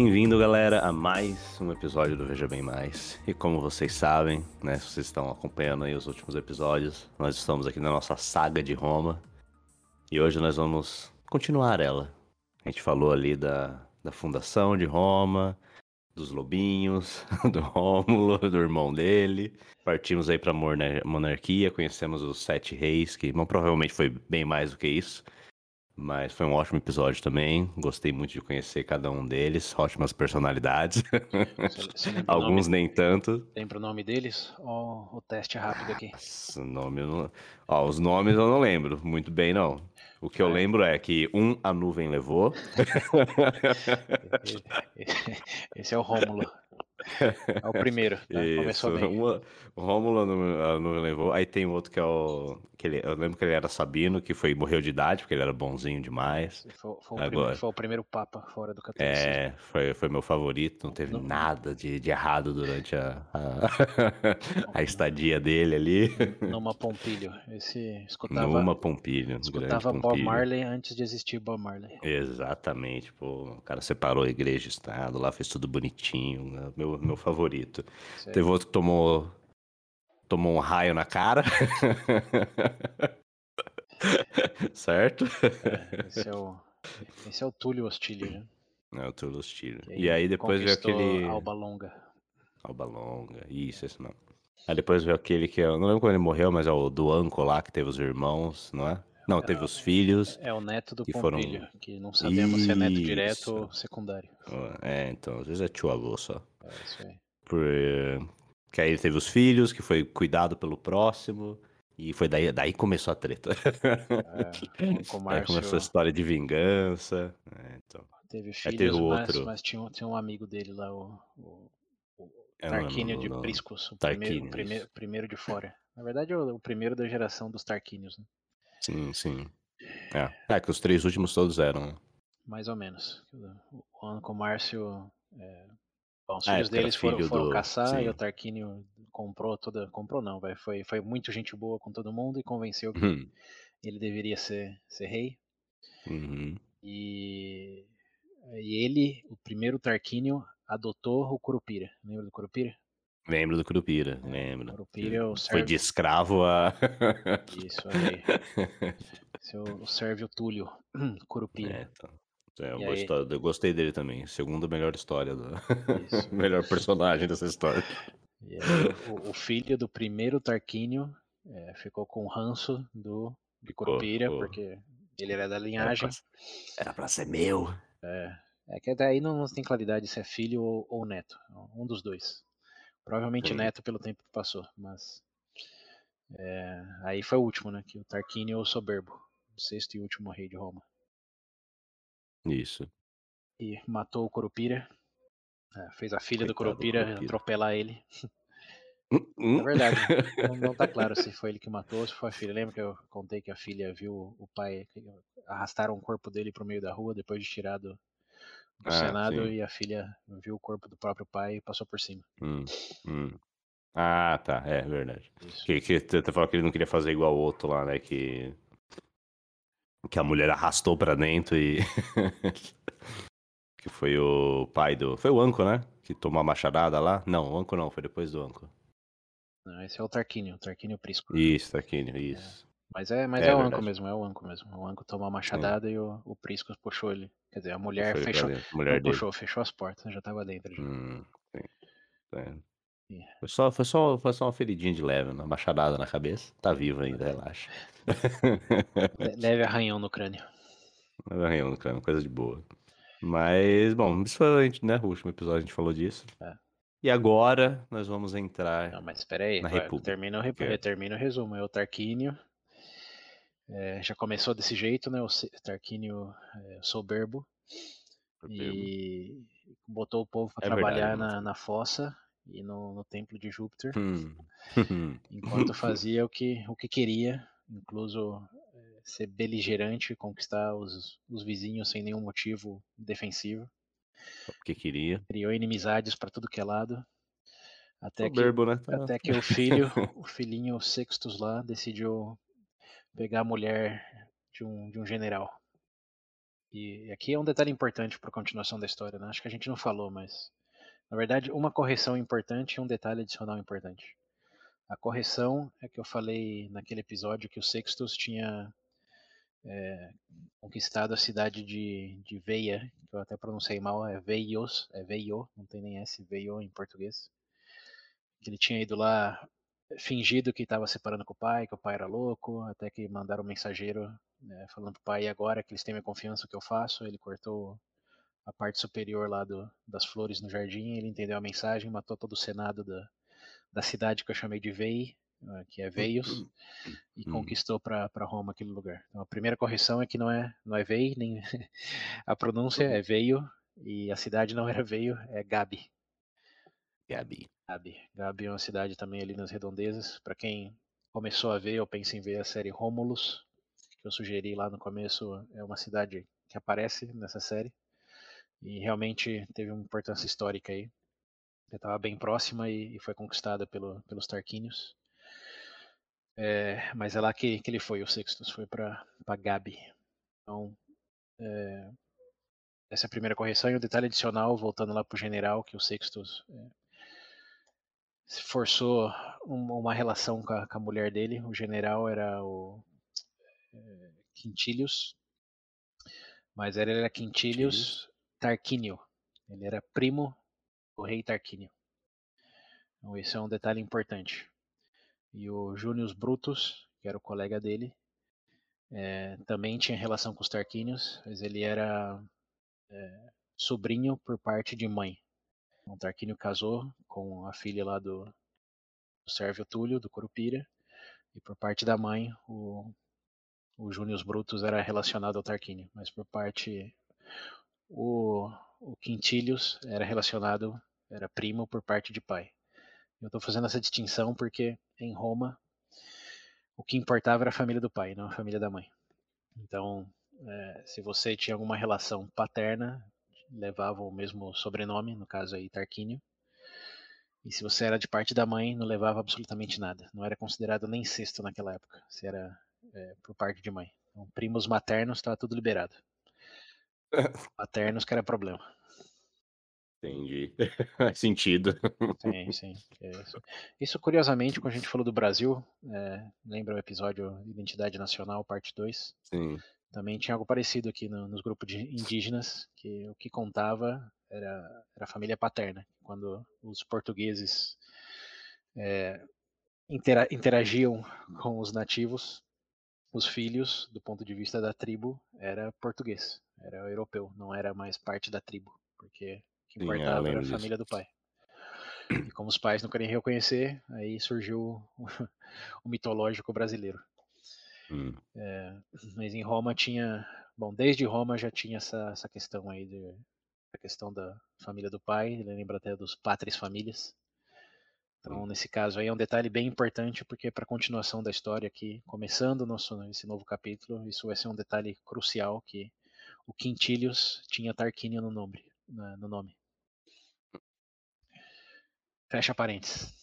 Bem-vindo, galera, a mais um episódio do Veja Bem Mais. E como vocês sabem, né, se vocês estão acompanhando aí os últimos episódios, nós estamos aqui na nossa saga de Roma. E hoje nós vamos continuar ela. A gente falou ali da, da fundação de Roma, dos lobinhos, do Rômulo, do irmão dele. Partimos aí pra monarquia, conhecemos os sete reis, que bom, provavelmente foi bem mais do que isso. Mas foi um ótimo episódio também. Gostei muito de conhecer cada um deles. Ótimas personalidades. Você, você Alguns nem tanto. Lembra o nome deles? O teste rápido aqui. Nossa, nome não... Ó, os nomes eu não lembro muito bem, não. O que eu é. lembro é que um a nuvem levou. Esse é o Rômulo. É o primeiro, tá? Começou bem. Uma, o Rômulo não, não levou. Aí tem outro que é o. Que ele, eu lembro que ele era Sabino, que foi, morreu de idade, porque ele era bonzinho demais. Foi, foi, o, Agora, primeiro, foi o primeiro Papa fora do catolicismo. É, foi, foi meu favorito. Não teve nada de, de errado durante a, a, a, estadia dele ali. Numa Pompilho. Esse escutava. Numa Pompilho. Escutava Bob Pompilho. Marley antes de existir Bob Marley. Exatamente. Pô, o cara separou a igreja e estado lá, fez tudo bonitinho. Né? Meu, meu favorito. Teve outro que tomou, tomou um raio na cara. certo? É, esse, é o, esse é o Túlio Hostilio, né? É o Túlio Hostilio. E aí depois veio aquele. Alba Longa. Alba Longa, isso, esse não. Aí depois veio aquele que eu não lembro quando ele morreu, mas é o do Anco lá, que teve os irmãos, não é? Não, teve os filhos. É o neto do que Pompilho, foram... que não sabemos isso. se é neto direto ou secundário. É, então, às vezes é tio avô só. É isso aí. Por... Que aí ele teve os filhos, que foi cuidado pelo próximo. E foi daí, daí começou a treta. É, com Márcio... Aí começou a história de vingança. É, então. Teve filhos, teve mas, outro... mas tinha, tinha um amigo dele lá, o, o, o Tarquínio de Priscus, o primeiro, primeiro, primeiro de fora. Na verdade, o, o primeiro da geração dos Tarquínios, né? Sim, sim. É, é que os três últimos todos eram. Mais ou menos. O ano com o Márcio. É... Bom, os é, filhos deles foram, foram do... caçar sim. e o Tarquínio comprou toda. Comprou não, vai. Foi, foi muito gente boa com todo mundo e convenceu que uhum. ele deveria ser, ser rei. Uhum. E, e ele, o primeiro Tarquínio, adotou o Curupira. Lembra do Curupira? Lembro do Curupira, é, lembro. Curupira é o Foi de escravo a. Isso aí. Esse é o Sérvio Túlio, Curupira. É, então. É aí... história. Eu gostei dele também. Segunda melhor história. Do... melhor personagem dessa história. Aí, o, o, filho do primeiro Tarquínio é, ficou com o ranço do, de Curupira, porque ele era da linhagem. Era pra, era pra ser meu. É, é que daí não, não tem claridade se é filho ou, ou neto. Um dos dois. Provavelmente. Neto pelo tempo que passou, mas. É, aí foi o último, né? Que o Tarquínio o Soberbo, o sexto e último rei de Roma. Isso. E matou o Curupira. É, fez a filha Coitado do Curupira, Curupira atropelar ele. Hum, hum. É verdade, não, não tá claro se foi ele que matou ou se foi a filha. Lembra que eu contei que a filha viu o pai arrastaram o corpo dele pro meio da rua depois de tirado do ah, Senado sim. e a filha viu o corpo do próprio pai e passou por cima. Hum, hum. Ah, tá, é verdade. Isso. Que, que você falou que ele não queria fazer igual o outro lá, né? Que, que a mulher arrastou pra dentro e. que foi o pai do. Foi o Anco, né? Que tomou a machadada lá? Não, o Anco não, foi depois do Anco. Não, esse é o Tarquínio, o Tarquínio Prisco. Isso, Tarquínio, isso. É. Mas é, mas é, é o Anco mesmo, é o Anco mesmo. O Anco tomou a machadada e o, o puxou ele. Quer dizer, a mulher Foi fechou. mulher não puxou, fechou as portas, já tava dentro. Já. Hum, é. Foi só, foi, só, foi só uma feridinha de leve, uma machadada na cabeça. Tá vivo ainda, relaxa. leve arranhão no crânio. Leve arranhão no crânio, coisa de boa. Mas, bom, isso foi a gente, né? O último episódio a gente falou disso. É. E agora nós vamos entrar. Não, mas espera aí, na República. Termina o, termina o resumo. É o Tarquínio, é, já começou desse jeito, né? O Tarquínio é, soberbo. E botou o povo para é trabalhar verdade, na, na fossa e no, no templo de Júpiter. Hum. enquanto fazia o que, o que queria, incluso é, ser beligerante, conquistar os, os vizinhos sem nenhum motivo defensivo. O que queria. Criou inimizades para tudo que é lado. Até Soberbo, que, né? até que o filho, o filhinho Sextus lá, decidiu pegar a mulher de um, de um general. E aqui é um detalhe importante para a continuação da história, né? Acho que a gente não falou, mas na verdade uma correção importante e um detalhe adicional importante. A correção é que eu falei naquele episódio que o Sextus tinha é, conquistado a cidade de, de Veia, que eu até pronunciei mal, é Veios, é Veio, não tem nem S, Veio em português. Que ele tinha ido lá fingido que estava separando com o pai, que o pai era louco, até que mandaram um mensageiro né, falando pro pai, e agora que eles têm minha confiança, o que eu faço? Ele cortou a parte superior lá do, das flores no jardim, ele entendeu a mensagem, matou todo o senado da, da cidade que eu chamei de Vei, ah, que é Veios, e hum. conquistou para Roma aquele lugar. Então a primeira correção é que não é não é Vei, nem a pronúncia é Veio e a cidade não era Veio, é Gabi. Gabi. Gabi. Gabi é uma cidade também ali nas redondezas. Para quem começou a ver ou pensa em ver a série Romulus, que eu sugeri lá no começo, é uma cidade que aparece nessa série e realmente teve uma importância histórica aí. Estava bem próxima e, e, foi conquistada pelo, pelos Tarquínios. É, mas é lá que, que ele foi, o Sextus, foi para Gabi. Então, é, essa é a primeira correção. E um detalhe adicional, voltando lá para o general, que o Sextus é, forçou uma, uma relação com a, com a, mulher dele. O general era o é, Quintilius, mas ele era Quintilius Tarquínio. Ele era primo do rei Tarquínio. Então esse é um detalhe importante. E o Június Brutus, que era o colega dele, é, também tinha relação com os Tarquínios, mas ele era é, sobrinho por parte de mãe. O Tarquínio casou com a filha lá do, do Sérvio Túlio, do Curupira, e por parte da mãe, o, o Június Brutus era relacionado ao Tarquínio, mas por parte o, o Quintilius era relacionado, era primo por parte de pai. Eu estou fazendo essa distinção porque em Roma o que importava era a família do pai, não a família da mãe. Então, é, se você tinha alguma relação paterna, levava o mesmo sobrenome, no caso aí Tarquínio. E se você era de parte da mãe, não levava absolutamente nada. Não era considerado nem cesto naquela época, se era é, por parte de mãe. Então, primos maternos estava tudo liberado. Paternos que era problema. Entendi. Faz sentido. Sim, sim. É isso. isso. curiosamente, quando a gente falou do Brasil, é, lembra o episódio Identidade Nacional, parte 2? Sim. Também tinha algo parecido aqui no, nos grupos de indígenas, que o que contava era, era a família paterna. Quando os portugueses é, intera interagiam com os nativos, os filhos, do ponto de vista da tribo, era português, era europeu, não era mais parte da tribo, porque o que importava Sim, era a disso. família do pai. E como os pais não querem reconhecer, aí surgiu o, o mitológico brasileiro. Hum. É, mas em Roma tinha, bom, desde Roma já tinha essa, essa questão aí de, a questão da família do pai, lembra até dos pátrias famílias. Então, nesse caso aí é um detalhe bem importante, porque para a continuação da história aqui, começando nosso, esse novo capítulo, isso vai ser um detalhe crucial, que o Quintilius tinha Tarquínio no nome. No nome. Fecha parênteses.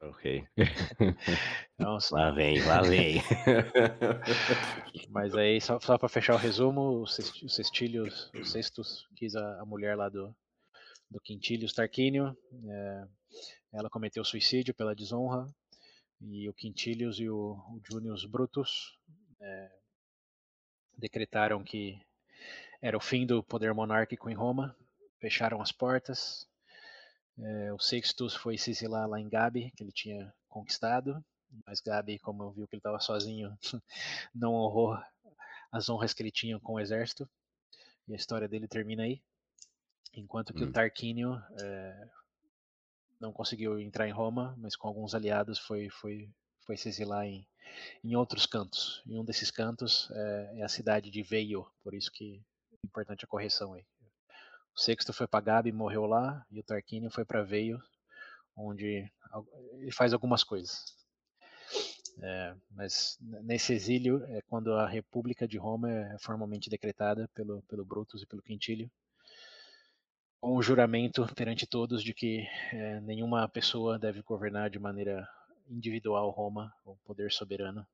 Ok. Então, lá vem, lá vem. Mas aí, só, só para fechar o resumo, o Cestílios, o Sextus quis a, a, mulher lá do, do Quintilius Tarquínio. É, ela cometeu suicídio pela desonra. E o Quintilius e o, o Junius Brutus é, decretaram que era o fim do poder monárquico em Roma. Fecharam as portas, é, o Sextus foi se exilar lá em Gabi, que ele tinha conquistado, mas Gabi, como viu que ele estava sozinho, não honrou as honras que ele tinha com o exército, e a história dele termina aí. Enquanto que hum. o Tarquínio é, não conseguiu entrar em Roma, mas com alguns aliados foi, foi, foi se exilar em, em outros cantos. E um desses cantos é, é a cidade de Veio, por isso que é importante a correção aí. O Sexto foi para Gabi, morreu lá, e o Tarquínio foi para Veio, onde ele faz algumas coisas. É, mas nesse exílio é quando a República de Roma é formalmente decretada pelo, pelo Brutus e pelo Quintílio, com o juramento perante todos de que é, nenhuma pessoa deve governar de maneira individual Roma, o poder soberano,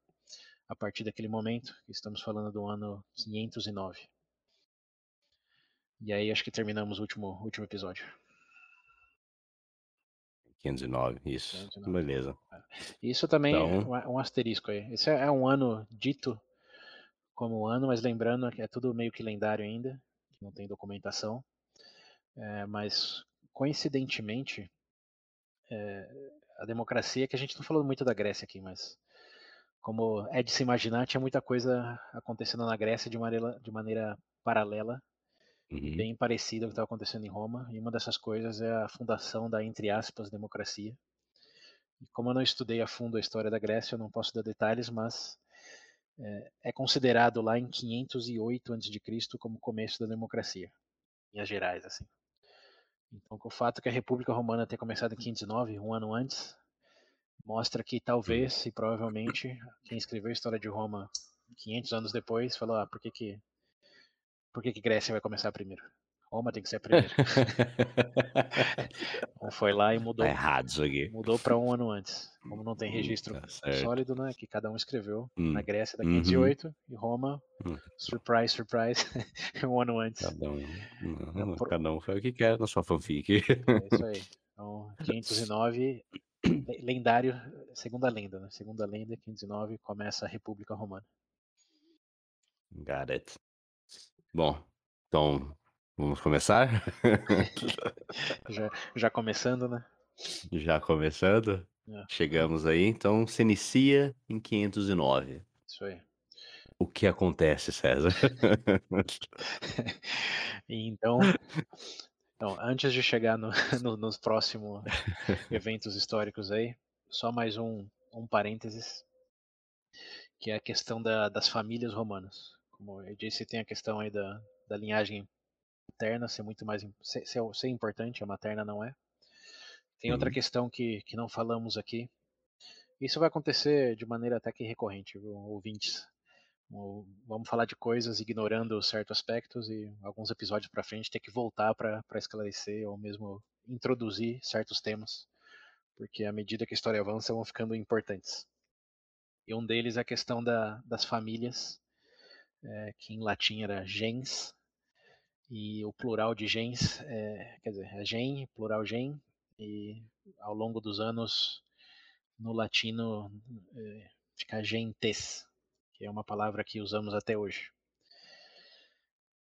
a partir daquele momento, estamos falando do ano 509. E aí acho que terminamos o último, último episódio. 509, isso. 509. Beleza. É. Isso também então... é um asterisco aí. Esse é um ano dito como ano, mas lembrando que é tudo meio que lendário ainda, que não tem documentação. É, mas coincidentemente, é, a democracia, que a gente não falou muito da Grécia aqui, mas como é de se imaginar, tinha muita coisa acontecendo na Grécia de maneira, de maneira paralela, uhum. bem parecida ao que estava acontecendo em Roma. E uma dessas coisas é a fundação da, entre aspas, democracia. E como eu não estudei a fundo a história da Grécia, eu não posso dar detalhes, mas é, é considerado lá em 508 a.C. como começo da democracia, em Minas Gerais, assim. Então, o fato que a República Romana tenha começado em 509, um ano antes, mostra que talvez e provavelmente quem escreveu a história de Roma 500 anos depois falou: ah, por que que, por que, que Grécia vai começar primeiro? Roma tem que ser a primeira. foi lá e mudou. Tá errado isso aqui. Mudou para um ano antes. Como não tem hum, registro tá sólido, né? Que cada um escreveu. Hum. Na Grécia da 508 uhum. e Roma, hum. surprise, surprise, um ano antes. Cada um, não, por... cada um foi o que quer na sua fanfic. É isso aí. Então, 509, lendário, segunda lenda, né? Segunda lenda, 509, começa a República Romana. Got it. Bom, então Vamos começar? já, já começando, né? Já começando? É. Chegamos aí, então se inicia em 509. Isso aí. O que acontece, César? então, então, antes de chegar no, no, nos próximos eventos históricos aí, só mais um, um parênteses, que é a questão da, das famílias romanas. Como eu disse, tem a questão aí da, da linhagem materna ser muito mais ser, ser importante, a materna não é. Tem uhum. outra questão que, que não falamos aqui. Isso vai acontecer de maneira até que recorrente, viu, ouvintes. Vamos falar de coisas ignorando certos aspectos e alguns episódios para frente ter que voltar para esclarecer ou mesmo introduzir certos temas, porque à medida que a história avança vão ficando importantes. E um deles é a questão da, das famílias, é, que em latim era gens, e o plural de gens, é, quer dizer, é gen, plural gen, e ao longo dos anos no latino é, fica gentes, que é uma palavra que usamos até hoje.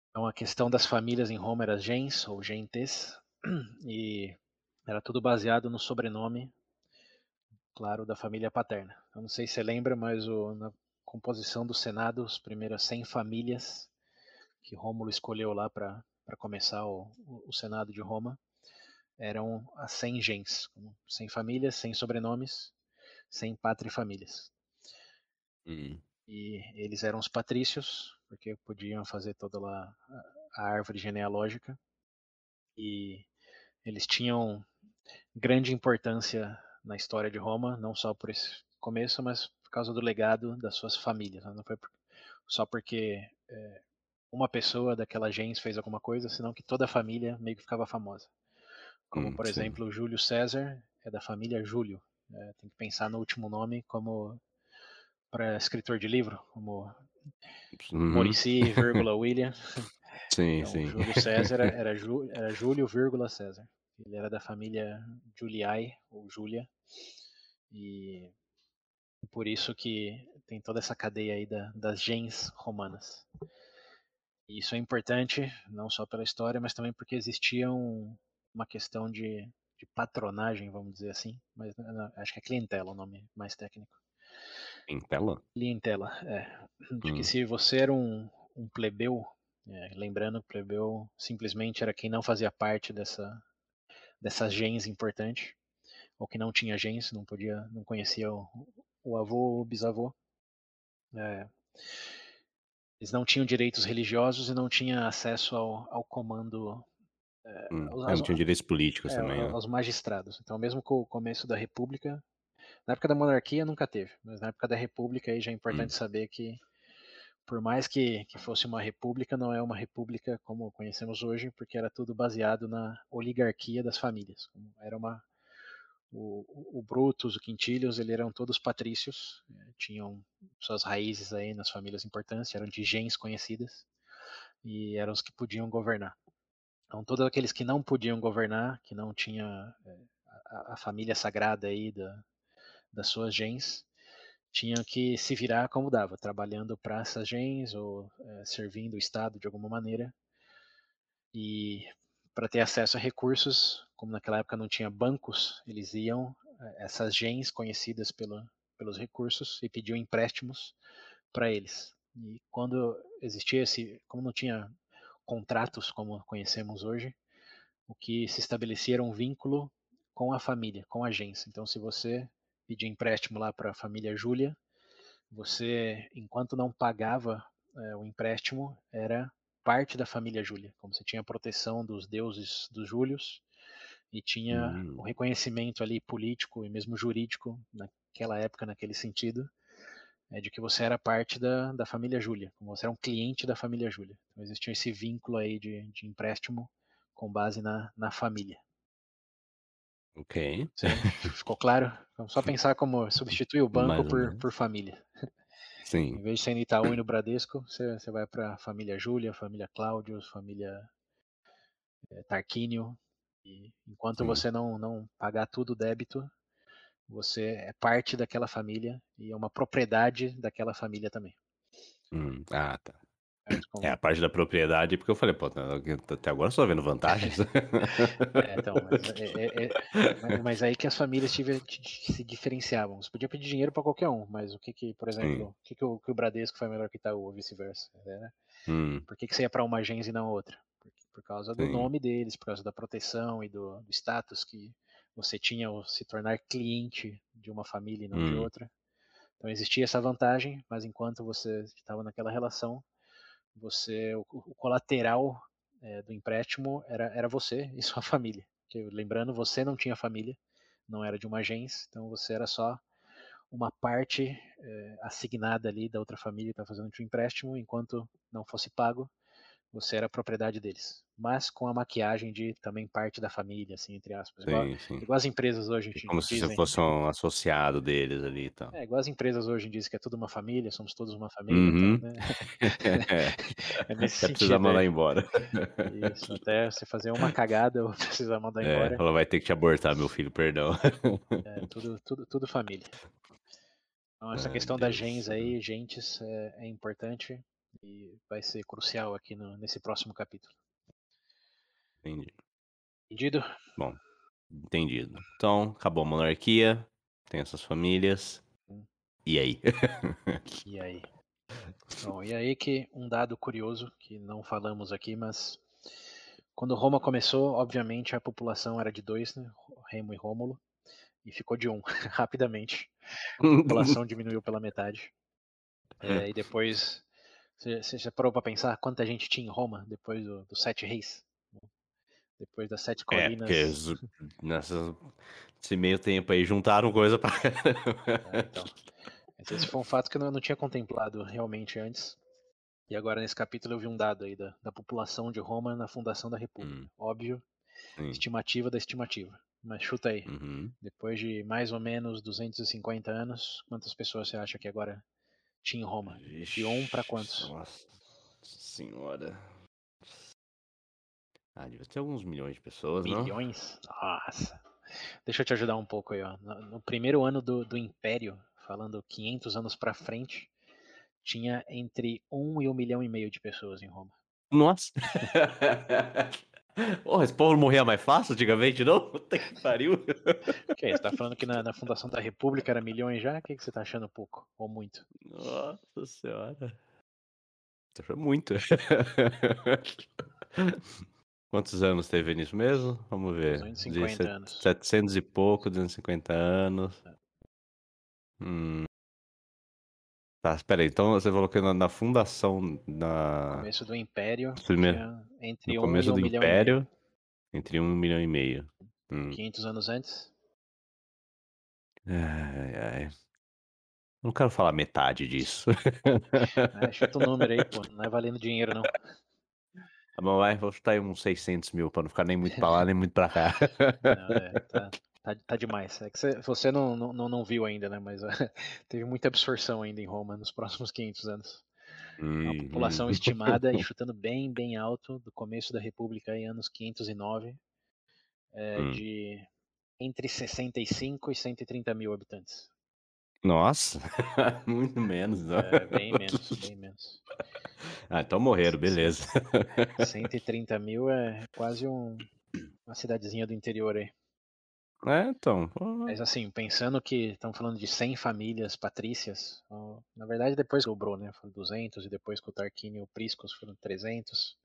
Então a questão das famílias em Roma era gens ou gentes, e era tudo baseado no sobrenome, claro, da família paterna. Eu não sei se você lembra, mas o, na composição do Senado, as primeiras 100 famílias que Rômulo escolheu lá para começar o, o, Senado de Roma eram as 100 gens, 100 famílias, 100 sobrenomes, 100 pátria e famílias. Uhum. E eles eram os patrícios, porque podiam fazer toda lá a árvore genealógica. E eles tinham grande importância na história de Roma, não só por esse começo, mas por causa do legado das suas famílias. Né? Não foi só porque é, uma pessoa daquela gens fez alguma coisa, senão que toda a família meio que ficava famosa. Como, hum, por sim. exemplo, o Júlio César é da família Júlio. É, tem que pensar no último nome como para escritor de livro, como uhum. Morici, vírgula, William. Sim, então, sim. Júlio César era, era Júlio, vírgula, César. Ele era da família Juliae, ou Júlia. E por isso que tem toda essa cadeia aí da, das gens romanas. Isso é importante, não só pela história, mas também porque existia um, uma questão de, de, patronagem, vamos dizer assim. Mas não, acho que é clientela o nome mais técnico. Clientela? Clientela, é. De hum. que se você era um, um plebeu, é, lembrando que plebeu simplesmente era quem não fazia parte dessa, dessa gens importante, ou que não tinha gens, não podia, não conhecia o, o avô ou bisavô. É, eles não tinham direitos religiosos e não tinham acesso ao, ao comando. É, hum, aos, é, não tinham direitos políticos é, também. Né? Aos magistrados. Então, mesmo com o começo da República, na época da monarquia nunca teve, mas na época da República aí já é importante hum. saber que, por mais que, que fosse uma república, não é uma república como conhecemos hoje, porque era tudo baseado na oligarquia das famílias. Era uma o, o Brutus, o Quintilius, eles eram todos patrícios, eh, tinham suas raízes aí nas famílias importantes, eram de gens conhecidas e eram os que podiam governar. Então, todos aqueles que não podiam governar, que não tinha é, a, a família sagrada aí da, das suas gens, tinham que se virar como dava, trabalhando para essas gens ou é, servindo o Estado de alguma maneira. E para ter acesso a recursos, como naquela época não tinha bancos, eles iam, é, essas gens conhecidas pelo, pelos recursos, e pediam empréstimos para eles. E quando existia esse, como não tinha contratos como conhecemos hoje, o que se estabelecia era um vínculo com a família, com a agência. Então, se você pedir empréstimo lá para a família Júlia, você, enquanto não pagava é, o empréstimo, era parte da família Júlia, como você tinha a proteção dos deuses dos Júlios e tinha hum. o reconhecimento ali político e mesmo jurídico naquela época, naquele sentido, é de que você era parte da, da família Júlia, como você era um cliente da família Júlia. Então existia esse vínculo aí de, de empréstimo com base na, na família. Ok. Sim, ficou claro? Vamos só pensar como substituir o banco por, por família. Sim. Em vez de ser no Itaú e no Bradesco, você, você vai para a família Júlia, família Cláudio, família é, Tarquínio. E enquanto Sim. você não, não pagar tudo débito, você é parte daquela família e é uma propriedade daquela família também. Hum, ah, tá. É a parte da propriedade, porque eu falei, pô, até agora eu só vendo vantagens. é, então, mas, é, é, é, mas, aí que as famílias tive, se diferenciavam. Você podia pedir dinheiro para qualquer um, mas o que que, por exemplo, o que que o, que o Bradesco foi melhor que Itaú ou vice-versa? Né? Hum. Por que, que você ia para uma agência e não outra? Por, por causa do Sim. nome deles, por causa da proteção e do, do status que você tinha ao se tornar cliente de uma família e não hum. de outra. Então existia essa vantagem, mas enquanto você estava naquela relação, você o, o colateral é, do empréstimo era, era você e sua família. Lembrando, você não tinha família, não era de uma agência, então você era só uma parte é, assignada ali da outra família que estava fazendo o empréstimo, enquanto não fosse pago, você era propriedade deles mas com a maquiagem de também parte da família, assim, entre aspas. Sim, igual, sim. igual as empresas hoje dizem. Como se você fosse um associado deles ali e tal. É, igual as empresas hoje dizem que é tudo uma família, somos todos uma família, então, uhum. então, né? é nesse sentido. Precisa mandar embora. Isso, até você fazer uma cagada ou precisar mandar é, embora. Ela vai ter que te abortar, meu filho, perdão. É, tudo, tudo, tudo família. Então, essa questão Deus. das gens aí, gentes, é, é importante e vai ser crucial aqui no, nesse próximo capítulo. Entendi. Entendido? Bom, entendido. Então, acabou a monarquia, tem essas famílias. Hum. E aí? e aí? Bom, e aí que um dado curioso que não falamos aqui, mas quando Roma começou, obviamente a população era de dois, né? Remo e Rômulo, e ficou de um rapidamente. A população diminuiu pela metade. É, e depois, você já parou para pensar quanta gente tinha em Roma depois dos do Sete Reis? Depois das sete É, colinas. porque nessa, nesse meio tempo aí juntaram coisa pra É, então. Esse foi um fato que eu não, não tinha contemplado realmente antes. E agora nesse capítulo eu vi um dado aí da, da população de Roma na fundação da República. Hum. Óbvio, Sim. estimativa da estimativa. Mas chuta aí. Uhum. Depois de mais ou menos 250 anos, quantas pessoas você acha que agora tinha em Roma? De um para quantos? Nossa senhora. Ah, devia ter alguns milhões de pessoas, não? Milhões? Nossa. Deixa eu te ajudar um pouco aí, ó. No, no primeiro ano do, do Império, falando 500 anos para frente, tinha entre 1 e 1 milhão e meio de pessoas em Roma. Nossa! Porra, esse povo morria mais fácil antigamente, não? Puta que pariu. Que é? Você tá falando que na, na, fundação da República era milhões já? O que, que você tá achando pouco? Ou muito? Nossa senhora. Tô achando muito. Quantos anos teve nisso mesmo? Vamos ver. 250 de anos. 700 e pouco, 250 anos. É. Hum. Tá, espera aí. Então você falou que na, na fundação. Na... No começo do Império. Primeiro... Entre no um começo do Império. Entre 1 um milhão e meio. Hum. 500 anos antes? Ai, ai. Não quero falar metade disso. É, chuta o número aí, pô. Não é valendo dinheiro, não. Tá bom, vai, vou chutar aí uns 600 mil pra não ficar nem muito pra lá, nem muito pra cá. Não, é, tá, tá, tá, demais. É que você, você não, não, não viu ainda, né? Mas teve muita absorção ainda em Roma nos próximos 500 anos. Hum, população hum. estimada e chutando bem, bem alto do começo da República em anos 509, é, Hum. de entre 65 e 130 mil habitantes. Nossa, muito menos. Não? É, bem menos, bem menos. Ah, então morreram, beleza. 130 mil é quase um, uma cidadezinha do interior aí. É, então. Mas assim, pensando que estamos falando de 100 famílias patrícias, ó, na verdade depois dobrou, né? Foram 200 e depois com o Tarquínio e o Priscus foram 300.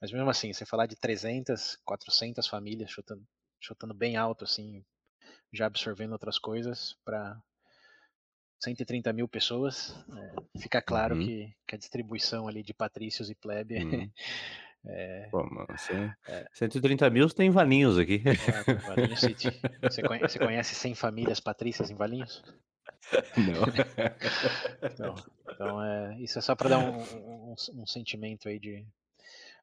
Mas mesmo assim, você falar de 300, 400 famílias chutando, chutando bem alto, assim, já absorvendo outras coisas, para 130 mil pessoas, é, fica claro Uhum. que, que a distribuição ali de patrícios e plebe Hum. é, Pô, mano, você... É. 130 mil tem valinhos aqui. é, Valinhos City. Você conhe- você conhece 100 famílias patrícias em Valinhos? Não. Então, então é, isso é só para dar um, um- um- sentimento aí de,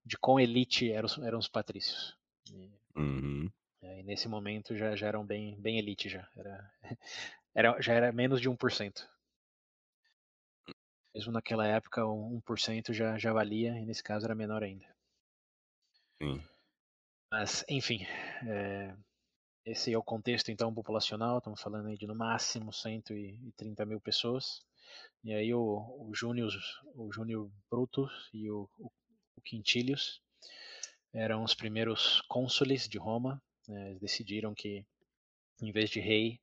de quão elite eram os, eram os patrícios. E, Uhum. é, e nesse momento já, já eram bem, bem elite já. Era, era, já era menos de 1%. Mesmo naquela época, o 1% já, já valia, e nesse caso era menor ainda. Sim. Mas, enfim, é, esse é o contexto então populacional. Estamos falando aí de no máximo 130 mil pessoas. E aí o, o Júnior, o Júnior Brutus e o, o, o Quintilius eram os primeiros cônsules de Roma. né, eles decidiram que em vez de rei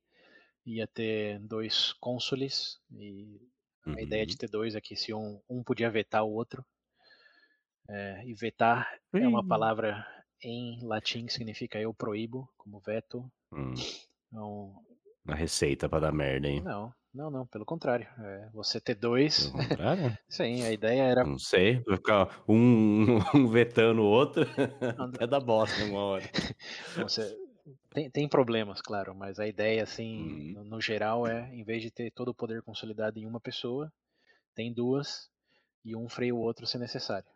ia ter dois cônsules e a ideia de Uhum. ter dois é que se um, um podia vetar o outro. É, e vetar é uma Ih. palavra em latim que significa eu proíbo, como veto. Hum, Então, a receita pra dar merda, hein? não, não, não, pelo contrário. É, você ter dois. Pelo contrário? Sim, a ideia era. Não sei. Vai ficar um, um vetando o outro. É da bosta uma hora. Você, tem, tem problemas, claro, mas a ideia, assim, Uhum. no, no geral, é em vez de ter todo o poder consolidado em uma pessoa, tem duas e um freia o outro se necessário.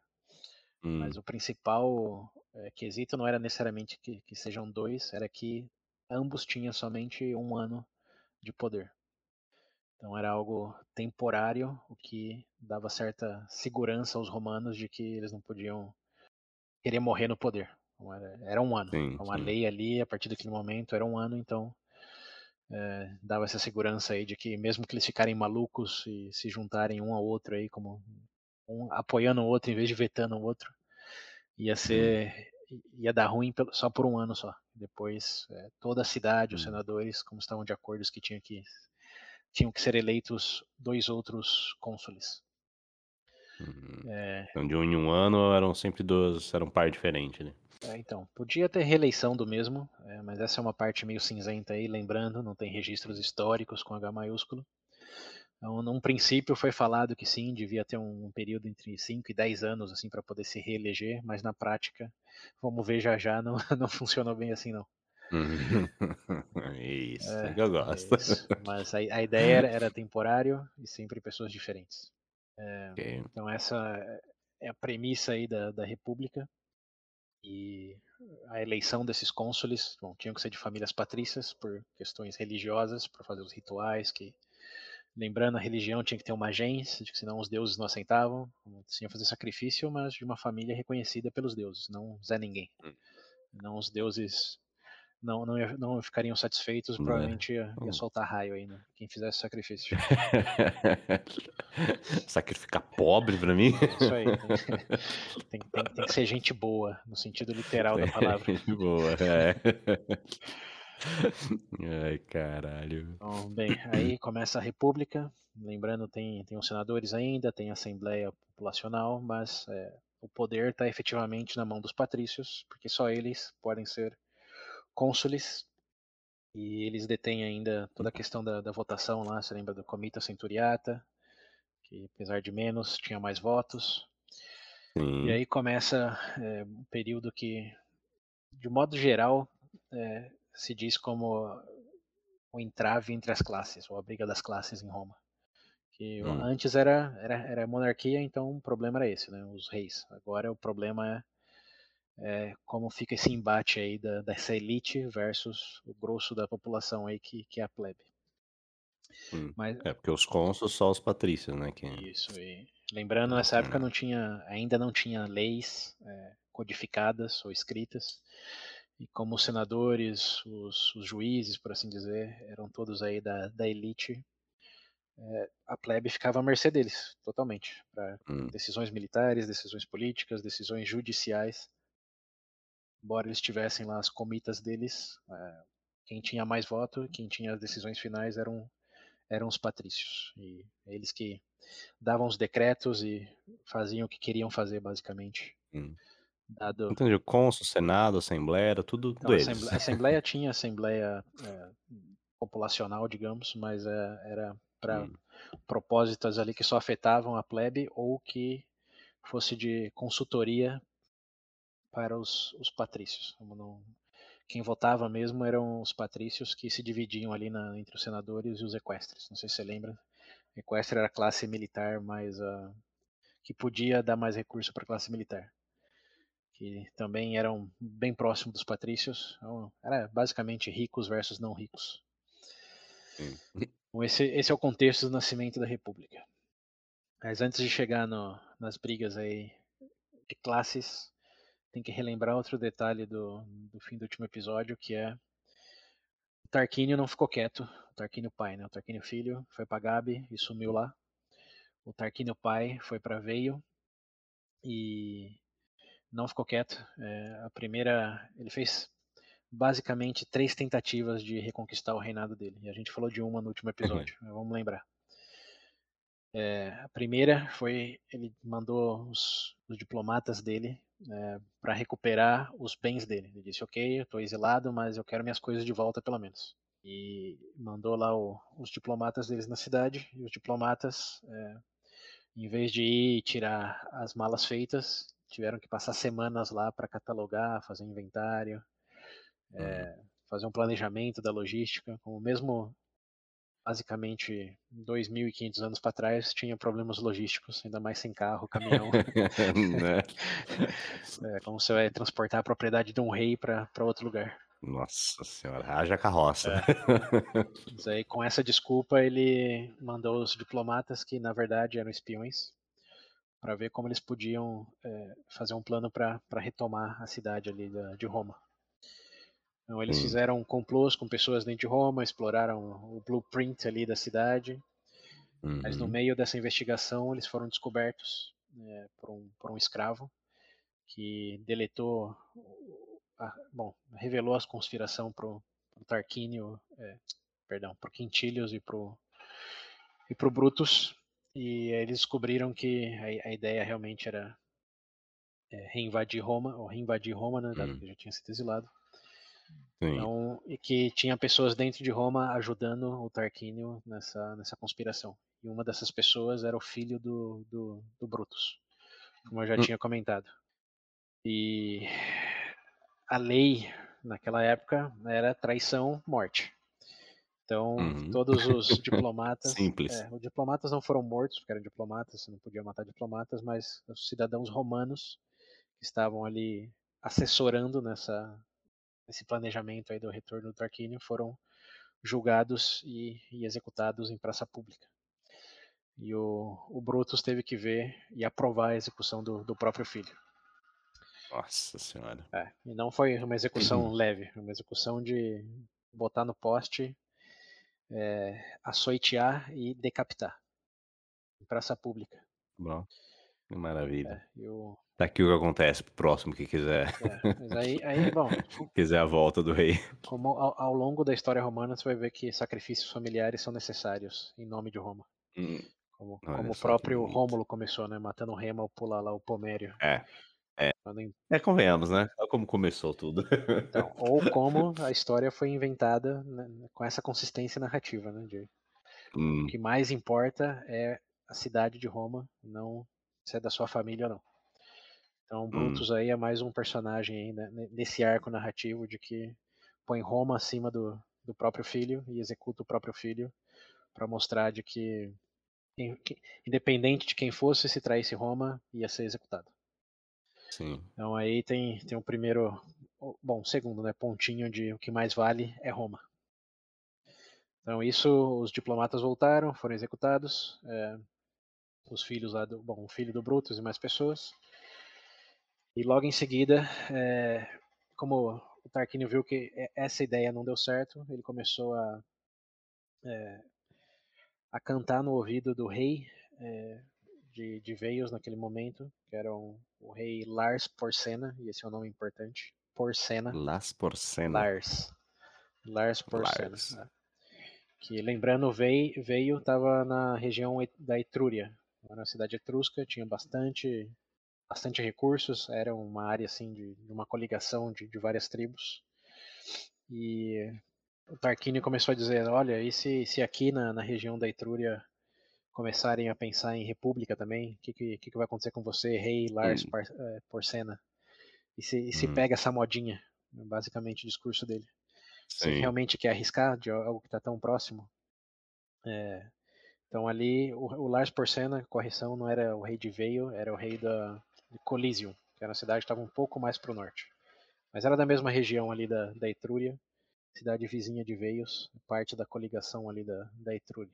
Hum, Mas o principal é, quesito não era necessariamente que, que sejam dois, era que ambos tinham somente um ano de poder. Então era algo temporário, o que dava certa segurança aos romanos de que eles não podiam querer morrer no poder. Então, era, era um ano. Sim, Então, a lei ali, a partir daquele momento, era um ano, então é, dava essa segurança aí de que mesmo que eles ficarem malucos e se juntarem um ao outro aí, como um apoiando o outro em vez de vetando o outro, ia ser ia dar ruim só por um ano só. Depois é, toda a cidade, os Hum. senadores, como estavam de acordo que tinha que tinham que ser eleitos dois outros cônsules. Uhum. É, Então, de um em um ano eram sempre duas, era um par diferente, né? É, então, podia ter reeleição do mesmo, é, mas essa é uma parte meio cinzenta aí, lembrando, não tem registros históricos com H maiúsculo. Então, num princípio foi falado que sim, devia ter um, período entre 5 e 10 anos assim para poder se reeleger, mas na prática, vamos ver já já, não, não funcionou bem assim não. Isso, É, é que eu É gosto. isso. Mas a, a ideia era, era temporário e sempre pessoas diferentes. Ok. Então essa é a premissa aí da, da República e a eleição desses cônsules bom, tinham que ser de famílias patrícias por questões religiosas para fazer os rituais que lembrando a religião tinha que ter uma gens que senão os deuses não aceitavam tinha que fazer sacrifício mas de uma família reconhecida pelos deuses não Zé ninguém Hum. não os deuses não, não, não ficariam satisfeitos, Não é. provavelmente ia, ia Hum. soltar raio aí, né? Quem fizesse sacrifício. Sacrificar pobre pra mim? Isso aí. Tem, tem- tem- que ser gente boa, no sentido literal da palavra. Boa, é. Ai, caralho. Então, bem, aí começa a República. Lembrando, tem, tem os senadores ainda, tem a Assembleia Populacional, mas é, o poder está efetivamente na mão dos patrícios, porque só eles podem ser cônsules. E eles detêm ainda toda a questão da, da votação lá. Você lembra do Comita Centuriata, que apesar de menos, tinha mais votos. Sim. E aí começa é, um período que, de modo geral, é, se diz como o entrave entre as classes, ou a briga das classes em Roma. Que Hum. antes era, era, era monarquia, então o problema era esse, né, os reis. Agora o problema é, é como fica esse embate aí da, dessa elite versus o grosso da população aí que, que é a plebe. Hum. Mas É porque os cônsuls só os patrícios, né? Que... Isso, e, lembrando, nessa época não tinha, ainda não tinha leis é, codificadas ou escritas. E como os senadores, os, os, juízes, por assim dizer, eram todos aí da, da elite, é, a plebe ficava à mercê deles, totalmente, para hum. decisões militares, decisões políticas, decisões judiciais. Embora eles tivessem lá as comitas deles, é, quem tinha mais voto, quem tinha as decisões finais eram, eram os patrícios. E eles que davam os decretos e faziam o que queriam fazer, basicamente. Hum. Dado... Entendi. Cônsul, Senado, Assembleia, era tudo então, deles. Assembleia, assembleia tinha Assembleia é, populacional, digamos, mas é, era para hum. propósitos ali que só afetavam a plebe ou que fosse de consultoria para os, os patrícios. Não, quem votava mesmo eram os patrícios que se dividiam ali na, entre os senadores e os equestres. Não sei se você lembra. Equestre era a classe militar mais uh, que podia dar mais recurso para a classe militar que também eram bem próximos dos patrícios. Então, era basicamente ricos versus não ricos. Então, esse, esse, é o contexto do nascimento da República. Mas antes de chegar no, nas brigas aí de classes, tem que relembrar outro detalhe do, do fim do último episódio, que é o Tarquínio não ficou quieto. O Tarquínio pai, né? O Tarquínio filho foi para Gabi e sumiu lá. O Tarquínio pai foi para Veio e não ficou quieto. É, a primeira, ele fez basicamente três tentativas de reconquistar o reinado dele. E a gente falou de uma no último episódio. Uhum. Vamos lembrar. É, a primeira foi ele mandou os, os diplomatas dele é, para recuperar os bens dele. Ele disse: "Ok, eu estou exilado, mas eu quero minhas coisas de volta pelo menos." E mandou lá o, os diplomatas deles na cidade. E os diplomatas, é, em vez de ir tirar as malas feitas, tiveram que passar semanas lá para catalogar, fazer inventário, é, fazer um planejamento da logística, como mesmo basicamente 2.500 anos para trás tinha problemas logísticos, ainda mais sem carro, caminhão. né? é, como você vai transportar a propriedade de um rei para outro lugar. Nossa senhora, haja carroça. É. Mas aí, com essa desculpa, ele mandou os diplomatas, que na verdade eram espiões, para ver como eles podiam é, fazer um plano para retomar a cidade ali da, de Roma. Então eles fizeram complôs com pessoas dentro de Roma, exploraram o blueprint ali da cidade, uhum. mas no uhum. meio dessa investigação eles foram descobertos é, por, um, por um escravo que deletou, a, bom, revelou a conspiração pro, pro Tarquínio, é, perdão, pro Quintilius e pro e pro Brutus e eles descobriram que a, a ideia realmente era é, reinvadir Roma, ou reinvadir Roma, né, dado hum. que já tinha sido exilado. Sim. Então, e que tinha pessoas dentro de Roma ajudando o Tarquínio nessa, nessa conspiração. E uma dessas pessoas era o filho do, do, do Brutus, como eu já hum. tinha comentado. E a lei naquela época era traição, morte. Então, uhum. todos os diplomatas. Simples. É, os diplomatas não foram mortos, porque eram diplomatas, você não podia matar diplomatas, mas os cidadãos romanos que estavam ali assessorando nessa, nesse planejamento aí do retorno do Tarquínio foram julgados e, e executados em praça pública. E o, o, Brutus teve que ver e aprovar a execução do, do próprio filho. Nossa senhora. É, e não foi uma execução leve, uma execução de botar no poste é, açoitear e decapitar em praça pública. Bom, maravilha. É, eu... Tá aqui o que acontece pro próximo que quiser. É, aí, aí bom. quiser a volta do rei. Como ao, ao, longo da história romana você vai ver que sacrifícios familiares são necessários em nome de Roma. Hum. Como, como o próprio Rômulo começou, né? Matando o Remo ao pular lá o Pomério. É. É. É, convenhamos, né? É como começou tudo. Então, ou como a história foi inventada né, com essa consistência narrativa, né? De, hum. O que mais importa é a cidade de Roma, não se é da sua família ou não. Então, Brutus hum. aí é mais um personagem aí, né, nesse arco narrativo de que põe Roma acima do, do próprio filho e executa o próprio filho para mostrar de que, que, independente de quem fosse, se traísse Roma, ia ser executado. Sim. Então aí tem, tem o primeiro, bom, segundo, né, pontinho de o que mais vale é Roma. Então isso, os diplomatas voltaram, foram executados. É, os filhos lá do, bom, o filho do Brutus e mais pessoas. E logo em seguida, é, como o Tarquínio viu que essa ideia não deu certo, ele começou a é, a cantar no ouvido do rei é, de, de Veios naquele momento, que era um, o rei Lars Porcena, e esse é um nome importante. Porcena. Lars Porcena. Lars. Lars Porcena. Lars. Né? Que lembrando, veio veio estava na região da Etrúria, na cidade etrusca, tinha bastante bastante recursos, era uma área assim de, de uma coligação de, de várias tribos. E o Tarquínio começou a dizer, olha, e se, se aqui na, na região da Etrúria começarem a pensar em república também, o que, que, que, vai acontecer com você, rei Lars hum. Porcena? E se, e se hum. pega essa modinha, basicamente o discurso dele. Sim. Se realmente quer arriscar de algo que está tão próximo. É, então ali, o, o, Lars Porcena, correção, não era o rei de Veio, era o rei da de Coliseum, que era uma cidade que estava um pouco mais para o norte. Mas era da mesma região ali da, da Etrúria, cidade vizinha de Veios, parte da coligação ali da, da Etrúria.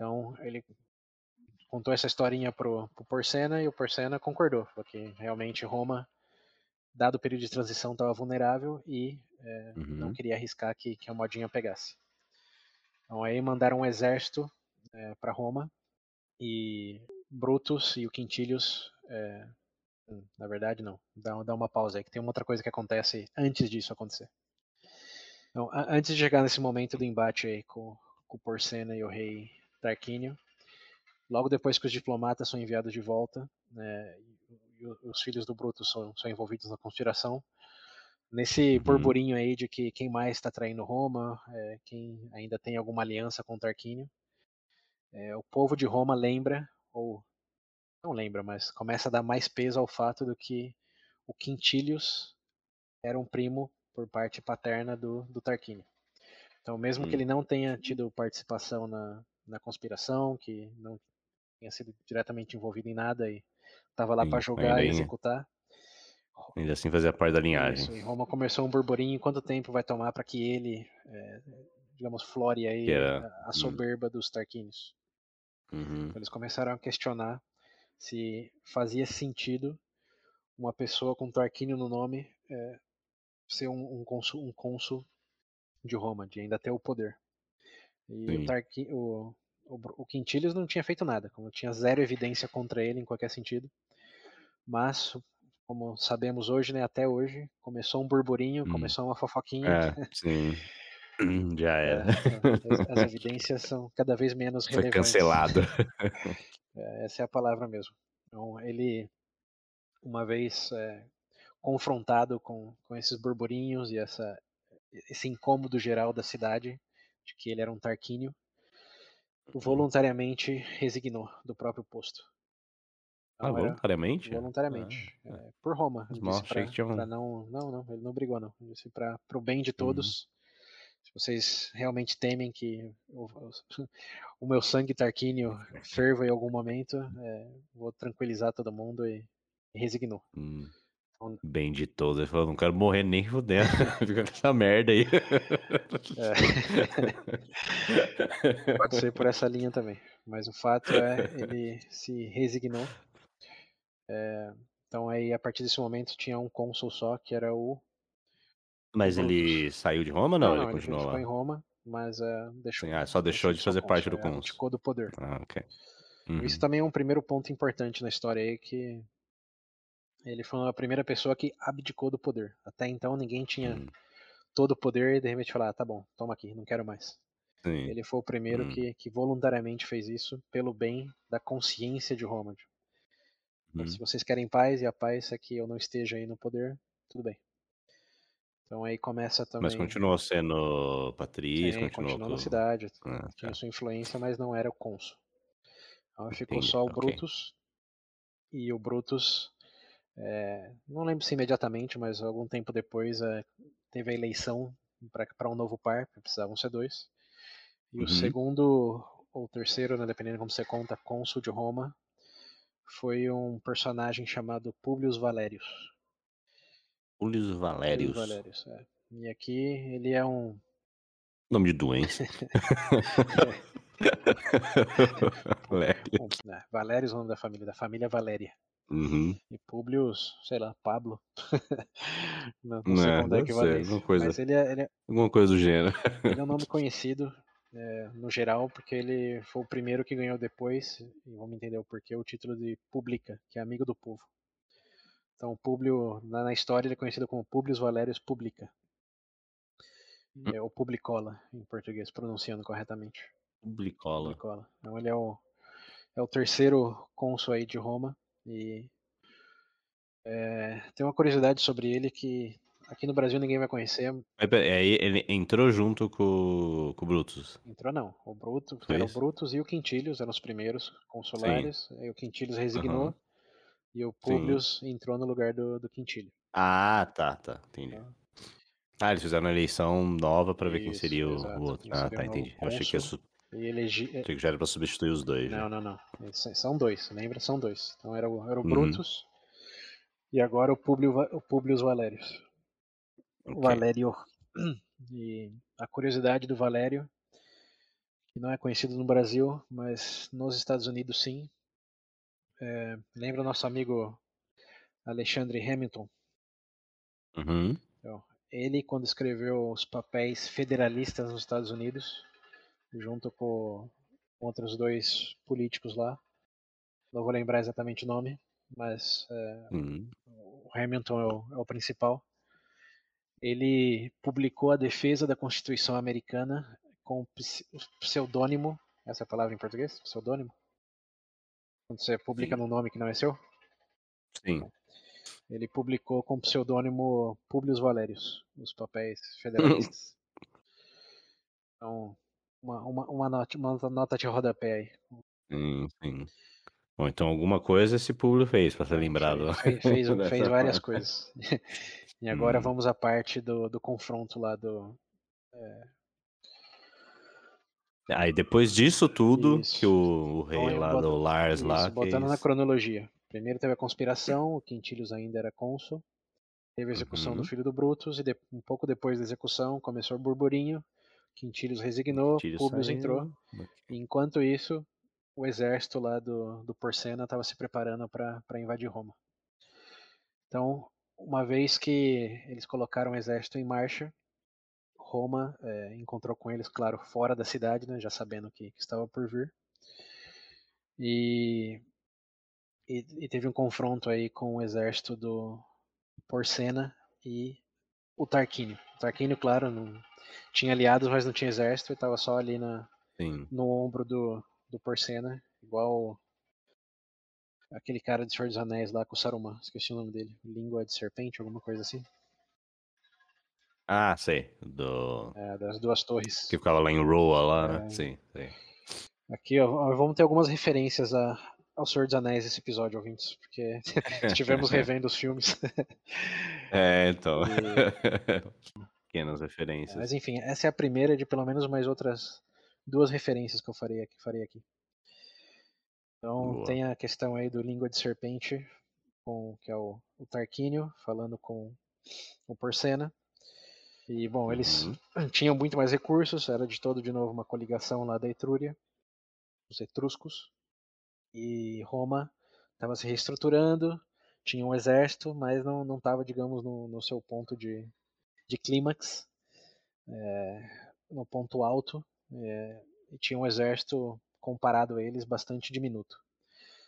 Então ele contou essa historinha pro, pro Porcena e o Porcena concordou, porque realmente Roma, dado o período de transição, estava vulnerável e é, uhum. não queria arriscar que, que a modinha pegasse. Então aí mandaram um exército é, para Roma e Brutus e o Quintilius, é, na verdade não, dá, dá uma pausa aí que tem uma outra coisa que acontece antes disso acontecer. Então, antes de chegar nesse momento do embate aí com, com o Porcena e o rei Tarquínio, logo depois que os diplomatas são enviados de volta, né, e os filhos do Brutus são, são envolvidos na conspiração, nesse uhum. burburinho aí de que quem mais está traindo Roma, é, quem ainda tem alguma aliança com Tarquínio, é, o povo de Roma lembra, ou não lembra, mas começa a dar mais peso ao fato do que o Quintilius era um primo por parte paterna do, do Tarquínio. Então, mesmo hum. que ele não tenha tido participação na, na conspiração, que não tenha sido diretamente envolvido em nada e estava lá para julgar e executar. Ainda assim fazia parte da linhagem. Isso, e Roma começou um burburinho. Quanto tempo vai tomar para que ele, é, digamos, flore aí era... a, a, soberba hum. dos Tarquínios? Uhum. Então, eles começaram a questionar se fazia sentido uma pessoa com Tarquínio no nome é, ser um, um, cônsul, um cônsul de Roma, de ainda ter o poder. E o, Tarqui, o, o, o Quintilius não tinha feito nada, como tinha zero evidência contra ele em qualquer sentido. Mas, como sabemos hoje, né, até hoje, começou um burburinho, hum. começou uma fofoquinha. É, sim. Já é, era. É, as, as, evidências são cada vez menos Foi relevantes. Foi cancelado. É, essa é a palavra mesmo. Então, ele, uma vez é, confrontado com, com esses burburinhos e essa, esse incômodo geral da cidade, de que ele era um Tarquínio. Voluntariamente resignou do próprio posto. Ah, então, ah, voluntariamente? Voluntariamente. Ah, é, por Roma. Ele disse pra, tinha... não, não, não, ele não brigou não. Ele disse para o bem de todos. Uhum. Se vocês realmente temem que o, o, meu sangue tarquínio ferva em algum momento, é, vou tranquilizar todo mundo e, e resignou. Hum. Bem de todos. Ele falou, não quero morrer nem fudendo. Fica com essa merda aí. É. Pode ser por essa linha também. Mas o fato é, ele se resignou. É, então aí, a partir desse momento, tinha um cônsul só, que era o... Mas ele saiu de Roma ou não? não, não ele continuou ele ficou em Roma, mas uh, deixou... Sim, ah, só deixou de fazer parte do é, cônsul. Ficou do poder. Ah, ok. Uhum. Isso também é um primeiro ponto importante na história aí, que ele foi a primeira pessoa que abdicou do poder. Até então ninguém tinha hum. todo o poder e de repente falar, ah, tá bom, toma aqui, não quero mais. Sim. Ele foi o primeiro hum. que, que voluntariamente fez isso pelo bem da consciência de Roma. Então, hum. Se vocês querem paz e a paz é que eu não esteja aí no poder, tudo bem. Então aí começa também. Mas continuou sendo patrício, continuou, continuou com... na cidade, ah, tinha tá. sua influência, mas não era o cônsul. Então ficou Entendi. só o Brutus. Okay. E o Brutus é, não lembro se imediatamente, mas algum tempo depois é, teve a eleição para um novo par, precisavam ser dois. E uhum. o segundo, ou terceiro, né, dependendo como você conta, cônsul de Roma, foi um personagem chamado Publius Valerius. Publius Valerius. Publius Valerius, é. E aqui ele é um. Nome de doença. é. Valério. É, Valério é o nome da família, da família Valéria. Uhum. E Publius, sei lá, Pablo. não, não sei é, como é que vai alguma coisa, Mas ele é, ele é, alguma coisa do gênero. ele é um nome conhecido é, no geral, porque ele foi o primeiro que ganhou depois, e vamos entender o porquê, o título de Publica, que é amigo do povo. Então, Publio, na, na história, ele é conhecido como Publius Valerius Publica. Hum. É o Publicola, em português, pronunciando corretamente. Publicola. Publicola. Então, ele é o, é o terceiro cônsul aí de Roma, e é, tem uma curiosidade sobre ele que aqui no Brasil ninguém vai conhecer. Aí ele entrou junto com, com o Brutus. Entrou não. O Brutus, era o Brutus e o Quintilius eram os primeiros consulares. Sim. Aí o Quintilius resignou uhum. e o Publius Sim. entrou no lugar do, do Quintilio. Ah, tá, tá. Entendi. Então, ah, eles fizeram uma eleição nova para ver quem seria o, o outro. Ah, tá, entendi. Eu achei que isso e elegi... Achei que já era pra substituir os dois. Não, não, não. São dois, lembra? São dois. Então era o, era o uhum. Brutus e agora o, Publio, o Publius Valerius. Okay. Valério. E a curiosidade do Valério, que não é conhecido no Brasil, mas nos Estados Unidos sim. É, lembra o nosso amigo Alexandre Hamilton? Uhum. Então, ele, quando escreveu os papéis federalistas nos Estados Unidos, junto com outros dois políticos lá. Não vou lembrar exatamente o nome, mas é, uhum. o Hamilton é o, é o, principal. Ele publicou a defesa da Constituição Americana com pseudônimo, essa é a palavra em português? Pseudônimo? Quando você publica Sim. num nome que não é seu? Sim. Ele publicou com pseudônimo Publius Valerius, os papéis federalistas. então, uma, uma, uma, nota, uma nota de rodapé aí. Sim, sim. Bom, então alguma coisa esse público fez para ser lembrado. Fez, fez, fez várias coisas. e agora hum. vamos à parte do, do confronto lá do. É... Aí depois disso tudo, Isso. que o, o rei então, lá do Lars Isso, lá. Botando na cronologia. Primeiro teve a conspiração, o Quintilius ainda era cônsul. Teve a execução uhum. do filho do Brutus, e de... um pouco depois da execução começou o burburinho. Quintilius resignou, Publius saiu. entrou. enquanto isso, o exército lá do, do Porcena estava se preparando para invadir Roma. Então, uma vez que eles colocaram o exército em marcha, Roma é, encontrou com eles, claro, fora da cidade, né, já sabendo que, que estava por vir. E, e, e, teve um confronto aí com o exército do Porcena e o Tarquínio. O Tarquínio, claro, não, tinha aliados, mas não tinha exército, e tava só ali na, no ombro do, do Porcena, igual aquele cara de Senhor dos Anéis lá com o Saruman, esqueci o nome dele, Língua de Serpente, alguma coisa assim. Ah, sei, do... É, das duas torres. Que ficava lá em Roa, lá, né? É... Sim, sei. Aqui, ó, vamos ter algumas referências a, ao Senhor dos Anéis esse episódio, ouvintes, porque estivemos revendo os filmes. é, então. E pequenas referências. Mas enfim, essa é a primeira de pelo menos mais outras duas referências que eu farei aqui. Farei aqui. Então Boa. tem a questão aí do língua de serpente, com, que é o, o Tarquínio, falando com o Porcena. E bom, eles uhum. tinham muito mais recursos, era de todo de novo uma coligação lá da Etrúria, os etruscos. E Roma estava se reestruturando, tinha um exército, mas não estava, digamos, no, no seu ponto de, de clímax, é, no ponto alto, é, e tinha um exército comparado a eles bastante diminuto.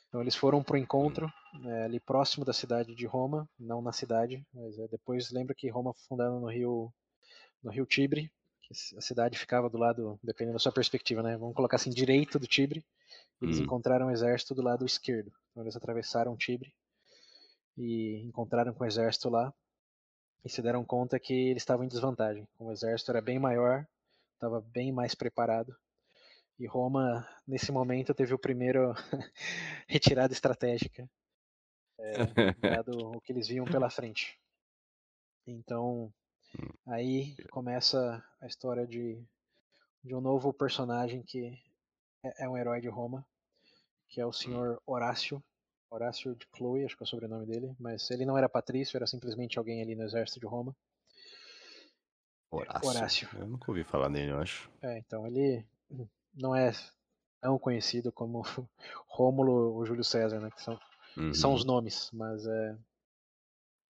Então eles foram para o encontro é, ali próximo da cidade de Roma, não na cidade, mas é, depois lembra que Roma foi fundada no rio no rio Tibre, que a cidade ficava do lado, dependendo da sua perspectiva, né? Vamos colocar assim direito do Tibre. Eles hum. encontraram o exército do lado esquerdo. Então eles atravessaram o Tibre e encontraram com o exército lá e se deram conta que eles estavam em desvantagem. O exército era bem maior, estava bem mais preparado. E Roma, nesse momento, teve o primeiro retirada estratégica, é, dado o que eles viam pela frente. Então, aí começa a história de, de um novo personagem que é, é um herói de Roma, que é o hum. senhor Horácio, Horácio de Chloe, acho que é o sobrenome dele, mas ele não era patrício, era simplesmente alguém ali no exército de Roma. Horácio. Horácio. Eu nunca ouvi falar dele, eu acho. É, então ele não é tão conhecido como Rômulo ou Júlio César, né? Que são, uhum. são os nomes, mas é,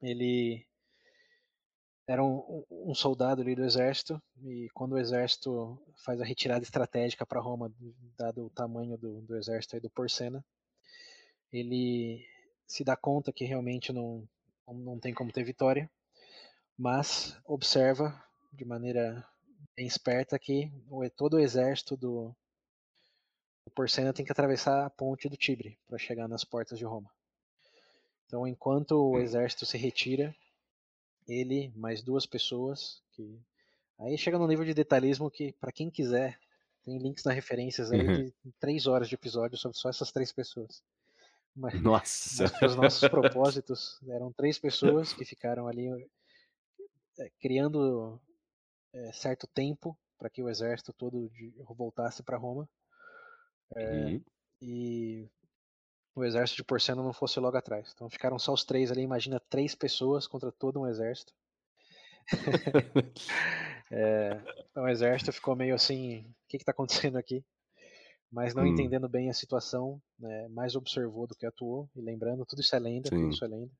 ele era um, um, soldado ali do exército e quando o exército faz a retirada estratégica para Roma, dado o tamanho do, do exército aí do Porcena, ele se dá conta que realmente não, não tem como ter vitória, mas observa de maneira bem esperta que todo o exército do, do Porcena tem que atravessar a ponte do Tibre para chegar nas portas de Roma. Então, enquanto o hum. exército se retira, ele mais duas pessoas que aí chega num nível de detalhismo que para quem quiser tem links nas referências aí uhum. de três horas de episódio sobre só essas três pessoas. Mas, Nossa. Mas os nossos propósitos eram três pessoas que ficaram ali é, criando é, certo tempo para que o exército todo de, voltasse para Roma. É, uhum. E o exército de Porcena não fosse logo atrás. Então ficaram só os três ali. Imagina três pessoas contra todo um exército. é, então o exército ficou meio assim: o que está acontecendo aqui? Mas não hum. entendendo bem a situação, né, mais observou do que atuou. E lembrando, tudo isso é lenda, Sim. tudo isso é lenda.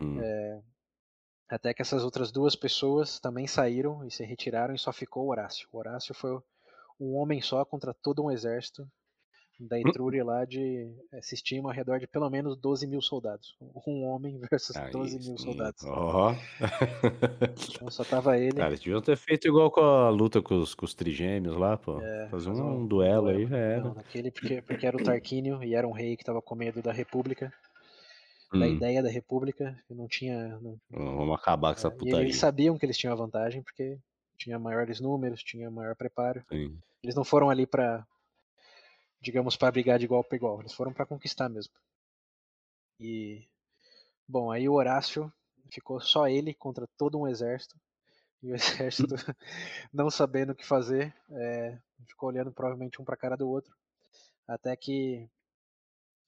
Hum. É, até que essas outras duas pessoas também saíram e se retiraram e só ficou Horácio. O Horácio foi um homem só contra todo um exército da hum. Etrúria lá de é, se estima ao redor de pelo menos 12 mil soldados. Um homem versus Aí, 12 mil soldados. Ó. Então só tava ele. Cara, eles deviam ter feito igual com a luta com os, com os trigêmeos lá, pô. É, Fazer um, um, duelo, aí já era. Não, naquele porque, porque era o Tarquínio e era um rei que tava com medo da República. Da hum. ideia da República, e não tinha. Não, Vamos acabar com essa putaria. E eles sabiam que eles tinham a vantagem, porque tinha maiores números, tinha maior preparo. Sim. Eles não foram ali para digamos, para brigar de igual para igual. Eles foram para conquistar mesmo. E bom, aí o Horácio ficou só ele contra todo um exército. E o exército, não sabendo o que fazer, é, ficou olhando provavelmente um para a cara do outro. Até que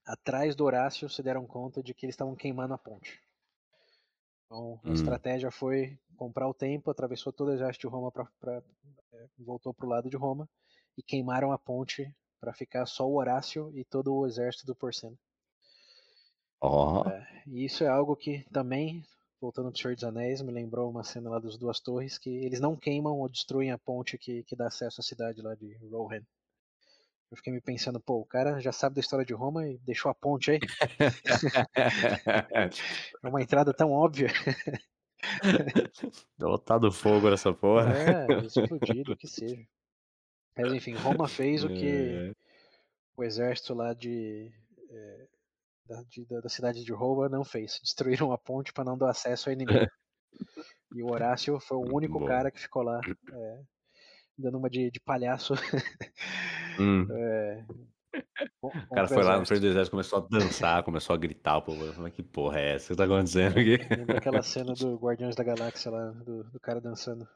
atrás do Horácio se deram conta de que eles estavam queimando a ponte. Então a hum. estratégia foi comprar o tempo, atravessou todo o exército de Roma, pra, pra, é, voltou para o lado de Roma e queimaram a ponte para ficar só o Horácio e todo o exército do Porcena. Oh. É, e isso é algo que também, voltando para o Senhor dos Anéis, me lembrou uma cena lá dos Duas Torres, que eles não queimam ou destruem a ponte que, que dá acesso à cidade lá de Rohan. Eu fiquei me pensando, pô, o cara já sabe da história de Roma e deixou a ponte aí. é uma entrada tão óbvia. Botado fogo nessa porra. É, explodido, que seja. Mas enfim, Roma fez o que é. o exército lá de, é, da, de, da, cidade de Roma não fez. Destruíram a ponte para não dar acesso ao inimigo. e o Horácio foi o único Bom. cara que ficou lá é, dando uma de, de palhaço. Hum. É, o cara foi lá no frente do exército, começou a dançar, começou a gritar, o povo. Falei, que porra é essa que tá acontecendo aqui? Lembra aquela cena do Guardiões da Galáxia lá, do, do cara dançando.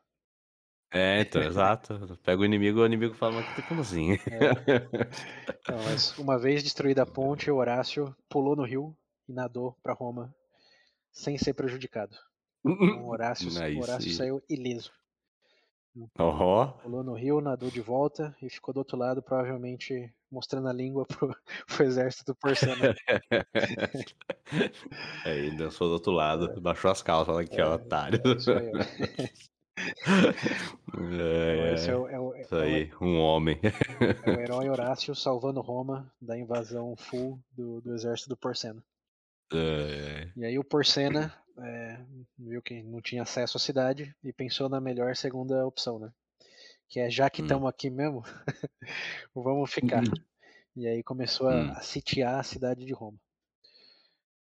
É, então, exato. Pega o inimigo, o inimigo fala, mas como assim? É. Não, mas uma vez destruída a ponte, o Horácio pulou no rio e nadou para Roma sem ser prejudicado. Então, o Horácio, nice. Horácio saiu ileso. Uhum. Pulou no rio, nadou de volta e ficou do outro lado, provavelmente mostrando a língua pro, pro exército do Porcena. Aí dançou do outro lado, é. baixou as calças, falando que é, é otário. É isso aí, é, esse é o, é o, é isso aí, um homem. É o herói Horácio salvando Roma da invasão full do, do exército do Porcena. É. E aí o Porcena é, viu que não tinha acesso à cidade e pensou na melhor segunda opção, né? Que é já que estamos hum. aqui mesmo, vamos ficar. E aí começou a, hum. a sitiar a cidade de Roma.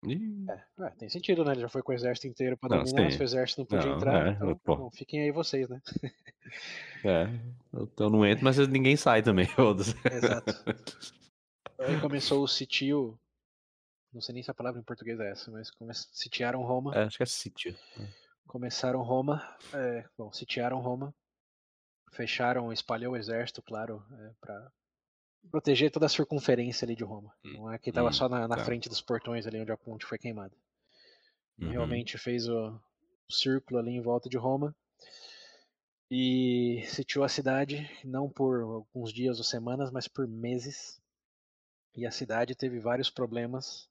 É, é, tem sentido, né? Ele já foi com o exército inteiro pra dominar, se o exército não podia não, entrar, é, então bom, fiquem aí vocês, né? É, eu não entro, mas ninguém sai também. Exato. Aí começou o sitio, não sei nem se a palavra em português é essa, mas come... sitiaram Roma. É, acho que é sítio. Começaram Roma, é, bom, sitiaram Roma, fecharam, espalhou o exército, claro, é, para proteger toda a circunferência ali de Roma. Hum, não é que estava hum, só na, na tá. frente dos portões ali onde a ponte foi queimada. Uhum. Realmente fez o, o, círculo ali em volta de Roma. e sitiou a cidade não por alguns dias ou semanas, mas por meses. E a cidade teve vários problemas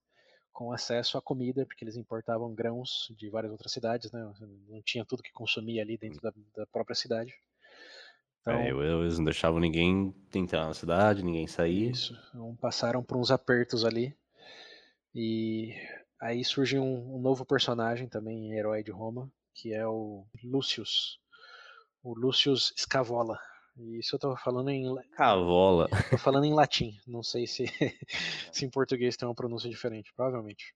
com acesso à comida, porque eles importavam grãos de várias outras cidades, né? Não tinha tudo que consumir ali dentro da, da própria cidade. Então, é, eles não deixavam ninguém entrar na cidade, ninguém sair. Isso. Então, passaram por uns apertos ali. E aí surge um, um novo personagem também, herói de Roma, que é o Lucius. O Lucius Scavola. Isso eu tô falando em. Cavola. Tô falando em latim. Não sei se, se em português tem uma pronúncia diferente, provavelmente.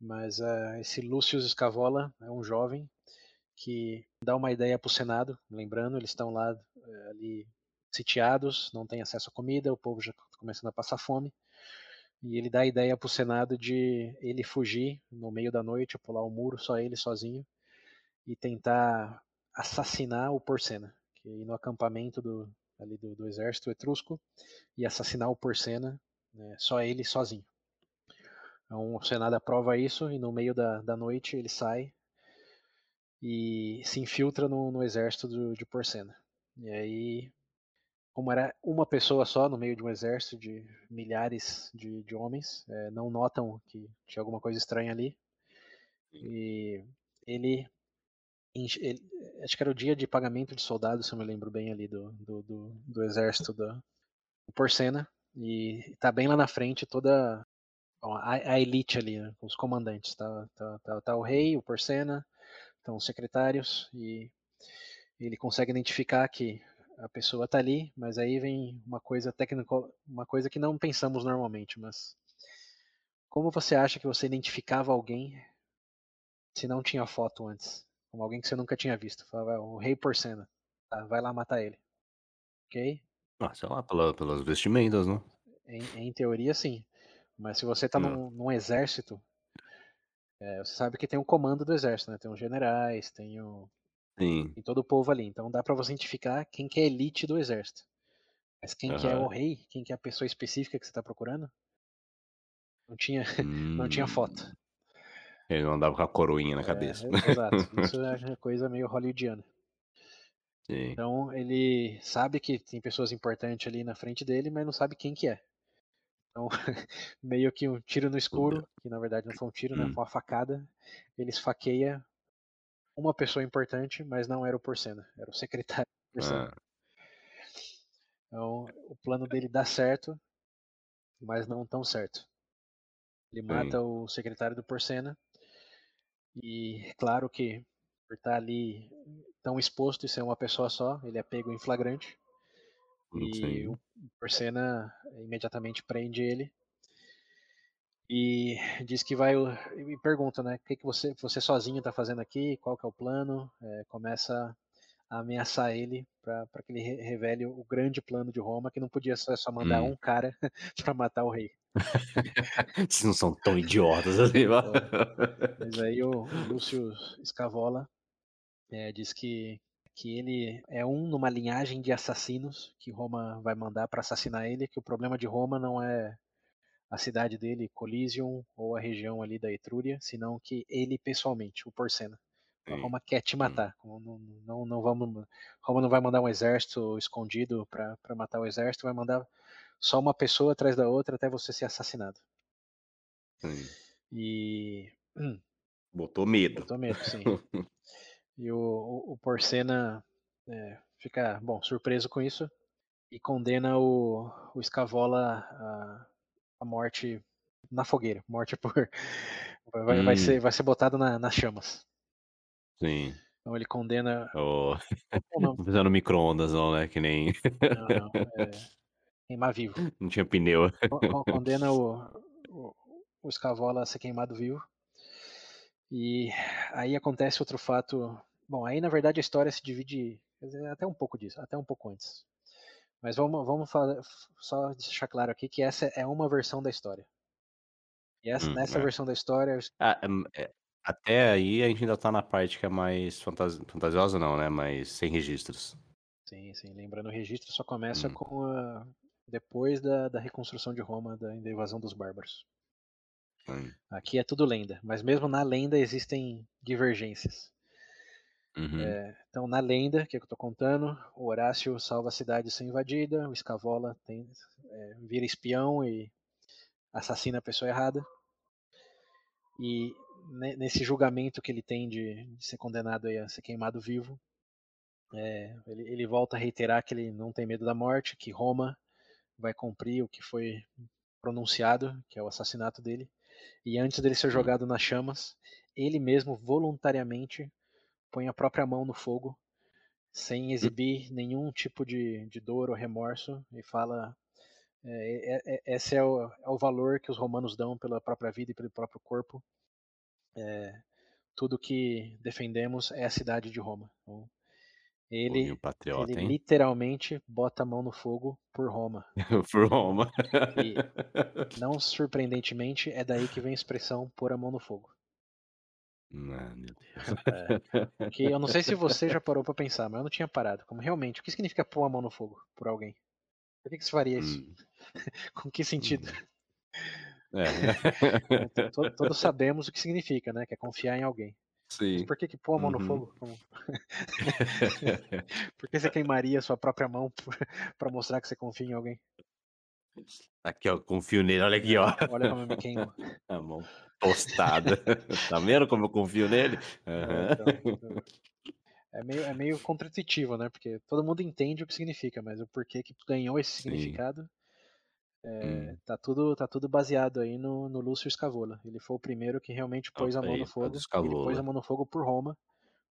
Mas uh, esse Lucius Scavola é um jovem que dá uma ideia para o Senado. Lembrando, eles estão lá uh, ali sitiados, não tem acesso à comida, o povo já está começando a passar fome. E ele dá a ideia para o Senado de ele fugir no meio da noite, pular o muro, só ele sozinho, e tentar assassinar o Porcena, que ir no acampamento do, ali do, do exército etrusco e assassinar o Porcena, né, só ele sozinho. Então o Senado aprova isso e no meio da, da noite ele sai e se infiltra no, no exército do, de Porcena. E aí como era uma pessoa só no meio de um exército de milhares de, de homens, é, não notam que tinha alguma coisa estranha ali. E ele, ele, acho que era o dia de pagamento de soldados, se eu me lembro bem ali do, do, do, do exército da do Porcena, e tá bem lá na frente toda a, a elite ali, né, os comandantes, tá, tá, tá, tá o rei, o Porcena, estão os secretários e ele consegue identificar que a pessoa está ali, mas aí vem uma coisa técnica, uma coisa que não pensamos normalmente, mas como você acha que você identificava alguém se não tinha foto antes? Como alguém que você nunca tinha visto. Falava, o rei Porcena. Tá, vai lá matar ele. Ok? Ah, sei lá, pela, pelas vestimentas, né? Em, em, teoria, sim. Mas se você tá num, num exército, é, você sabe que tem um comando do exército, né? Tem os generais, tem o, Sim. Tem todo o povo ali. Então dá para você identificar quem que é elite do exército. Mas quem uhum. que é o rei, quem que é a pessoa específica que você está procurando, não tinha, hum. não tinha foto. Hum. Ele não andava com a coroinha na é, cabeça. Exato. Isso é coisa meio hollywoodiana. Sim. Então ele sabe que tem pessoas importantes ali na frente dele, mas não sabe quem que é. Então, meio que um tiro no escuro, que na verdade não foi um tiro, né? hum. Foi uma facada. Ele esfaqueia uma pessoa importante, mas não era o Porcena, era o secretário do Porcena. Ah. Então, o plano dele dá certo, mas não tão certo. Ele mata Sim. o secretário do Porcena e claro que por estar ali tão exposto e ser uma pessoa só, ele é pego em flagrante. E Sim. o Porcena imediatamente prende ele e diz que vai e pergunta, né, o que, que você você sozinho está fazendo aqui, qual que é o plano, é, começa a ameaçar ele para que ele revele o grande plano de Roma, que não podia só, só mandar hum. um cara para matar o rei. Vocês não são tão idiotas assim, Mas aí o, Lúcio Scavola é, diz que que ele é um numa linhagem de assassinos que Roma vai mandar para assassinar ele, que o problema de Roma não é a cidade dele, Coliseum, ou a região ali da Etrúria, senão que ele pessoalmente, o Porcena. A Roma quer te matar. Não, não, não vamos, Roma não vai mandar um exército escondido para matar o exército, vai mandar só uma pessoa atrás da outra até você ser assassinado. Sim. E. Botou medo. Botou medo, sim. e o, o, o Porcena é, fica, bom, surpreso com isso e condena o, o Scavola a a morte na fogueira, morte por vai, hum. vai ser vai ser botado na, nas chamas. Sim. Então ele condena. Oh. Não micro-ondas, não, né? Que nem. Não, não. É... Queimar vivo. Não tinha pneu. Condena o, o, o Scavola a ser queimado vivo. E aí acontece outro fato. Bom, aí na verdade a história se divide até um pouco disso, até um pouco antes. Mas vamos, vamos falar, só deixar claro aqui que essa é uma versão da história. E essa, hum, nessa é. versão da história. Ah, é, é, até aí a gente ainda tá na parte que é mais fantasi fantasiosa, não, né? Mas sem registros. Sim, sim. Lembrando, o registro só começa hum. com a. depois da, da reconstrução de Roma, da, da invasão dos bárbaros. Aqui é tudo lenda, mas mesmo na lenda existem divergências. Uhum. É, então, na lenda que eu estou contando, o Horácio salva a cidade sem invadida, o Escavola tem, é, vira espião e assassina a pessoa errada. E nesse julgamento que ele tem de, de ser condenado a ser queimado vivo, é, ele, ele, volta a reiterar que ele não tem medo da morte, que Roma vai cumprir o que foi pronunciado, que é o assassinato dele. E antes dele ser jogado nas chamas, ele mesmo voluntariamente põe a própria mão no fogo, sem exibir nenhum tipo de, de dor ou remorso, e fala: é, é, é, esse é o, é o, valor que os romanos dão pela própria vida e pelo próprio corpo. É, tudo que defendemos é a cidade de Roma. Então, ele, patriota, ele literalmente bota a mão no fogo por Roma. por Roma. E, não surpreendentemente, é daí que vem a expressão pôr a mão no fogo. Ah, meu Deus. É, que eu não sei se você já parou para pensar, mas eu não tinha parado. Como realmente, o que significa pôr a mão no fogo por alguém? Por que, que você faria isso? Hum. Com que sentido? Hum. É. todos, todos sabemos o que significa, né? Que é confiar em alguém. Sim. Mas por que, que pôr a mão uhum. no fogo? por que você queimaria a sua própria mão para mostrar que você confia em alguém? Aqui, ó, confio nele, olha aqui, ó. Olha como eu me queimo. A mão tostada. tá vendo como eu confio nele? Uhum. então, é, meio, é meio contraintuitivo, né? Porque todo mundo entende o que significa, mas o porquê que ganhou esse significado é, hum. tá, tudo, tá tudo baseado aí no, no Lúcio Scavola. Ele foi o primeiro que realmente pôs a mão no fogo. Ele pôs a mão no fogo por Roma,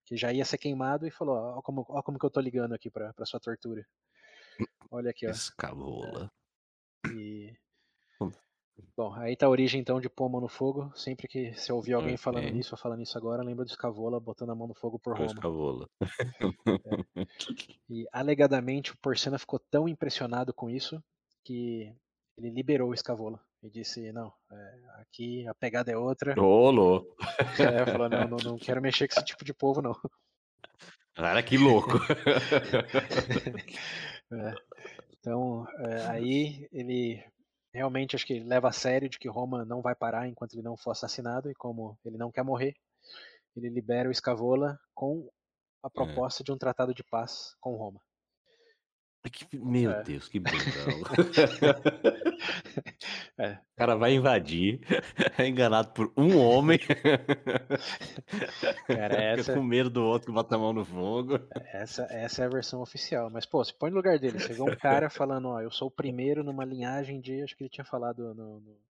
que já ia ser queimado, e falou: Ó, como, ó como que eu tô ligando aqui pra, pra sua tortura. Olha aqui, ó. Escavola. E. Bom, aí tá a origem então de pôr a mão no fogo. Sempre que você ouvir alguém okay. falando nisso ou falando isso agora, lembra do Escavola botando a mão no fogo por Roma. Escavola. É. E alegadamente o Porcena ficou tão impressionado com isso que ele liberou o Escavola. E disse, não, é, aqui a pegada é outra. Ô, louco. É, falou, não, não, não quero mexer com esse tipo de povo, não. Cara, que louco. é. Então, é, aí ele realmente acho que leva a sério de que Roma não vai parar enquanto ele não for assassinado, e como ele não quer morrer, ele libera o Escavola com a é. proposta é. de um tratado de paz com Roma. Que, meu é. Deus, que bundão. é. O cara vai invadir, é enganado por um homem. Cara, essa... com medo do outro que bota a mão no fogo. Essa, essa é a versão oficial. Mas, pô, você põe no lugar dele. Você vê um cara falando, ó, eu sou o primeiro numa linhagem de. Acho que ele tinha falado no, no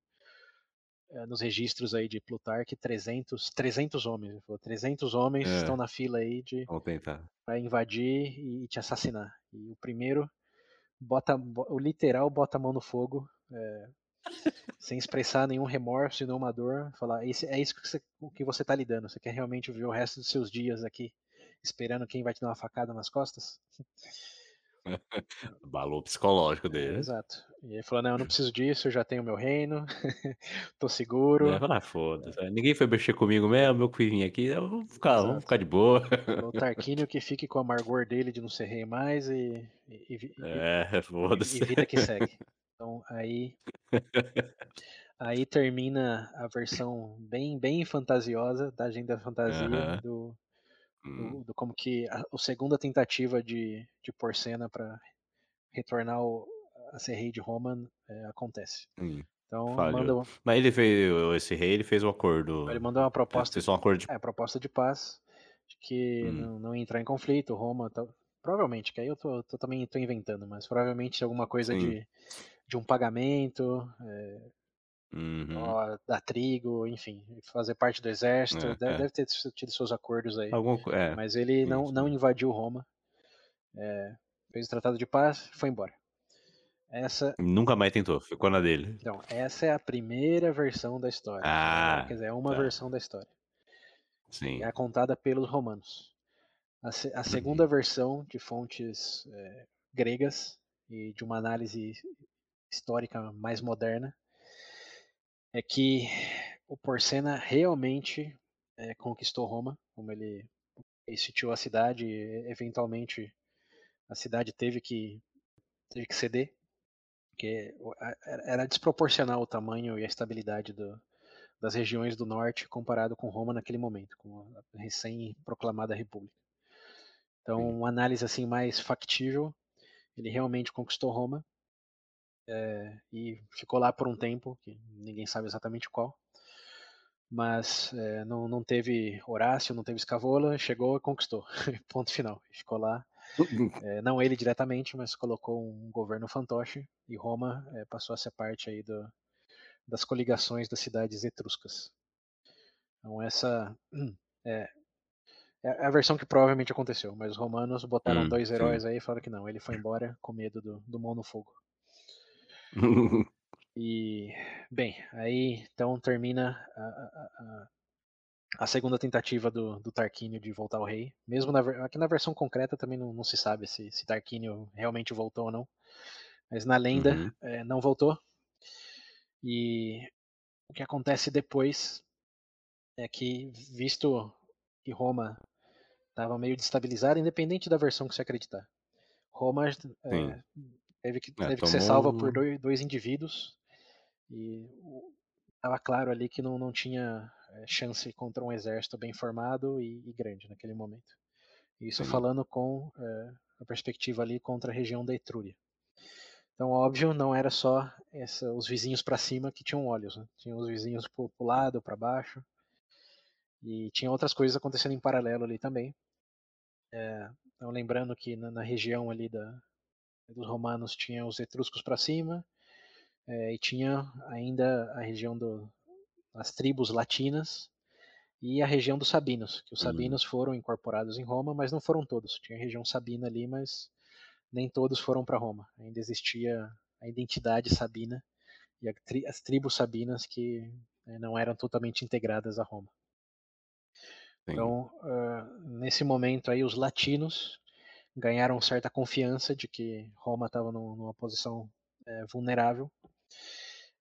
nos registros aí de Plutarque 300, 300 homens. Falou, 300 homens é. estão na fila aí de para invadir e te assassinar. E o primeiro bota o literal bota a mão no fogo, é, sem expressar nenhum remorso e nenhuma dor, falar, é isso que você, que você tá lidando. Você quer realmente viver o resto dos seus dias aqui esperando quem vai te dar uma facada nas costas? Valor psicológico dele. É, exato. E ele falou: Não, eu não preciso disso, eu já tenho meu reino, tô seguro. É, lá, foda-se. Ninguém foi mexer comigo mesmo, meu cuivinho aqui, vamos ficar, vamos ficar de boa. O Tarquínio que fique com o amargor dele de não ser rei mais e. e, e é, foda-se. E, vida que segue. Então aí. Aí termina a versão bem, bem fantasiosa da agenda fantasia do, do, hum. do, como que a, a, segunda tentativa de, de Porcena para retornar o, a ser rei de Roma é, acontece. Hum. Então, manda... Mas ele fez, esse rei, ele fez um acordo. Ele mandou uma proposta. Fez um acordo de... É, proposta de paz, de que hum. não, não entrar em conflito, Roma. Tá... Provavelmente, que aí eu tô, tô, também tô inventando, mas provavelmente alguma coisa de, de um pagamento, é, Uhum. Ó, dar trigo, enfim, fazer parte do exército. É, deve, é. deve, ter tido seus acordos aí. Algum, é. Mas ele não, não invadiu Roma. É, fez o tratado de paz e foi embora. Essa... Nunca mais tentou, ficou na dele. Então, essa é a primeira versão da história. Ah, Quer dizer, é uma tá. versão da história. Sim. É contada pelos romanos. A, se, a segunda uhum. versão de fontes é, gregas e de uma análise histórica mais moderna é que o Porcena realmente é, conquistou Roma, como ele, ele sitiou a cidade, eventualmente a cidade teve que, teve que ceder, porque era desproporcional o tamanho e a estabilidade do, das regiões do norte comparado com Roma naquele momento, com a recém-proclamada república. Então, uma análise assim mais factível, ele realmente conquistou Roma é, e ficou lá por um tempo, que ninguém sabe exatamente qual. Mas é, não, não teve Horácio, não teve Escavola, chegou e conquistou. Ponto final. Ficou lá. É, não ele diretamente, mas colocou um governo fantoche e Roma passou a ser parte aí do, das coligações das cidades etruscas. Então essa é, é a versão que provavelmente aconteceu, mas os romanos botaram hum, dois heróis sim. aí e falaram que não, ele foi embora com medo do, do mão no fogo. e, bem, aí então termina a, a, a segunda tentativa do, do Tarquínio de voltar ao rei. Mesmo na, aqui na versão concreta também não, não se sabe se, se Tarquínio realmente voltou ou não. Mas na lenda uhum. é, não voltou. E o que acontece depois é que, visto que Roma estava meio destabilizada, independente da versão que você acreditar, Roma é, teve, que, é, teve que ser salva por dois, dois indivíduos e estava claro ali que não, não tinha é, chance contra um exército bem formado e, e grande naquele momento. Isso Sim. falando com é, a perspectiva ali contra a região da Etrúria. Então, óbvio, não era só essa, os vizinhos para cima que tinham olhos, né? tinha os vizinhos para o lado, para baixo, e tinha outras coisas acontecendo em paralelo ali também. É, então, lembrando que na, na, região ali da, dos romanos tinha os etruscos para cima, é, e tinha ainda a região das tribos latinas e a região dos sabinos, que os uhum. sabinos uhum. foram incorporados em Roma, mas não foram todos. Tinha a região sabina ali, mas nem todos foram para Roma. Ainda existia a identidade sabina e as tribos sabinas que né, não eram totalmente integradas a Roma. Sim. Então, uh, nesse momento aí, os latinos ganharam certa confiança de que Roma estava numa posição é, vulnerável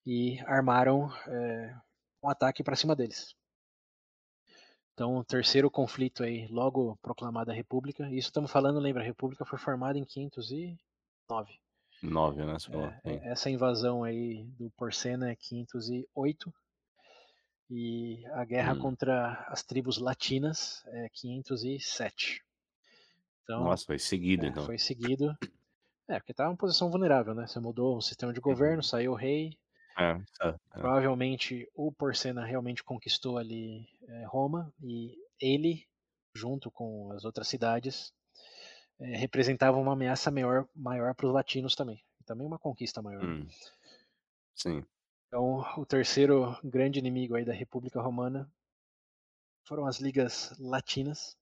e armaram é, um ataque para cima deles. Então, o terceiro conflito aí, logo proclamada a República. Isso estamos falando, lembra, a República foi formada em 509. 9, né? É, é, essa invasão aí do Porcena é 508. E a guerra hum. contra as tribos latinas é 507. Então, Nossa, foi seguido é, então. Foi seguido. É, porque estava em posição vulnerável, né? Você mudou o sistema de governo, uhum. saiu o rei, é, é, é. Provavelmente o Porcena realmente conquistou ali é, Roma e ele, junto com as outras cidades, representava uma ameaça maior, maior para os latinos também. Também uma conquista maior. Hum. Sim. Então, o terceiro grande inimigo aí da República Romana foram as ligas latinas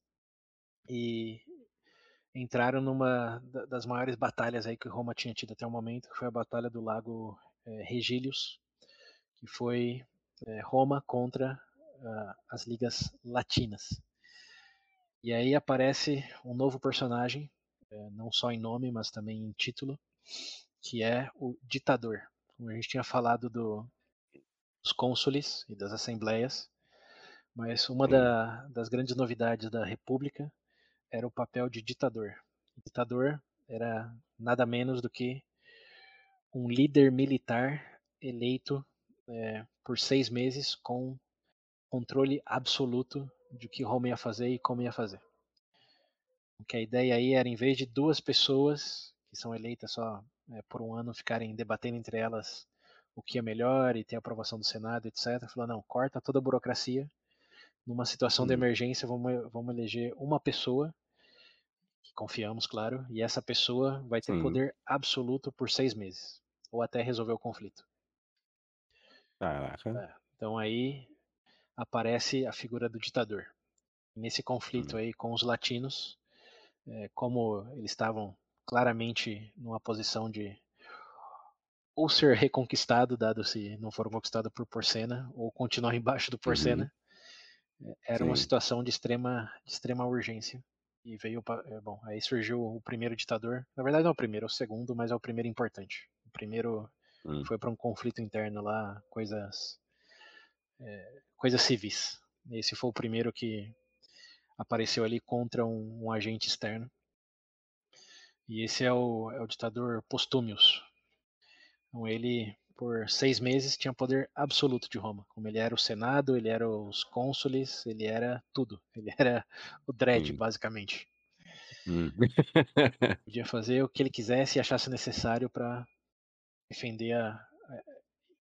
e entraram numa das maiores batalhas aí que Roma tinha tido até o momento, que foi a Batalha do Lago é, Regílios, que foi é, Roma contra uh, as ligas latinas. E aí aparece um novo personagem, é, não só em nome, mas também em título, que é o ditador. Como a gente tinha falado do, dos cônsules e das assembleias, mas uma da, das grandes novidades da República era o papel de ditador. O ditador era nada menos do que um líder militar eleito é, por seis meses com controle absoluto de o que Roma ia fazer e como ia fazer. Porque a ideia aí era, em vez de duas pessoas que são eleitas só é, por um ano ficarem debatendo entre elas o que é melhor e ter aprovação do Senado, etc., falou, não, corta toda a burocracia. Numa situação de emergência, vamos, vamos eleger uma pessoa que confiamos, claro, e essa pessoa vai ter Sim. poder absoluto por seis meses ou até resolver o conflito. Caraca. É, então aí aparece a figura do ditador. Nesse conflito hum. aí com os latinos, é, como eles estavam claramente numa posição de ou ser reconquistado, dado se não foram conquistados por Porcena, ou continuar embaixo do Porcena, uhum. Era Sim. uma situação de extrema, de extrema urgência. E veio, é, bom, aí surgiu o primeiro ditador. Na verdade não é o primeiro, é o segundo, mas é o primeiro importante primeiro hum. foi para um conflito interno lá, coisas, é, coisas civis. Esse foi o primeiro que apareceu ali contra um, um agente externo. E esse é o, é o ditador Postumius. Então ele, por seis meses, tinha poder absoluto de Roma. Como ele era o Senado, ele era os cônsules, ele era tudo. Ele era o dread, basicamente. Hum. Podia fazer o que ele quisesse e achasse necessário para defender a,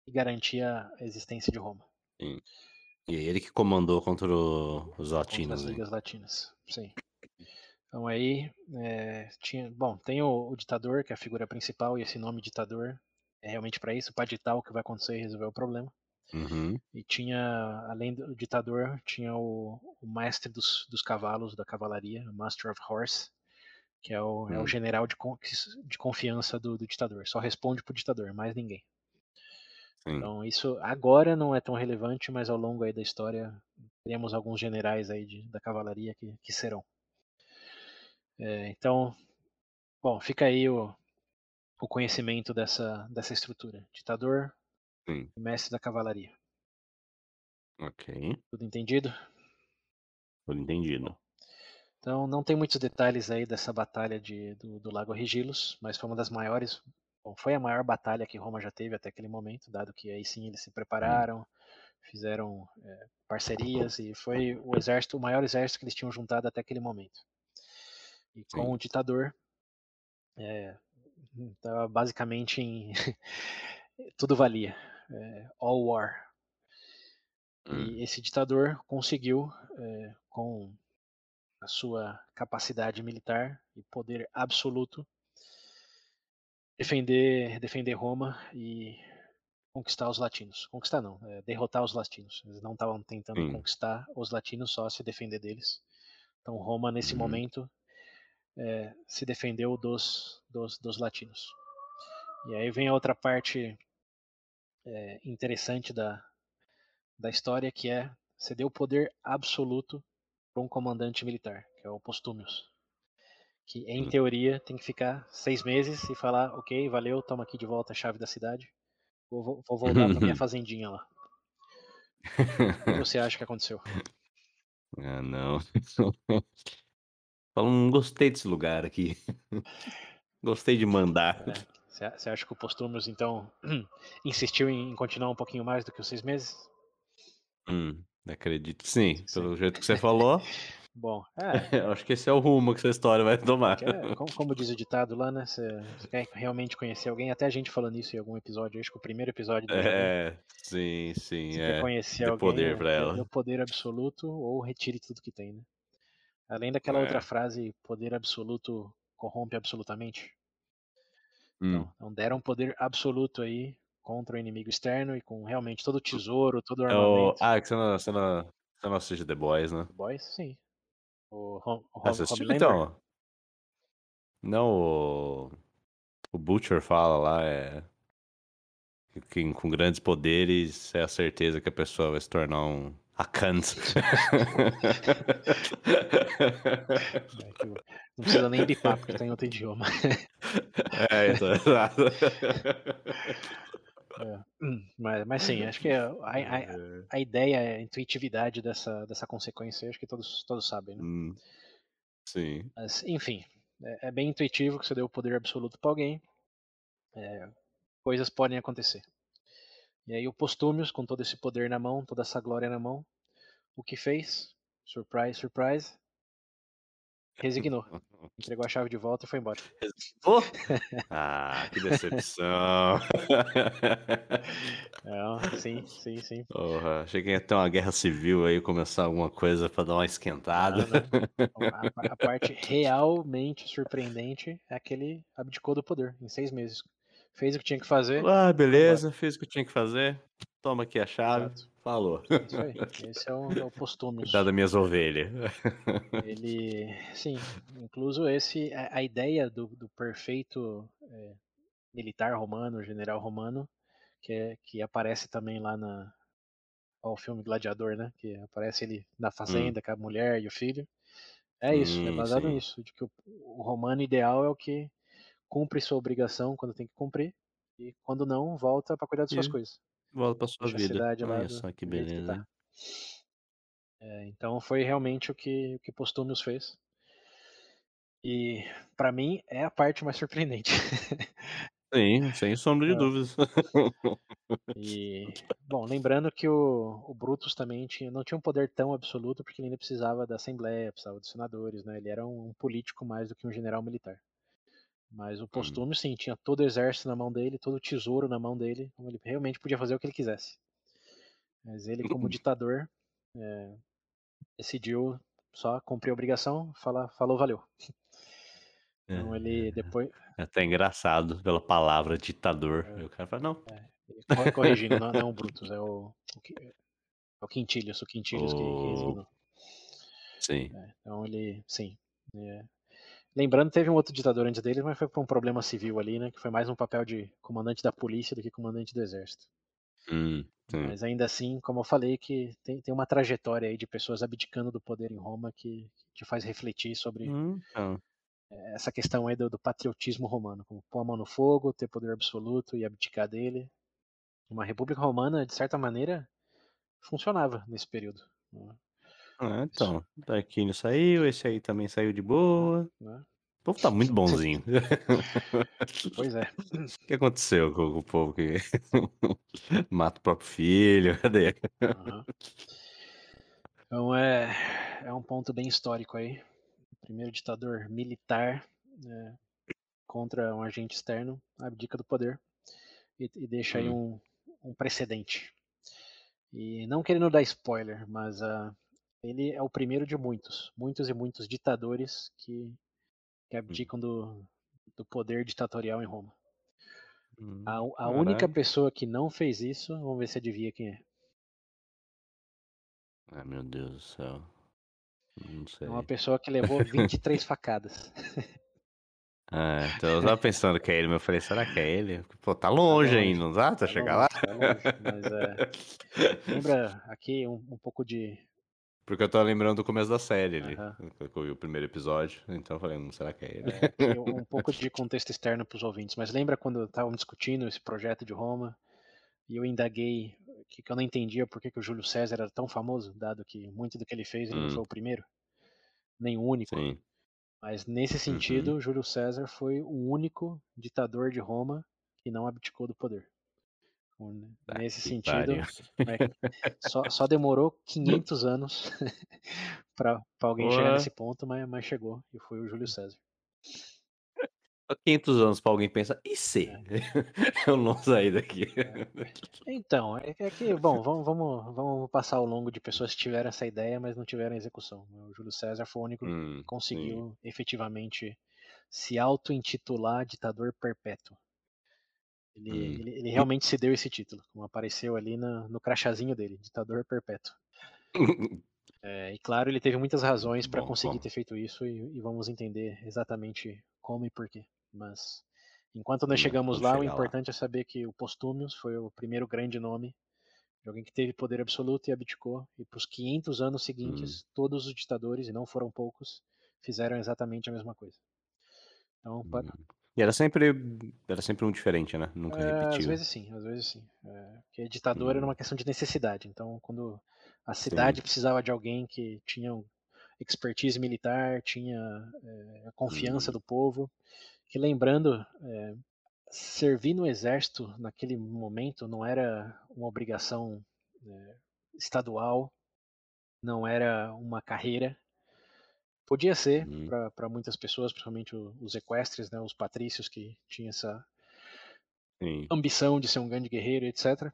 e garantir a existência de Roma. Sim. E é ele que comandou contra o, os latinos. Contra as ligas latinas, sim. Então aí é, tinha, bom, tem o, o, ditador que é a figura principal e esse nome ditador é realmente para isso, para ditar o que vai acontecer e resolver o problema. Uhum. E tinha, além do ditador, tinha o, o mestre dos, dos, cavalos da cavalaria, Master of Horse, que é o, uhum. é o hum. general de, de confiança do, do ditador. Só responde pro ditador, mais ninguém. Sim. Então isso agora não é tão relevante, mas ao longo aí da história teremos alguns generais aí de, da cavalaria que, que serão. É, então, bom, fica aí o, o conhecimento dessa, dessa estrutura. Ditador Sim. e mestre da cavalaria. Ok. Tudo entendido? Tudo entendido. Então não tem muitos detalhes aí dessa batalha de, do, do Lago Regilos, mas foi uma das maiores Bom, foi a maior batalha que Roma já teve até aquele momento, dado que aí sim eles se prepararam, fizeram é, parcerias e foi o exército, o maior exército que eles tinham juntado até aquele momento. E com sim. o ditador, é, tava basicamente em tudo valia, é, all war. Hum. E esse ditador conseguiu, é, com a sua capacidade militar e poder absoluto, defender, defender Roma e conquistar os latinos. Conquistar não, é, derrotar os latinos. Eles não estavam tentando Sim. conquistar os latinos, só se defender deles. Então Roma nesse uhum. momento é, se defendeu dos, dos, dos, latinos. E aí vem a outra parte é, interessante da, da história, que é ceder o poder absoluto para um comandante militar, que é o Postumius que em hum. teoria tem que ficar seis meses e falar, ok, valeu, toma aqui de volta a chave da cidade, vou, vou voltar para minha fazendinha lá. o que você acha que aconteceu? Ah, não. não gostei desse lugar aqui. Gostei de mandar. Você é, acha que o Postumius, então, insistiu em continuar um pouquinho mais do que os seis meses? Hum, acredito sim, sim. pelo jeito que você falou. Bom, é. Eu acho que esse é o rumo que essa história vai tomar. É, como, como, diz o ditado lá, né? Você, quer realmente conhecer alguém, até a gente falando isso em algum episódio, acho que o primeiro episódio do É, sim, sim. Você é. quer conhecer alguém, poder pra ela. o poder absoluto ou retire tudo que tem, né? Além daquela é. outra frase, poder absoluto corrompe absolutamente. Hum. Então, então deram poder absoluto aí contra o inimigo externo e com realmente todo o tesouro, todo o armamento. É o... Ah, que você não, você, não, você não assiste The Boys, né? The Boys, sim. O, Rom, o Rom, então? Não, o, o Butcher fala lá, é. Que com grandes poderes é a certeza que a pessoa vai se tornar um. A Kant. É, não precisa nem bipar, porque tá em outro idioma. É, exato. É. Hum, mas, mas sim, acho que a, a, é. a, ideia, a intuitividade dessa, dessa consequência, acho que todos, todos sabem. Né? Hum, sim. Mas, enfim, é, é, bem intuitivo que você deu o poder absoluto para alguém. É, coisas podem acontecer. E aí o Postúmios, com todo esse poder na mão, toda essa glória na mão, o que fez? Surprise, surprise. Resignou. Entregou a chave de volta e foi embora. Oh! Ah, que decepção. Sim, sim, sim. Porra, achei que ia ter uma guerra civil aí, começar alguma coisa para dar uma esquentada. A, a, parte realmente surpreendente é que ele abdicou do poder em seis meses. Fez o que tinha que fazer. Ah, beleza, fez o que tinha que fazer. Toma aqui a chave. Exato. Falou. Isso aí. Esse é o, é o Postumius. Cuidado das minhas ovelhas. Ele, sim, incluso esse, a, a ideia do, do perfeito é, militar romano, general romano, que, é, que aparece também lá na o filme Gladiador, né? Que aparece ele na fazenda hum. com a mulher e o filho. É isso, é baseado sim. nisso, de que o, o romano ideal é o que cumpre sua obrigação quando tem que cumprir e quando não volta para cuidar das suas coisas. Volta pra sua vida. Olha só que beleza. Que tá. é, então foi realmente o que, o que Postumius fez. E para mim é a parte mais surpreendente. Sim, sem sombra de é. dúvidas. E, bom, lembrando que o, o Brutus também tinha, não tinha um poder tão absoluto, porque ele ainda precisava da Assembleia, precisava dos senadores, né? Ele era um político mais do que um general militar. Mas o Postúmio, hum. sim, tinha todo o exército na mão dele, todo o tesouro na mão dele, então ele realmente podia fazer o que ele quisesse. Mas ele, como ditador, é, decidiu só cumprir a obrigação, fala, falou, valeu. Então ele depois. É até engraçado pela palavra ditador. É. o cara fala, não. É, corrigindo, não, não é o Brutus, é o. É o Quintilhos, o Quintilhos o... que, que. Sim. É, então ele. Sim. É. Lembrando, teve um outro ditador antes dele, mas foi por um problema civil ali, né? Que foi mais um papel de comandante da polícia do que comandante do exército. Hum, mas ainda assim, como eu falei, que tem, tem uma trajetória aí de pessoas abdicando do poder em Roma que, te faz refletir sobre hum, então. essa questão aí do, do, patriotismo romano, como pôr a mão no fogo, ter poder absoluto e abdicar dele. Uma república romana, de certa maneira, funcionava nesse período. Né? Ah, então, Tarquínio saiu, esse aí também saiu de boa. Né? O povo tá muito bonzinho. Pois é. O que aconteceu com o povo que mata o próprio filho? Cadê? Uhum. Então é, é um ponto bem histórico aí. O primeiro ditador militar né, contra um agente externo abdica do poder e, e deixa hum. aí um, um precedente. E não querendo dar spoiler, mas uh, ele é o primeiro de muitos, muitos e muitos ditadores que, que hum. abdicam do, do poder ditatorial em Roma. Hum, a, a única pessoa que não fez isso, vamos ver se adivinha quem é. Ai meu Deus do céu. Não sei. É uma pessoa que levou 23 facadas. Ah, então eu tava pensando que é ele, mas eu falei, será que é ele? Pô, tá, longe, tá longe ainda, não dá? Tá, tá chegar lá? Tá longe, mas é. Lembra aqui um, um pouco de porque eu tô lembrando do começo da série ali, uhum. eu vi o primeiro episódio, então eu falei, hum, será que é ele? É, um pouco de contexto externo para os ouvintes, mas lembra quando estavam discutindo esse projeto de Roma e eu indaguei que, que eu não entendia por que, que o Júlio César era tão famoso, dado que muito do que ele fez ele hum. não foi o primeiro, nem o único. Sim. Mas nesse sentido, uhum. Júlio César foi o único ditador de Roma que não abdicou do poder. Né, ah, nesse sentido, né, só, só, demorou 500 anos para alguém Boa. chegar nesse ponto, mas, mas chegou e foi o Júlio César. 500 anos para alguém pensar, e se é. eu não sair daqui? É. Então, é, é, que, bom, vamos, vamos, vamos passar ao longo de pessoas que tiveram essa ideia, mas não tiveram execução. O Júlio César foi o único hum, que conseguiu sim. efetivamente se auto-intitular ditador perpétuo. Ele, hum. ele, ele, realmente se deu esse título, como apareceu ali no, no crachazinho dele, ditador perpétuo. é, e claro, ele teve muitas razões para conseguir bom. ter feito isso e, e, vamos entender exatamente como e porquê. Mas enquanto nós hum, chegamos lá, o importante lá. é saber que o Postúmios foi o primeiro grande nome de alguém que teve poder absoluto e abdicou. E para os 500 anos seguintes, hum. todos os ditadores, e não foram poucos, fizeram exatamente a mesma coisa. Então, para, hum. E era sempre, era sempre um diferente, né? Nunca é, Às vezes sim, às vezes sim. É, porque ditador hum. era uma questão de necessidade. Então, quando a cidade sim. precisava de alguém que tinha expertise militar, tinha é, a confiança hum. do povo. Que lembrando, é, servir no exército naquele momento não era uma obrigação é, estadual, não era uma carreira, Podia ser uhum. para muitas pessoas, principalmente os equestres, né, os patrícios que tinham essa Sim. ambição de ser um grande guerreiro, etc.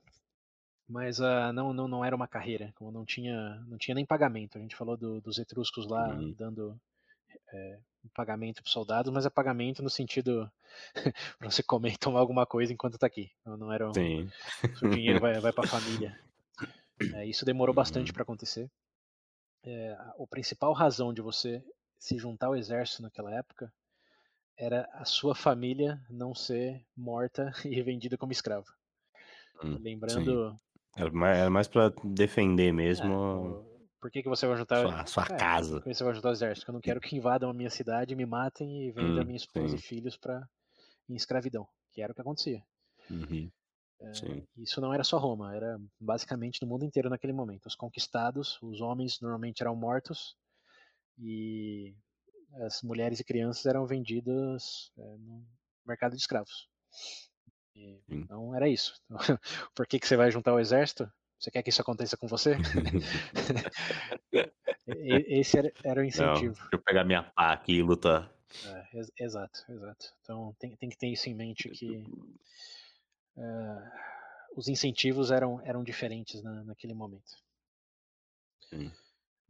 Mas uh, não, não, não era uma carreira, como não tinha, não tinha nem pagamento. A gente falou do, dos etruscos lá uhum. dando é, pagamento para soldados, mas é pagamento no sentido para você comer e tomar alguma coisa enquanto está aqui. Não, não era um, o dinheiro vai, vai para a família. É, isso demorou bastante uhum. para acontecer é, a principal razão de você se juntar ao exército naquela época era a sua família não ser morta e vendida como escravo. Hum, Lembrando. Sim. Era mais, mais para defender mesmo. É, por que, que você vai juntar. Sua, sua é, casa. Por que você vai juntar o exército? Porque eu não quero que invadam a minha cidade, me matem e vendam hum, minha esposa sim. e filhos para em escravidão, que era o que acontecia. Uhum. É, isso não era só Roma, era basicamente no mundo inteiro naquele momento. Os conquistados, os homens normalmente eram mortos e as mulheres e crianças eram vendidas é, no mercado de escravos. E, então era isso. Por que, que você vai juntar o exército? Você quer que isso aconteça com você? Esse era, era, o incentivo. Não, deixa eu pegar minha pá aqui e lutar. É, ex exato, exato. Então tem, tem que ter isso em mente que uh, os incentivos eram, eram diferentes na, naquele momento. Sim.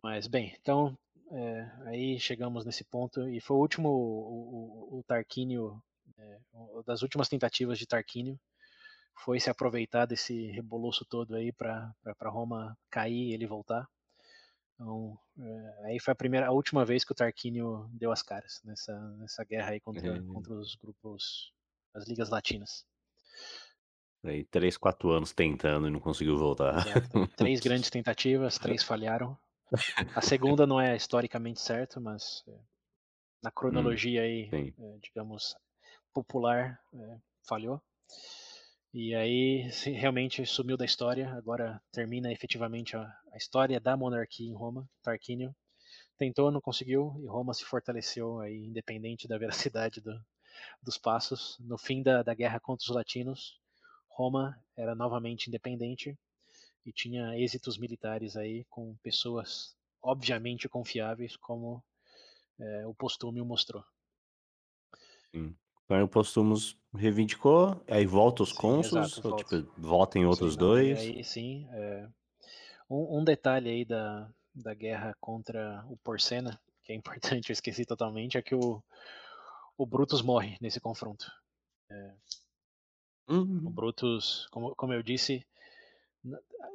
Mas bem, então é, aí chegamos nesse ponto e foi o último o, o, o Tarquínio é, das últimas tentativas de Tarquínio foi se aproveitar desse reboloço todo aí para Roma cair e ele voltar. Então, é, aí foi a primeira, a última vez que o Tarquínio deu as caras nessa, nessa guerra aí contra, contra os grupos, as ligas latinas. Aí, três, quatro anos tentando e não conseguiu voltar. Exato. Três grandes tentativas, três falharam. A segunda não é historicamente certa, mas é, na cronologia hum, aí, é, digamos, popular, é, falhou. E aí realmente sumiu da história. Agora termina efetivamente a, a história da monarquia em Roma. Tarquínio tentou, não conseguiu, e Roma se fortaleceu aí, independente da veracidade do, dos passos. No fim da, da guerra contra os latinos, Roma era novamente independente e tinha êxitos militares aí com pessoas obviamente confiáveis, como é, o Postúmio mostrou. Sim. Então o Postumus reivindicou, aí volta os cônsules, tipo, votam em outros sim, dois. Aí sim. É... Um, um, detalhe aí da, da guerra contra o Porcena, que é importante, eu esqueci totalmente, é que o, o Brutus morre nesse confronto. É... Uhum. O Brutus, como, como eu disse,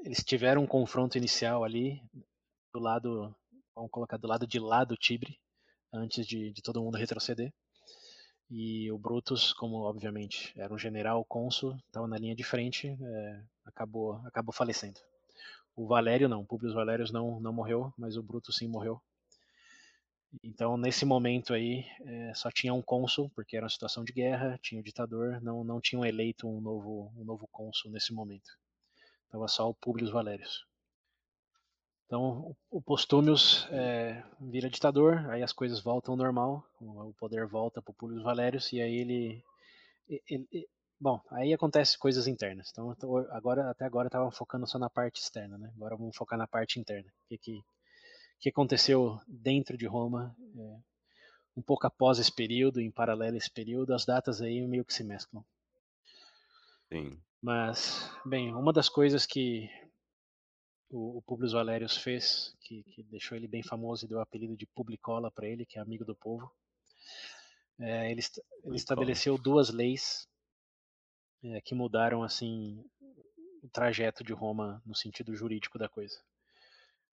eles tiveram um confronto inicial ali, do lado, vamos colocar do lado de lá do Tibre, antes de, de todo mundo retroceder. E o Brutus, como obviamente era um general cônsul, estava na linha de frente, é, acabou, acabou falecendo. O Valério não, o Publius Valérios não, não morreu, mas o Brutus sim morreu. Então, nesse momento aí, é, só tinha um cônsul, porque era uma situação de guerra, tinha o ditador, não, não tinham eleito um novo, um novo cônsul nesse momento. Estava só o Publius Valérios. Então, o Postúmios é, vira ditador, aí as coisas voltam ao normal, o poder volta para o Públio Valérios, e aí ele, ele, ele, Bom, aí acontece coisas internas. Então, agora, até agora estava focando só na parte externa, né? Agora vamos focar na parte interna. O que, que, que aconteceu dentro de Roma, é, um pouco após esse período, em paralelo a esse período, as datas aí meio que se mesclam. Sim. Mas, bem, uma das coisas que o, o Publius Valerius fez, que, que, deixou ele bem famoso e deu o apelido de Publicola para ele, que é amigo do povo. É, ele, ele estabeleceu duas leis é, que mudaram assim o trajeto de Roma no sentido jurídico da coisa.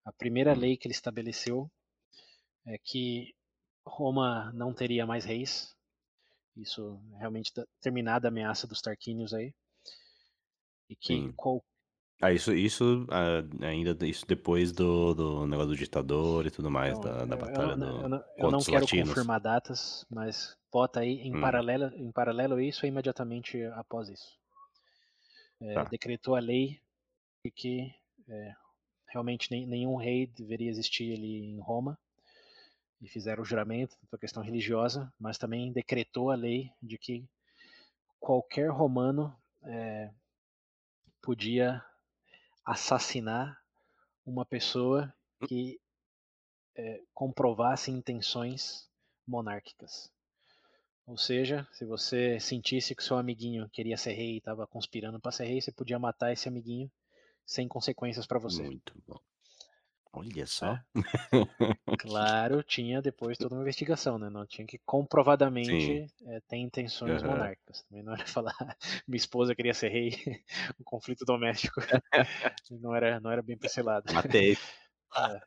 A primeira lei que ele estabeleceu é que Roma não teria mais reis. Isso realmente terminada a ameaça dos Tarquínios aí. E que qual, ah, isso, isso ah, ainda isso depois do, do negócio do ditador e tudo mais, Então, da, da batalha eu não, do, eu não, eu não quero latinos. confirmar datas, mas bota aí em Hum, paralelo, em paralelo a isso, é imediatamente após isso. É, tá. decretou a lei de que é, realmente nem- nenhum rei deveria existir ali em Roma e fizeram o juramento por questão religiosa, mas também decretou a lei de que qualquer romano é, podia assassinar uma pessoa que é, comprovasse intenções monárquicas. Ou seja, se você sentisse que seu amiguinho queria ser rei e estava conspirando para ser rei, você podia matar esse amiguinho sem consequências para você. Muito bom. Olha só. É. Claro, tinha depois toda uma investigação, né? Não tinha que comprovadamente é, ter intenções uhum. monárquicas. Também não era falar minha esposa queria ser rei, um conflito doméstico. não era, não era bem pincelado. Matei. É.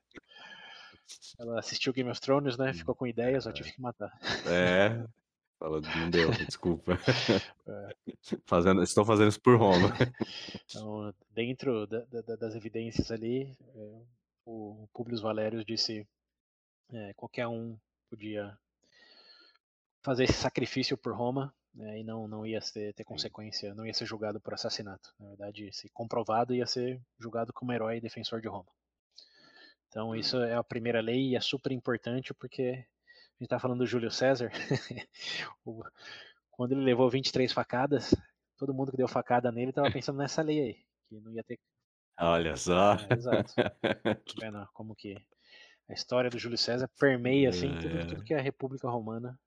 Ela assistiu Game of Thrones, né? Ficou com ideias, eu tive que matar. É. Fala, não deu, desculpa. Fazendo, estou fazendo isso por Roma. Então, dentro da, da, das evidências ali, é, o Publius Valerius disse é, qualquer um podia fazer esse sacrifício por Roma né, e não, não ia ter, ter consequência, não ia ser julgado por assassinato. Na verdade, se comprovado, ia ser julgado como herói e defensor de Roma. Então, hum. isso é a primeira lei e é super importante porque a gente está falando do Júlio César. quando ele levou 23 facadas, todo mundo que deu facada nele estava pensando nessa lei aí, que não ia ter. Olha só. É, exato. Tá vendo como que a história do Júlio César permeia assim tudo, tudo que é a República Romana,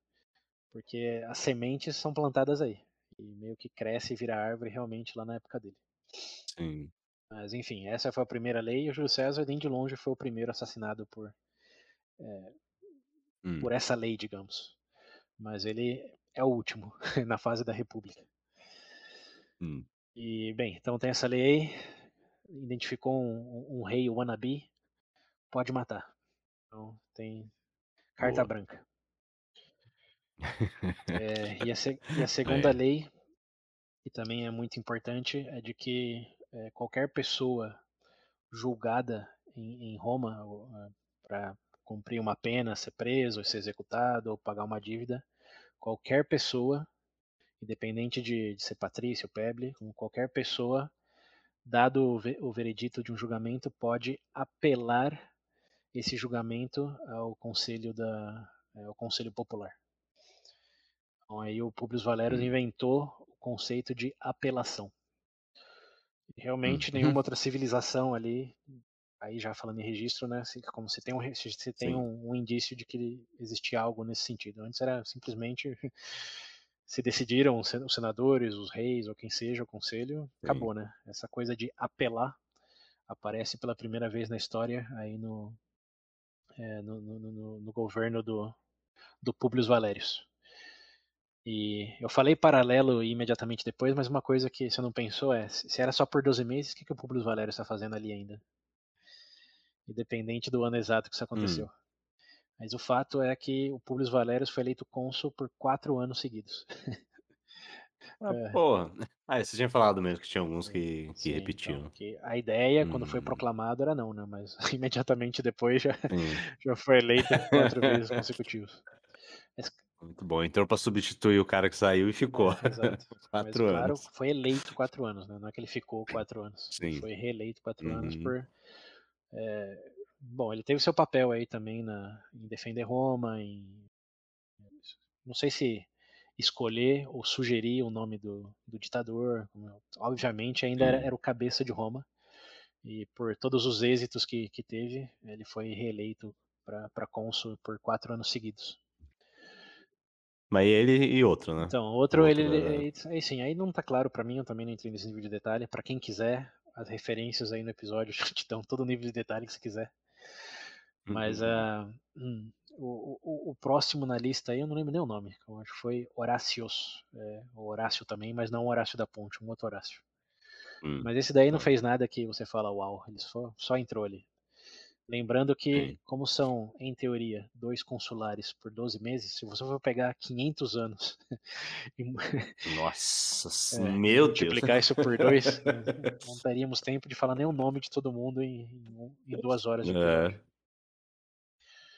porque as sementes são plantadas aí e meio que cresce e vira árvore realmente lá na época dele. Sim. Mas enfim, essa foi a primeira lei e o Júlio César nem de longe foi o primeiro assassinado por é, hum. por essa lei, digamos. Mas ele é o último na fase da República. Hum. E bem, então tem essa lei, identificou um, um rei wannabe, pode matar. Então tem carta Boa. branca. É, e, a, e, a, segunda é. lei, que também é muito importante, é de que é, qualquer pessoa julgada em, em Roma é, para cumprir uma pena, ser preso, ser executado ou pagar uma dívida, qualquer pessoa, independente de, de ser patrício, peble, qualquer pessoa, dado o veredito de um julgamento, pode apelar esse julgamento ao conselho da é, ao conselho popular. Então aí o Publius Valerius hum. inventou o conceito de apelação. Realmente, uhum. nenhuma outra civilização ali, aí já falando em registro, né? Como se tem um, se tem um, um, indício de que existia algo nesse sentido. Antes era simplesmente se decidiram os senadores, os reis ou quem seja, o conselho, Sim. acabou, né? Essa coisa de apelar aparece pela primeira vez na história aí no, é, no, no, no, no, governo do, do Publius Valerius. E eu falei paralelo imediatamente depois, mas uma coisa que você não pensou é, se era só por 12 meses, o que, que o Publius Valerius está fazendo ali ainda? Independente do ano exato que isso aconteceu. Hum. Mas o fato é que o Publius Valerius foi eleito cônsul por quatro anos seguidos. Ah, é. porra. Ah, você tinha falado mesmo que tinha alguns que, que Sim, repetiam. Então, que a ideia, hum. quando foi hum. proclamado, era não, né? Mas imediatamente depois já, já foi eleito quatro vezes consecutivos. Mas, muito bom. Entrou para substituir o cara que saiu e ficou. É, exato. quatro Mas, anos. Claro, foi eleito quatro anos, né? Não é que ele ficou quatro anos. Sim. Foi reeleito quatro uhum. anos por. É... Bom, ele teve seu papel aí também na, em defender Roma, em. Não sei se escolher ou sugerir o nome do, do ditador. Obviamente, ainda era, era, o cabeça de Roma. E por todos os êxitos que, que teve, ele foi reeleito para cônsul por quatro anos seguidos. Mas ele e outro, né? Então, outro, outro ele, ele, aí sim, aí não tá claro para mim, eu também não entrei nesse nível de detalhe. Para quem quiser, as referências aí no episódio te dão todo o nível de detalhe que você quiser. Mas uhum. uh, o, o, o, próximo na lista aí, eu não lembro nem o nome, eu acho que foi Horácios, é, Horácio também, mas não Horácio da Ponte, um outro Horácio. Hum. Mas esse daí não tá. fez nada que você fala uau, ele só, só entrou ali. Lembrando que, como são, em teoria, dois consulares por 12 meses, se você for pegar 500 anos e Nossa, é, meu multiplicar Deus. isso por dois, não teríamos tempo de falar nem o nome de todo mundo em, em, duas horas de. É.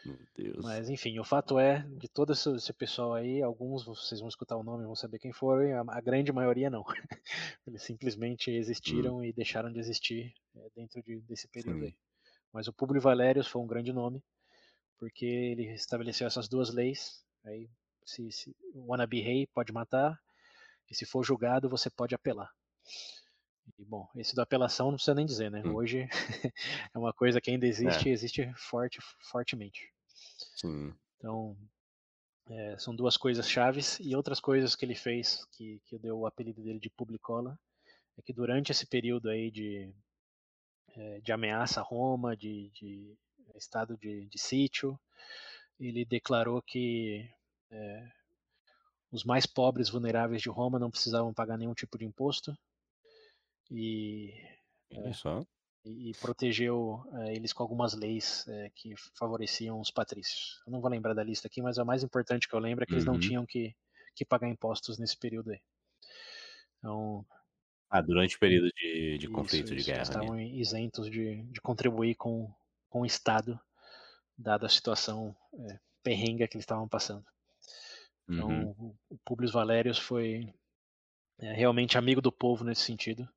Meu Deus. Mas enfim, o fato é, de todo esse pessoal aí, alguns vocês vão escutar o nome vão saber quem foram, a, a grande maioria não. Eles simplesmente existiram hum. e deixaram de existir é, dentro de, desse período Sim. aí. Mas o Publio Valerius foi um grande nome, porque ele estabeleceu essas duas leis. Aí, se, se o wannabe rei pode matar, e se for julgado, você pode apelar. E, bom, esse da apelação não precisa nem dizer, né? Hum. Hoje é uma coisa que ainda existe, é. existe forte, fortemente. Sim. Então, é, são duas coisas chaves e outras coisas que ele fez que, que deu o apelido dele de Publicola é que durante esse período aí de de ameaça a Roma, de, de estado de, de, sítio. Ele declarou que é, os mais pobres, vulneráveis de Roma não precisavam pagar nenhum tipo de imposto e, é, e, e protegeu é, eles com algumas leis que favoreciam os patrícios. Eu não vou lembrar da lista aqui, mas a mais importante que eu lembro é que uhum. eles não uhum. tinham que, que pagar impostos nesse período aí. Então, ah, durante o período de, de conflito, isso, de guerra. Eles estavam isentos de, de contribuir com, com o Estado, dada a situação é, perrenga que eles estavam passando. Então, uhum. o, Publius Valerius foi é, realmente amigo do povo nesse sentido,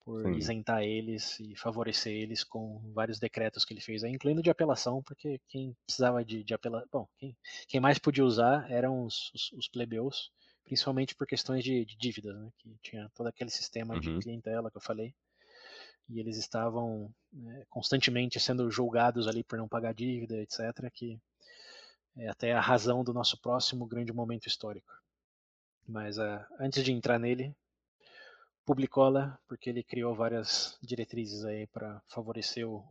por Sim. isentar eles e favorecer eles com vários decretos que ele fez, incluindo de apelação, porque quem precisava de, de apelação. Bom, quem, quem mais podia usar eram os, os, os plebeus, principalmente por questões de, de dívidas, né? que tinha todo aquele sistema uhum. de clientela que eu falei, e eles estavam né, constantemente sendo julgados ali por não pagar dívida, etc., que é até a razão do nosso próximo grande momento histórico. Mas uh, antes de entrar nele, Publicola, porque ele criou várias diretrizes aí para favorecer o,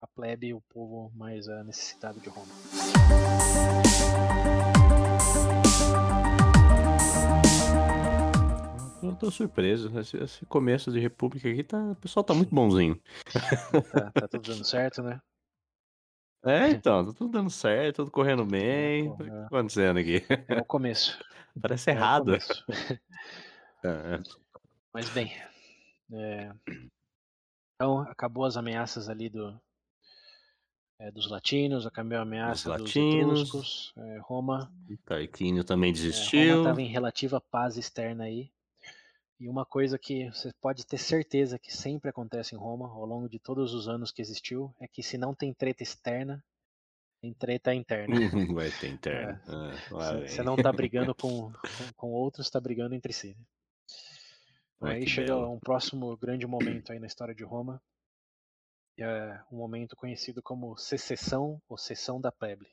a plebe o povo mais uh, necessitado de Roma. Eu tô surpreso. Esse, esse, começo de República aqui, tá, o pessoal tá muito bonzinho. Tá, tá tudo dando certo, né? É, então, tá tudo dando certo, tudo correndo bem. o que tá acontecendo aqui? É o começo. Parece é errado. É. Mas bem, é... então acabou as ameaças ali do, é, dos latinos, acabou a ameaça dos, dos etruscos, é, Roma. Tarquínio também desistiu. Roma estava em relativa paz externa aí. E uma coisa que você pode ter certeza que sempre acontece em Roma, ao longo de todos os anos que existiu, é que se não tem treta externa, tem treta interna. Vai ter interna. É. Ah, você não está brigando com, com, com outros, está brigando entre si. Né? aí chega belo. um próximo grande momento aí na história de Roma, que é um momento conhecido como secessão ou sessão da plebe.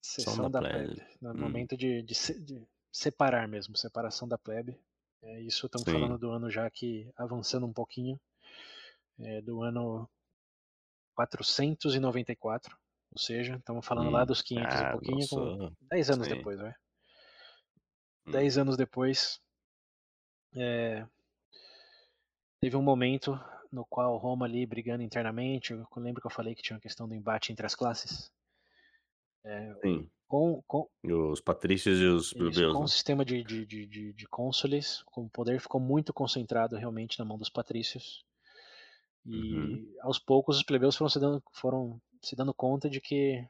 Sessão da, da plebe. plebe. No hum. momento de, de, de separar mesmo, separação da plebe. É, isso estamos falando do ano já que avançando um pouquinho, é, do ano 494, ou seja, estamos falando hum, lá dos 500 ah, e pouquinho, com 10 anos Sim. depois, vai. 10 hum. anos depois, é, teve um momento no qual Roma ali brigando internamente, eu lembro que eu falei que tinha uma questão do embate entre as classes. É, Sim. Com, com, os patrícios e os plebeus. Com o né? sistema de, de, de, de, cônsules, o poder ficou muito concentrado realmente na mão dos patrícios. E uhum. aos poucos os plebeus foram se, dando, foram se dando conta de que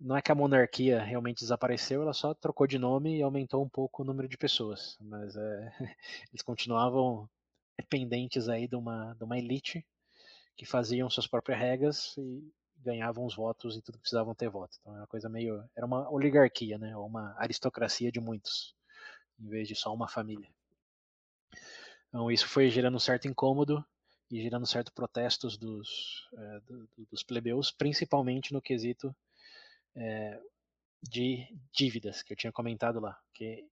não é que a monarquia realmente desapareceu, ela só trocou de nome e aumentou um pouco o número de pessoas. Mas é, eles continuavam dependentes aí de uma, de uma elite que faziam suas próprias regras e ganhavam os votos e tudo precisavam ter voto. Então era uma coisa meio. Era uma oligarquia, né? Uma aristocracia de muitos, em vez de só uma família. Então isso foi gerando um certo incômodo e gerando certo protestos dos, é, do, dos plebeus, principalmente no quesito é, de dívidas que eu tinha comentado lá. Que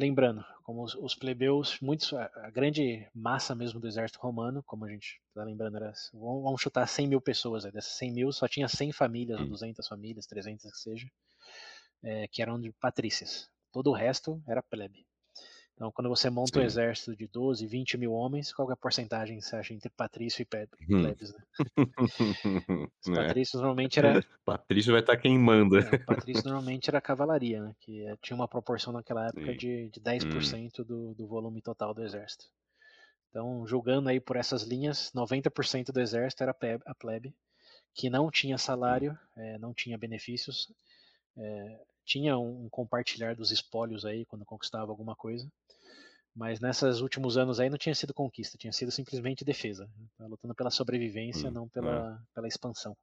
lembrando, como os, os plebeus, muitos, a, grande massa mesmo do exército romano, como a gente está lembrando, era, vamos chutar 100 mil pessoas, aí, dessas 100 mil só tinha 100 famílias, ou 200 hum. famílias, 300 que seja, é, que eram de patrícias. Todo o resto era plebe. Então, quando você monta Sim. um exército de 12, 20 mil homens, qual é a porcentagem você acha entre patrício e hum. plebes, né? Os é. normalmente era... Patrício vai estar tá quem manda. É, patrício normalmente era a cavalaria, né? Que é, tinha uma proporção naquela época de, de 10% hum. do, do volume total do exército. Então, julgando aí por essas linhas, 90% do exército era a plebe, que não tinha salário, é, não tinha benefícios, é, tinha um compartilhar dos espólios aí quando conquistava alguma coisa, mas nesses últimos anos aí não tinha sido conquista, tinha sido simplesmente defesa. Tá lutando pela sobrevivência, hum, não pela, é. pela expansão.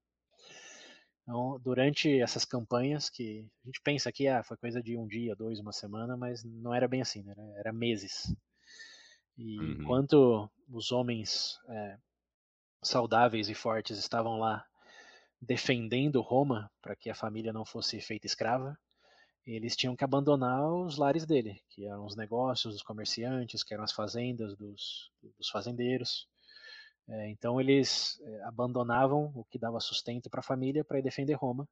Então, durante essas campanhas, que a gente pensa que ah, foi coisa de um dia, dois, uma semana, mas não era bem assim, né? era meses. E uhum. enquanto os homens é, saudáveis e fortes estavam lá defendendo Roma para que a família não fosse feita escrava, eles tinham que abandonar os lares dele, que eram os negócios dos comerciantes, que eram as fazendas dos, dos fazendeiros. É, então eles é, abandonavam o que dava sustento para a família para ir defender Roma.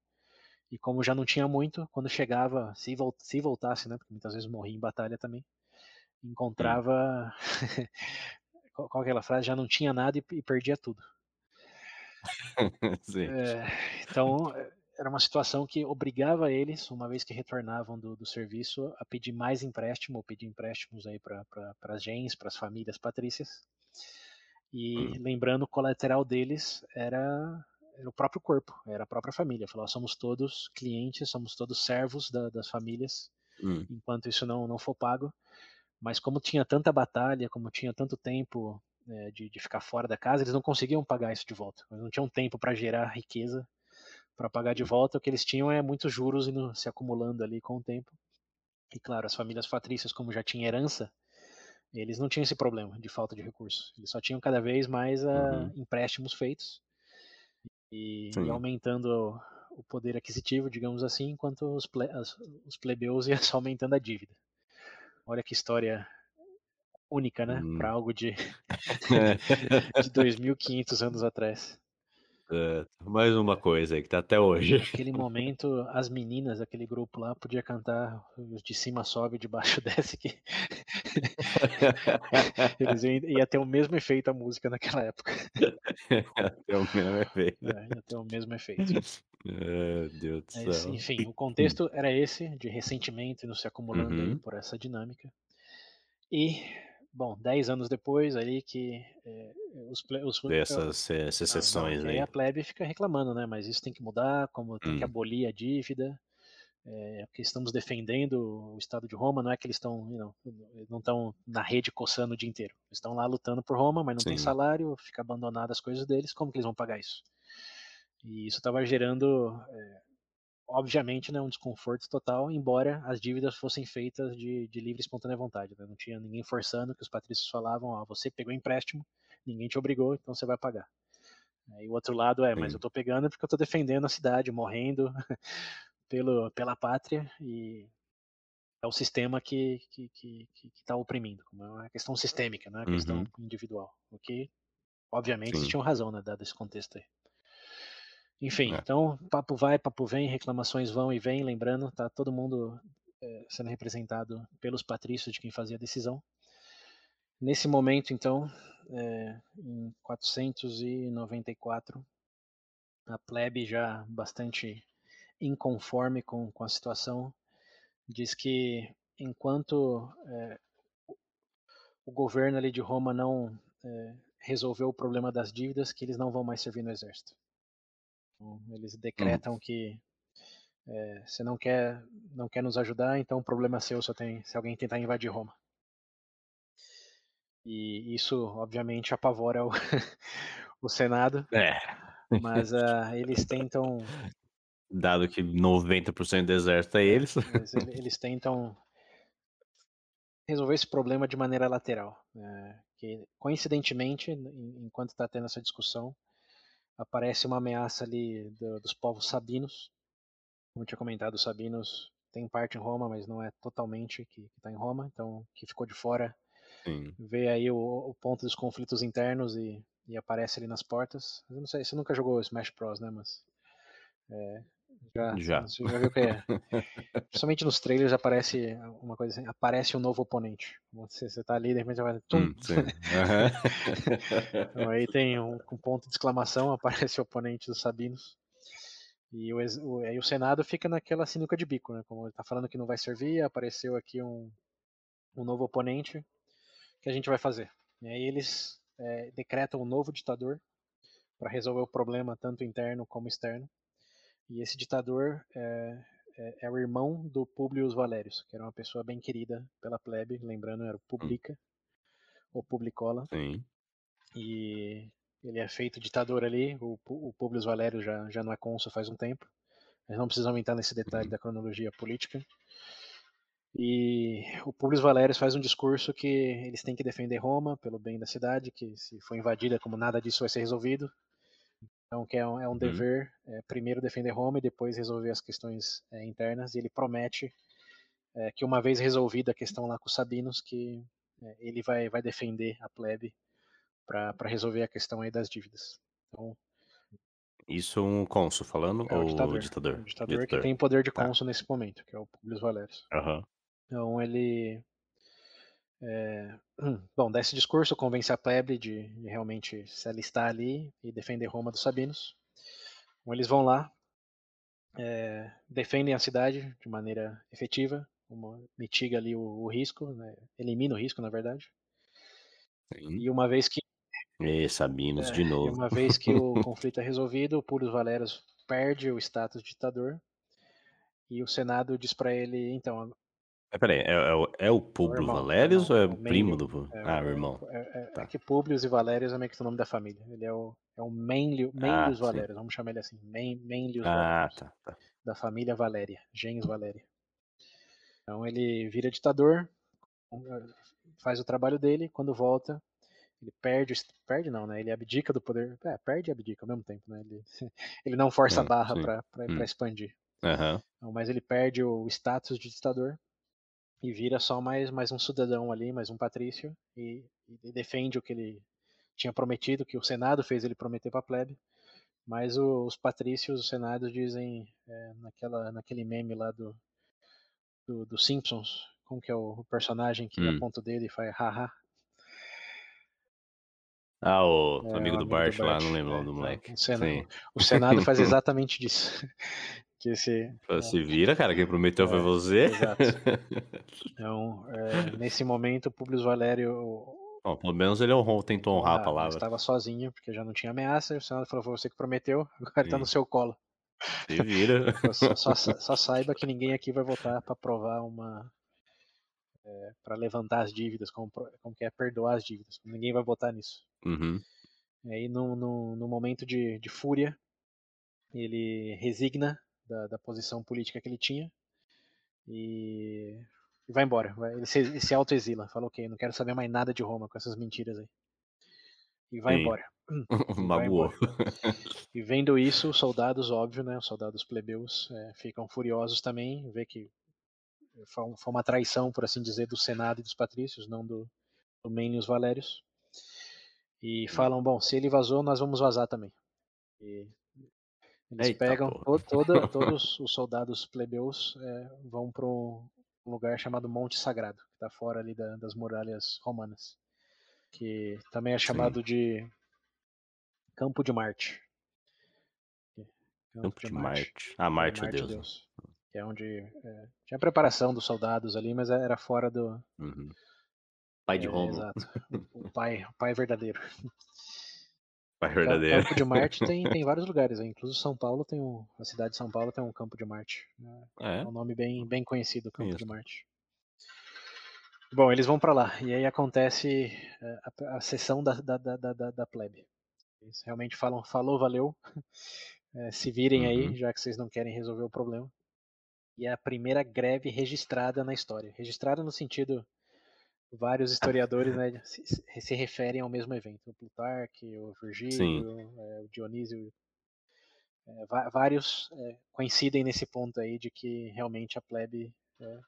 E como já não tinha muito, quando chegava, se, volt, se voltasse, né, porque muitas vezes morria em batalha também, encontrava. qual, qual aquela frase? Já não tinha nada e, e perdia tudo. é, então era uma situação que obrigava eles, uma vez que retornavam do, do serviço, a pedir mais empréstimo, ou pedir empréstimos aí para as gens, para as famílias patrícias. E hum. lembrando, o colateral deles era, era, o próprio corpo, era a própria família. Falou, somos todos clientes, somos todos servos da, das famílias, hum. enquanto isso não, não for pago. Mas como tinha tanta batalha, como tinha tanto tempo é, de, de ficar fora da casa, eles não conseguiam pagar isso de volta. Eles não tinham tempo para gerar riqueza para pagar de volta, o que eles tinham é muitos juros indo, se acumulando ali com o tempo. E claro, as famílias patrícias, como já tinham herança, eles não tinham esse problema de falta de recursos. Eles só tinham cada vez mais uh, uhum. empréstimos feitos e, e aumentando o poder aquisitivo, digamos assim, enquanto os, ple, os plebeus iam só aumentando a dívida. Olha que história única, né? Hum. Para algo de, de 2.500 anos atrás. É, mais uma coisa aí que tá até hoje. Naquele momento, as meninas daquele grupo lá podia cantar os de cima sobe, de baixo desce, que eles iam, ia ter o mesmo efeito a música naquela época. ia ter o mesmo efeito. É, ia ter o mesmo efeito. É, Deus do Mas, céu. enfim, o contexto era esse, de ressentimento e não se acumulando Uhum. por essa dinâmica. E Bom, dez anos depois, aí que é, os, os Dessas secessões aí. aí. a plebe fica reclamando, né? Mas isso tem que mudar, como tem Hum. que abolir a dívida, é, porque estamos defendendo o Estado de Roma, não é que eles estão, know, não estão na rede coçando o dia inteiro. Eles estão lá lutando por Roma, mas não tem Sim. salário, fica abandonado as coisas deles, como que eles vão pagar isso? E isso estava gerando é, obviamente, né, um desconforto total, embora as dívidas fossem feitas de, de livre e espontânea vontade. Né? Não tinha ninguém forçando, que os patrícios falavam, ó, você pegou empréstimo, ninguém te obrigou, então você vai pagar. E o outro lado é, Sim. mas eu estou pegando porque eu estou defendendo a cidade, morrendo pelo, pela pátria, e é o sistema que está que, que, que, tá oprimindo. É uma questão sistêmica, não é uma uhum. questão individual. O que, obviamente, Sim. eles tinham razão, né, dado esse contexto aí. Enfim, é. então, papo vai, papo vem, reclamações vão e vêm, lembrando, tá todo mundo é, sendo representado pelos patrícios de quem fazia a decisão. Nesse momento, então, é, em 494, a plebe já bastante inconforme com, com a situação, diz que enquanto é, o governo ali de Roma não é, resolveu o problema das dívidas, que eles não vão mais servir no exército. Então, eles decretam hum. que é, você não quer, não quer nos ajudar, então o problema é seu se, tem, se alguém tentar invadir Roma. E isso, obviamente, apavora o, o Senado. É. Mas uh, eles tentam. Dado que 90% do exército é eles. Eles, eles tentam resolver esse problema de maneira lateral. Né? Que, coincidentemente, enquanto está tendo essa discussão, aparece uma ameaça ali do, dos povos sabinos. Como eu tinha comentado, os sabinos têm parte em Roma, mas não é totalmente que está em Roma, então que ficou de fora Sim. vê aí o, o, ponto dos conflitos internos e, e, aparece ali nas portas. Eu não sei, você nunca jogou Smash Bros, né, mas é, já, já. Você já viu que é. Principalmente nos trailers aparece uma coisa assim, aparece um novo oponente. Você, você tá ali, de repente vai. Tum. Hum, uhum. então, aí tem um, um, ponto de exclamação, aparece o oponente dos Sabinos. E o, o, aí o Senado fica naquela sinuca de bico, né? Como ele tá falando que não vai servir, apareceu aqui um, um novo oponente. O que a gente vai fazer? E aí eles é, decretam um novo ditador para resolver o problema tanto interno como externo. E esse ditador é, é, é, o irmão do Publius Valerius, que era uma pessoa bem querida pela plebe, lembrando, era o Publica, hum. ou Publicola. Sim. E ele é feito ditador ali, o, o Publius Valerius já, já não é cônsul faz um tempo. Mas não precisamos entrar nesse detalhe uhum. da cronologia política. E o Publius Valerius faz um discurso que eles têm que defender Roma pelo bem da cidade, que se for invadida, como nada disso vai ser resolvido, então, que é um, é um uhum. dever é, primeiro defender Roma e depois resolver as questões é, internas. E ele promete é, que uma vez resolvida a questão lá com os Sabinos, que é, ele vai, vai defender a plebe para resolver a questão aí das dívidas. Então, isso um cônsul falando é ou o ditador, o ditador? O ditador, ditador. que tem poder de tá. cônsul nesse momento, que é o Publius Valerius. Uhum. Então ele é, bom, dá esse discurso, convence a plebe de, de, realmente se alistar ali e defender Roma dos Sabinos. Então, eles vão lá, é, defendem a cidade de maneira efetiva, uma, mitiga ali o, o risco, né, elimina o risco, na verdade. Sim. E uma vez que. E Sabinos, é, de novo. Uma vez que o conflito é resolvido, o Públio Valerius perde o status de ditador. E o Senado diz para ele: então, é, peraí, é, é, o- é o Publio irmão, Valérius ou é irmão, o primo do. É, Ah, o é, irmão. é, é- Tá. é que Publius e Valérius é meio que o nome da família. Ele é o, é o Manlio, Ah, Manlius sim. Valérius, vamos chamar ele assim. Man, Manlius Ah, Valérius, tá, tá. da família Valéria, gens Valéria. Então ele vira ditador, faz o trabalho dele, quando volta, ele perde, perde não, né? Ele abdica do poder, é, perde e abdica ao mesmo tempo, né? Ele, ele não força a hum, barra para hum. expandir. Uhum. Então, mas ele perde o status de ditador e vira só mais, mais um cidadão ali, mais um patrício, e, e defende o que ele tinha prometido, que o Senado fez ele prometer para a plebe, mas o, os patrícios, os senados dizem, é, naquela, naquele meme lá do, do, do, Simpsons, como que é o, personagem que hum. aponta o dedo e faz haha. Ah, o é, amigo, do, Bart, do Bart lá, não lembro o nome do é, moleque. O Senado, o Senado faz exatamente disso. Que se, se vira, cara, quem prometeu foi é, você. Exato. Então, é, nesse momento, o Publius Valério Bom, pelo menos ele honrou, tentou honrar ah, a palavra. Estava sozinho, porque já não tinha ameaça, e o Senado falou, foi você que prometeu, agora está no seu colo. Se vira. só, só, só, saiba que ninguém aqui vai votar para provar uma. É, para levantar as dívidas, como, como que é perdoar as dívidas. Ninguém vai votar nisso. Uhum. E aí, no, no, no momento de, de, fúria, ele resigna da, da posição política que ele tinha e e vai embora. Vai, ele se, ele se autoexila. Fala, ok, não quero saber mais nada de Roma com essas mentiras aí. E vai Sim. embora. Magoou. E vendo isso, os soldados, óbvio, né? Os soldados plebeus é, ficam furiosos também. Vê que foi uma traição, por assim dizer, do Senado e dos patrícios, não do, do Manius Valérios. E falam, bom, se ele vazou, nós vamos vazar também. E eles Eita, pegam toda, todos os soldados plebeus é, vão para um lugar chamado Monte Sagrado, que está fora ali da, das muralhas romanas, que também é chamado Sim. de Campo de Marte. Campo, Campo de, Marte. Marte. Ah, Marte, é Marte Deus. Deus. Que é onde é, tinha preparação dos soldados ali, mas era fora do. Uhum. Pai de é, Roma. Exato. O pai, o pai verdadeiro. Verdadeiro. Campo de Marte tem, tem vários lugares, né? inclusive São Paulo tem um, a cidade de São Paulo tem um Campo de Marte. Né? É, é um nome bem, bem conhecido, Campo Isso. de Marte. Bom, eles vão para lá e aí acontece é, a, a sessão da, da, da, da, da plebe. Eles realmente falam, falou, valeu, é, se virem uhum. aí, já que vocês não querem resolver o problema. E é a primeira greve registrada na história. Registrada no sentido vários historiadores né, se, se, referem ao mesmo evento. O Plutarque, o Virgílio, é, o Dionísio. É, vários é, coincidem nesse ponto aí de que realmente a plebe é,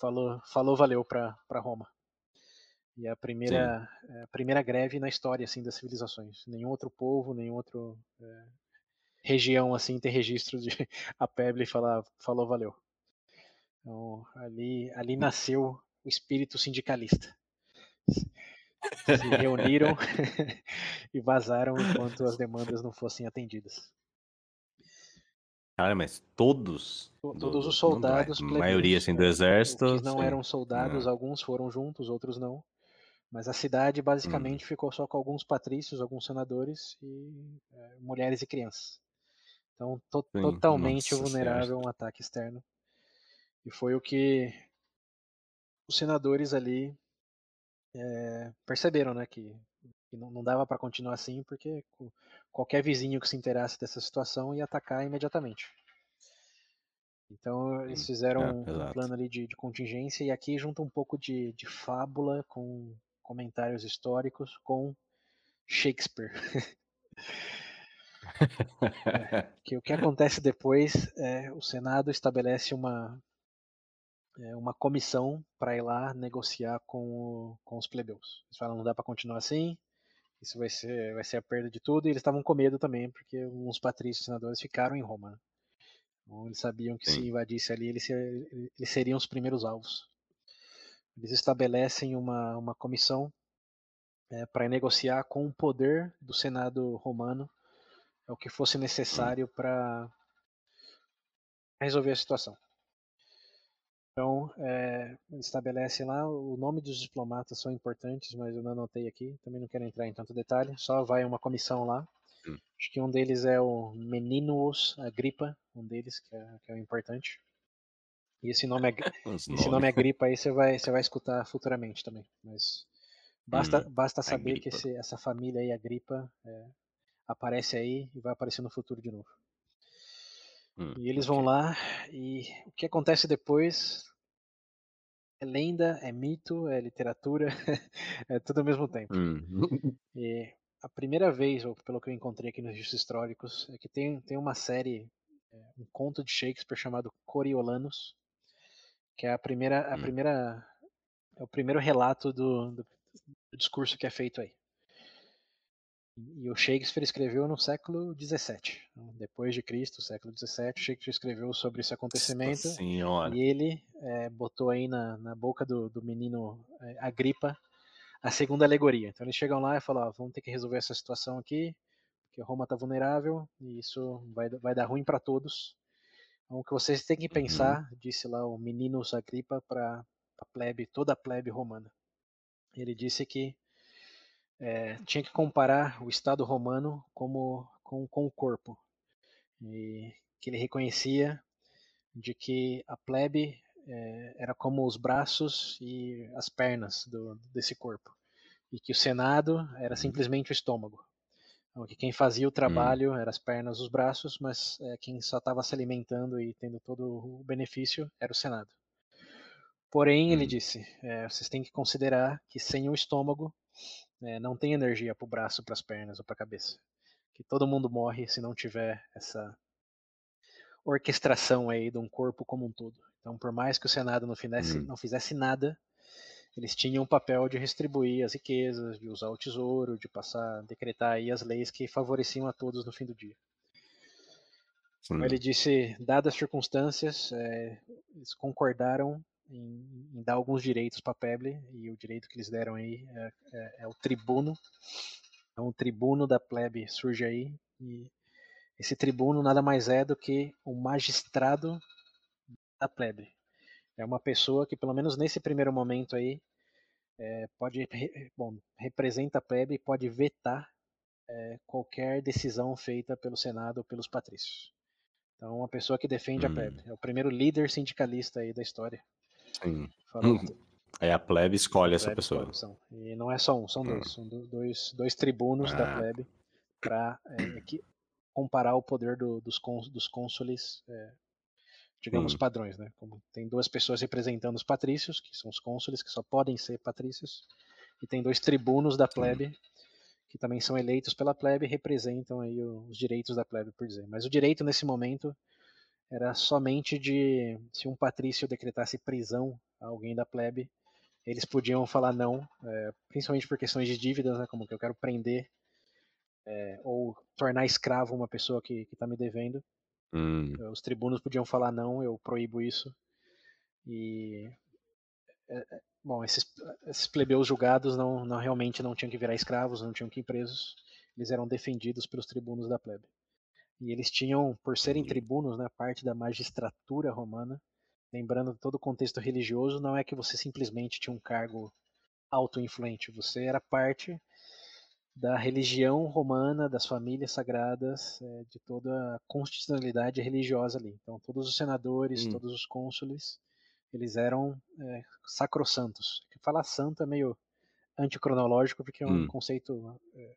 falou, falou valeu para Roma. E é a primeira, é, a primeira greve na história assim das civilizações. Nenhum outro povo, nenhum outro é, região assim tem registro de a plebe falar falou valeu. Então, ali, ali nasceu o espírito sindicalista. Se reuniram e vazaram enquanto as demandas não fossem atendidas. Cara, mas todos. Todos do, os soldados. A maioria assim, do exército. Não sim. eram soldados, não. alguns foram juntos, outros não. Mas a cidade basicamente hum. ficou só com alguns patrícios, alguns senadores e é, mulheres e crianças. Então, to sim, totalmente vulnerável a um ataque externo. E foi o que os senadores ali é, perceberam, né, que, que não, não, dava para continuar assim, porque qualquer vizinho que se interasse dessa situação ia atacar imediatamente. Então eles fizeram é, um plano ali de, de, contingência e aqui junta um pouco de, de fábula com comentários históricos com Shakespeare. é, que o que acontece depois é o Senado estabelece uma é, uma comissão para ir lá negociar com, o, com os plebeus. Eles falam, não dá para continuar assim, isso vai ser, vai ser a perda de tudo, e eles estavam com medo também, porque uns patrícios senadores ficaram em Roma. Né? Então, eles sabiam que Sim. se invadisse ali, eles, eles seriam os primeiros alvos. Eles estabelecem uma, uma comissão é, para negociar com o poder do Senado romano é o que fosse necessário para resolver a situação. Então, é, estabelece lá, o nome dos diplomatas são importantes, mas eu não anotei aqui, também não quero entrar em tanto detalhe, só vai uma comissão lá. Hum. Acho que um deles é o Meninos Agripa, um deles que é, que é o importante. E esse nome, é, esse nome Agripa aí você vai, você vai escutar futuramente também, mas basta, hum, basta saber que esse, essa família aí, Agripa, é, aparece aí e vai aparecer no futuro de novo. Hum, e eles vão lá e o que acontece depois é lenda, é mito, é literatura, é tudo ao mesmo tempo. Hum. E a primeira vez, ou pelo que eu encontrei aqui nos registros históricos, é que tem, tem uma série, é, um conto de Shakespeare chamado Coriolanus, que é a primeira, a hum. primeira, é o primeiro relato do, do, do discurso que é feito aí. E o Shakespeare escreveu no século XVII, depois de Cristo, século XVII. Shakespeare escreveu sobre esse acontecimento e ele é, botou aí na, na boca do, do menino é, Agripa a segunda alegoria. Então eles chegam lá e falam: ó, vamos ter que resolver essa situação aqui, porque Roma está vulnerável e isso vai, vai dar ruim para todos. Então o que vocês têm que uhum. pensar, uhum. disse lá o menino Agripa para a plebe, toda a plebe romana. Ele disse que é, tinha que comparar o Estado romano como, com, com o corpo. E que ele reconhecia de que a plebe é, era como os braços e as pernas do, desse corpo. E que o Senado era uhum. simplesmente o estômago. Então, que quem fazia o hum. trabalho eram as pernas e os braços, mas é, quem só estava se alimentando e tendo todo o benefício era o Senado. Porém, ele hum. disse, é, vocês têm que considerar que sem o estômago é, não tem energia para o braço, para as pernas ou para a cabeça. Que todo mundo morre se não tiver essa orquestração aí de um corpo como um todo. Então, por mais que o Senado não fizesse, uhum. não fizesse nada, eles tinham o papel de distribuir as riquezas, de usar o tesouro, de passar, decretar aí as leis que favoreciam a todos no fim do dia. Então, ele disse, dadas as circunstâncias, é, eles concordaram em, em dar alguns direitos para Peble e o direito que eles deram aí é, é, é, o tribuno. Então, o tribuno da plebe surge aí e esse tribuno nada mais é do que o magistrado da plebe. É uma pessoa que, pelo menos nesse primeiro momento aí, é, pode, bom, representa a plebe e pode vetar é, qualquer decisão feita pelo Senado ou pelos patrícios. Então, uma pessoa que defende hum. a plebe. É o primeiro líder sindicalista aí da história. Sim. Aí a plebe escolhe a essa plebe pessoa. Escolhe, e não é só um, são hum. dois. São dois, dois tribunos ah. da plebe para é, comparar o poder do, dos, cons, dos cônsules, é, digamos, padrões. Né? Como tem duas pessoas representando os patrícios, que são os cônsules, que só podem ser patrícios, e tem dois tribunos da plebe, que também são eleitos pela plebe e representam aí os direitos da plebe, por dizer. Mas o direito nesse momento era somente de se um patrício decretasse prisão a alguém da plebe, eles podiam falar não, é, principalmente por questões de dívidas, né, como que eu quero prender é, ou tornar escravo uma pessoa que está me devendo. Hum. Os tribunos podiam falar não, eu proíbo isso. E é, é, bom, esses, esses plebeus julgados não, não realmente não tinham que virar escravos, não tinham que ir presos. Eles eram defendidos pelos tribunos da plebe. E eles tinham, por serem tribunos, né, parte da magistratura romana, lembrando todo o contexto religioso, não é que você simplesmente tinha um cargo auto-influente, você era parte da religião romana, das famílias sagradas, é, de toda a constitucionalidade religiosa ali. Então, todos os senadores, hum. todos os cônsules, eles eram é, sacrossantos. Falar santo é meio anticronológico, porque é um hum. conceito é,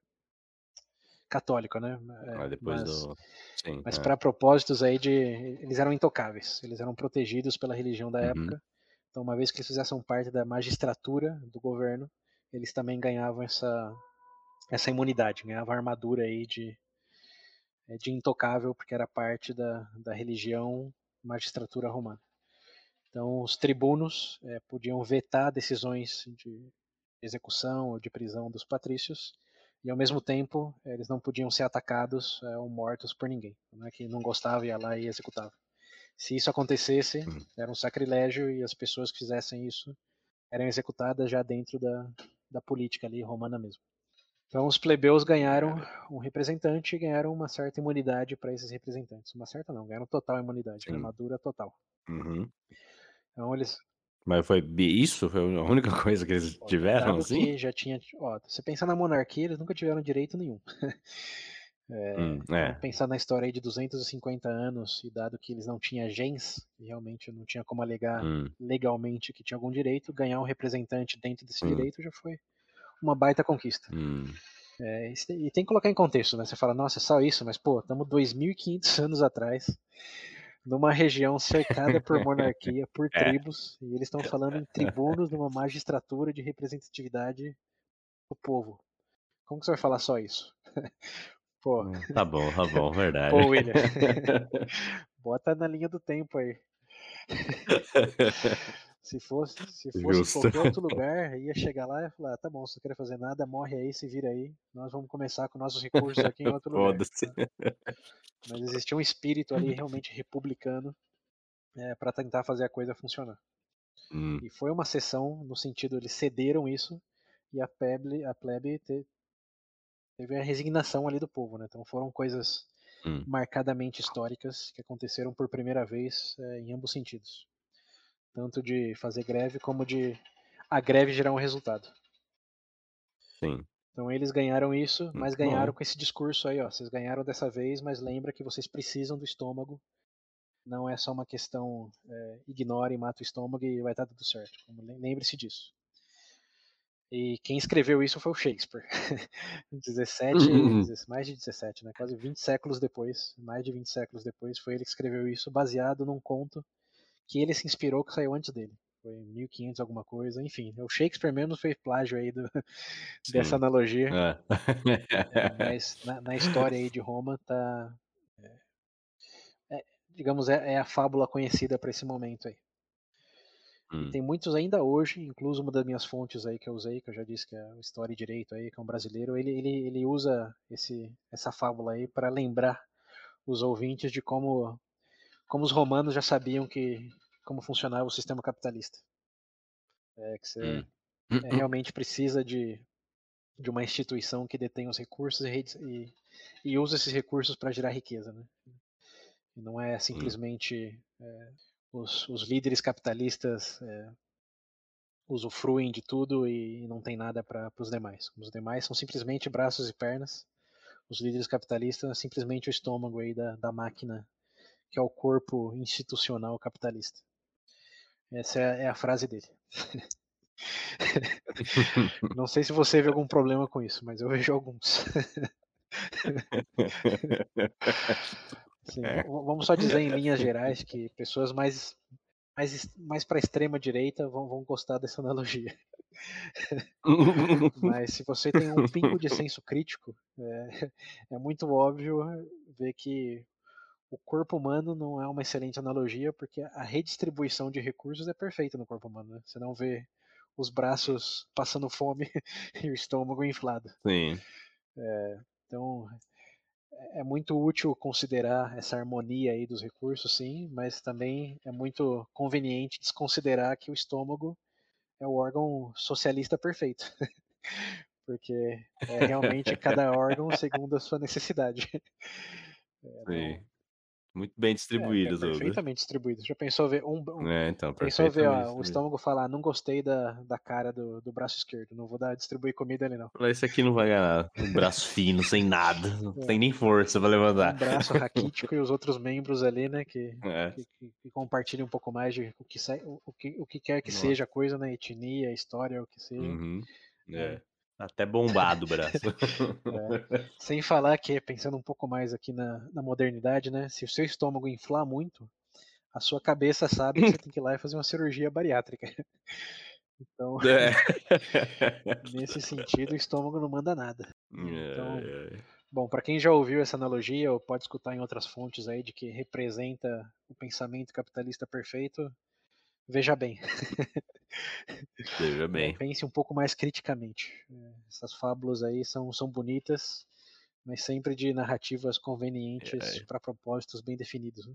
católico, né? É, depois mas, do... Sim, mas é. para propósitos aí de. Eles eram intocáveis, eles eram protegidos pela religião da uhum. época. Então, uma vez que eles fizessem parte da magistratura do governo, eles também ganhavam essa, essa imunidade, ganhavam armadura aí de, é, de intocável, porque era parte da, da religião magistratura romana. Então, os tribunos é, podiam vetar decisões de execução ou de prisão dos patrícios, e ao mesmo tempo eles não podiam ser atacados é, ou mortos por ninguém, né, que não gostava ia lá e executava. Se isso acontecesse, uhum. era um sacrilégio e as pessoas que fizessem isso eram executadas já dentro da, da política ali romana mesmo. Então os plebeus ganharam um representante e ganharam uma certa imunidade para esses representantes. Uma certa não, ganharam total imunidade, armadura total. Uhum. Então eles mas foi isso? Foi a única coisa que eles tiveram, assim? Já tinha, ó, você pensar na monarquia, eles nunca tiveram direito nenhum. é, hum, é. Pensar na história aí de 250 anos, e dado que eles não tinham gens, realmente não tinha como alegar hum. legalmente que tinha algum direito, ganhar um representante dentro desse hum. direito já foi uma baita conquista. Hum. É, e tem que colocar em contexto, né? Você fala, nossa, é só isso, mas pô, estamos 2.500 anos atrás numa região cercada por monarquia, por é. tribos, e eles estão falando em tribunos numa magistratura de representatividade do povo. Como que você vai falar só isso? Pô. Tá bom, tá bom, verdade. Pô, William. Bota na linha do tempo aí. Se fosse, se fosse qualquer outro lugar, ia chegar lá e falar, tá bom, se não quer fazer nada, morre aí, se vira aí. Nós vamos começar com nossos recursos aqui em outro lugar. Mas existia um espírito ali realmente republicano é, para tentar fazer a coisa funcionar. Hum. E foi uma sessão no sentido eles cederam isso e a plebe, a plebe te, teve a resignação ali do povo, né? Então foram coisas hum. marcadamente históricas que aconteceram por primeira vez é, em ambos sentidos tanto de fazer greve como de a greve gerar um resultado. Sim. Então eles ganharam isso, mas ganharam com esse discurso aí, ó. Vocês ganharam dessa vez, mas lembra que vocês precisam do estômago. Não é só uma questão é, ignore e mata o estômago e vai estar tudo certo. Lembre-se disso. E quem escreveu isso foi o Shakespeare. 17, uhum. mais de 17, né? Quase 20 séculos depois, mais de 20 séculos depois, foi ele que escreveu isso, baseado num conto que ele se inspirou que saiu antes dele. Foi 1500 alguma coisa, enfim. O Shakespeare mesmo fez plágio aí do, dessa analogia. É. é, mas na, na, história aí de Roma tá, é, é, digamos, é, é, a fábula conhecida para esse momento aí. Hum. tem muitos ainda hoje, incluso uma das minhas fontes aí que eu usei, que eu já disse que é o História e Direito aí, que é um brasileiro, ele, ele, ele usa esse, essa fábula aí para lembrar os ouvintes de como como os romanos já sabiam que como funcionava o sistema capitalista. É, que você hum. é, hum, hum. realmente precisa de, de uma instituição que detém os recursos e, e, e usa esses recursos para gerar riqueza. Né? E não é hum. simplesmente é, os, os, líderes capitalistas é, usufruem de tudo e não tem nada para os demais. Os demais são simplesmente braços e pernas. Os líderes capitalistas são simplesmente o estômago aí da, da máquina que é o corpo institucional capitalista. Essa é, é a frase dele. Não sei se você vê algum problema com isso, mas eu vejo alguns. Sim, é. Vamos só dizer em linhas gerais que pessoas mais, mais, mais para a extrema direita vão, vão gostar dessa analogia. Mas se você tem um pingo de senso crítico, é, é muito óbvio ver que o corpo humano não é uma excelente analogia, porque a redistribuição de recursos é perfeita no corpo humano. Né? Você não vê os braços passando fome e o estômago inflado. Sim. É, então, é muito útil considerar essa harmonia aí dos recursos, sim, mas também é muito conveniente desconsiderar que o estômago é o órgão socialista perfeito. Porque é realmente cada órgão segundo a sua necessidade. É, sim. Muito bem distribuídos. É, é perfeitamente distribuídos. Já pensou ver um. um é, então, pensou ver ó, o estômago falar, não gostei da, da cara do, do braço esquerdo, não vou dar distribuir comida ali não. Esse aqui não vai ganhar. Um braço fino, sem nada, não é. tem nem força pra levantar. Um braço raquítico e os outros membros ali, né, que, é. que, que, que, compartilham um pouco mais de o que, o que, o que quer que Nossa. seja a coisa, né, etnia, história, o que seja. Uhum. É. Até bombado o braço. É. Sem falar que, pensando um pouco mais aqui na, na modernidade, né? Se o seu estômago inflar muito, a sua cabeça sabe que você tem que ir lá e fazer uma cirurgia bariátrica. Então, é. nesse sentido, o estômago não manda nada. Então, é, é. bom, para quem já ouviu essa analogia, ou pode escutar em outras fontes aí de que representa o pensamento capitalista perfeito, veja bem. Veja é, bem. Pense um pouco mais criticamente. É, essas fábulas aí são, são bonitas, mas sempre de narrativas convenientes é. para propósitos bem definidos. Né?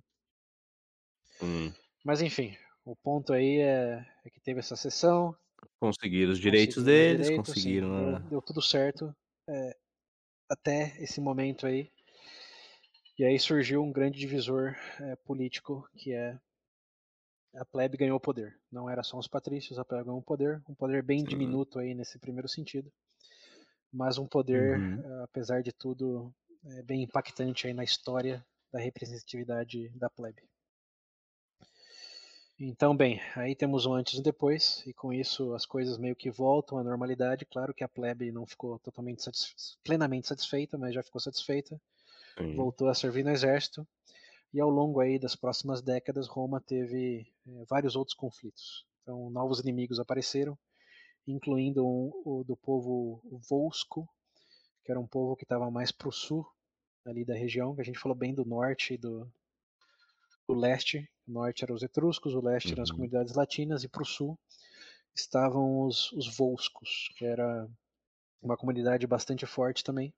Hum. Mas enfim, o ponto aí é, é, que teve essa sessão. Conseguiram os direitos conseguiram deles, direito, conseguiram. Sim, deu, deu, tudo certo é, até esse momento aí. E aí surgiu um grande divisor é, político que é a plebe ganhou poder. Não era só os patrícios, a plebe ganhou poder, um poder bem diminuto aí nesse primeiro sentido, mas um poder, uhum. Eh, apesar de tudo, é bem impactante aí na história da representatividade da plebe. Então, bem, aí temos um antes e depois, e com isso as coisas meio que voltam à normalidade. Claro que a plebe não ficou totalmente plenamente satisfeita, mas já ficou satisfeita. Sim. Voltou a servir no exército E ao longo aí das próximas décadas, Roma teve é, vários outros conflitos. Então, novos inimigos apareceram, incluindo um, o do povo Volsco, que era um povo que estava mais para o sul ali da região, que a gente falou bem do norte e do, do leste. O norte eram os etruscos, o leste eram as uhum. comunidades latinas, e para o sul estavam os, os Volscos, que era uma comunidade bastante forte também,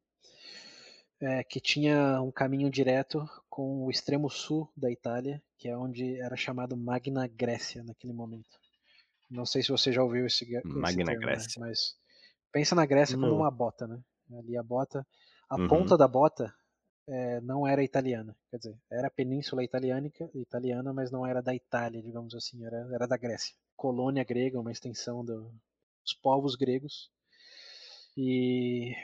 é, que tinha um caminho direto com o extremo sul da Itália, que é onde era chamado Magna Grécia naquele momento. Não sei se você já ouviu esse, esse Magna termo, né, Grécia. Né? mas pensa na Grécia como uma bota, né? Ali a bota, a uhum. ponta da bota é, não era italiana, quer dizer, era a península italiânica, italiana, mas não era da Itália, digamos assim, era, era da Grécia. Colônia grega, uma extensão do, dos povos gregos. E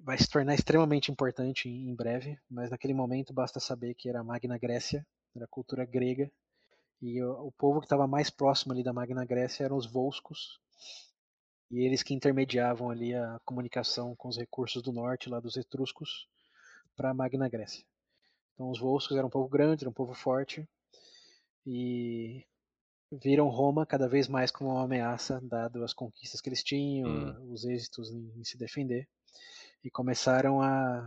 vai se tornar extremamente importante em breve, mas naquele momento basta saber que era a Magna Grécia, era a cultura grega, e o, o povo que estava mais próximo ali da Magna Grécia eram os Volscos, e eles que intermediavam ali a comunicação com os recursos do norte, lá dos etruscos, para a Magna Grécia. Então os Volscos eram um povo grande, era um povo forte, e viram Roma cada vez mais como uma ameaça, dado as conquistas que eles tinham, hum. os êxitos em, em se defender e começaram a,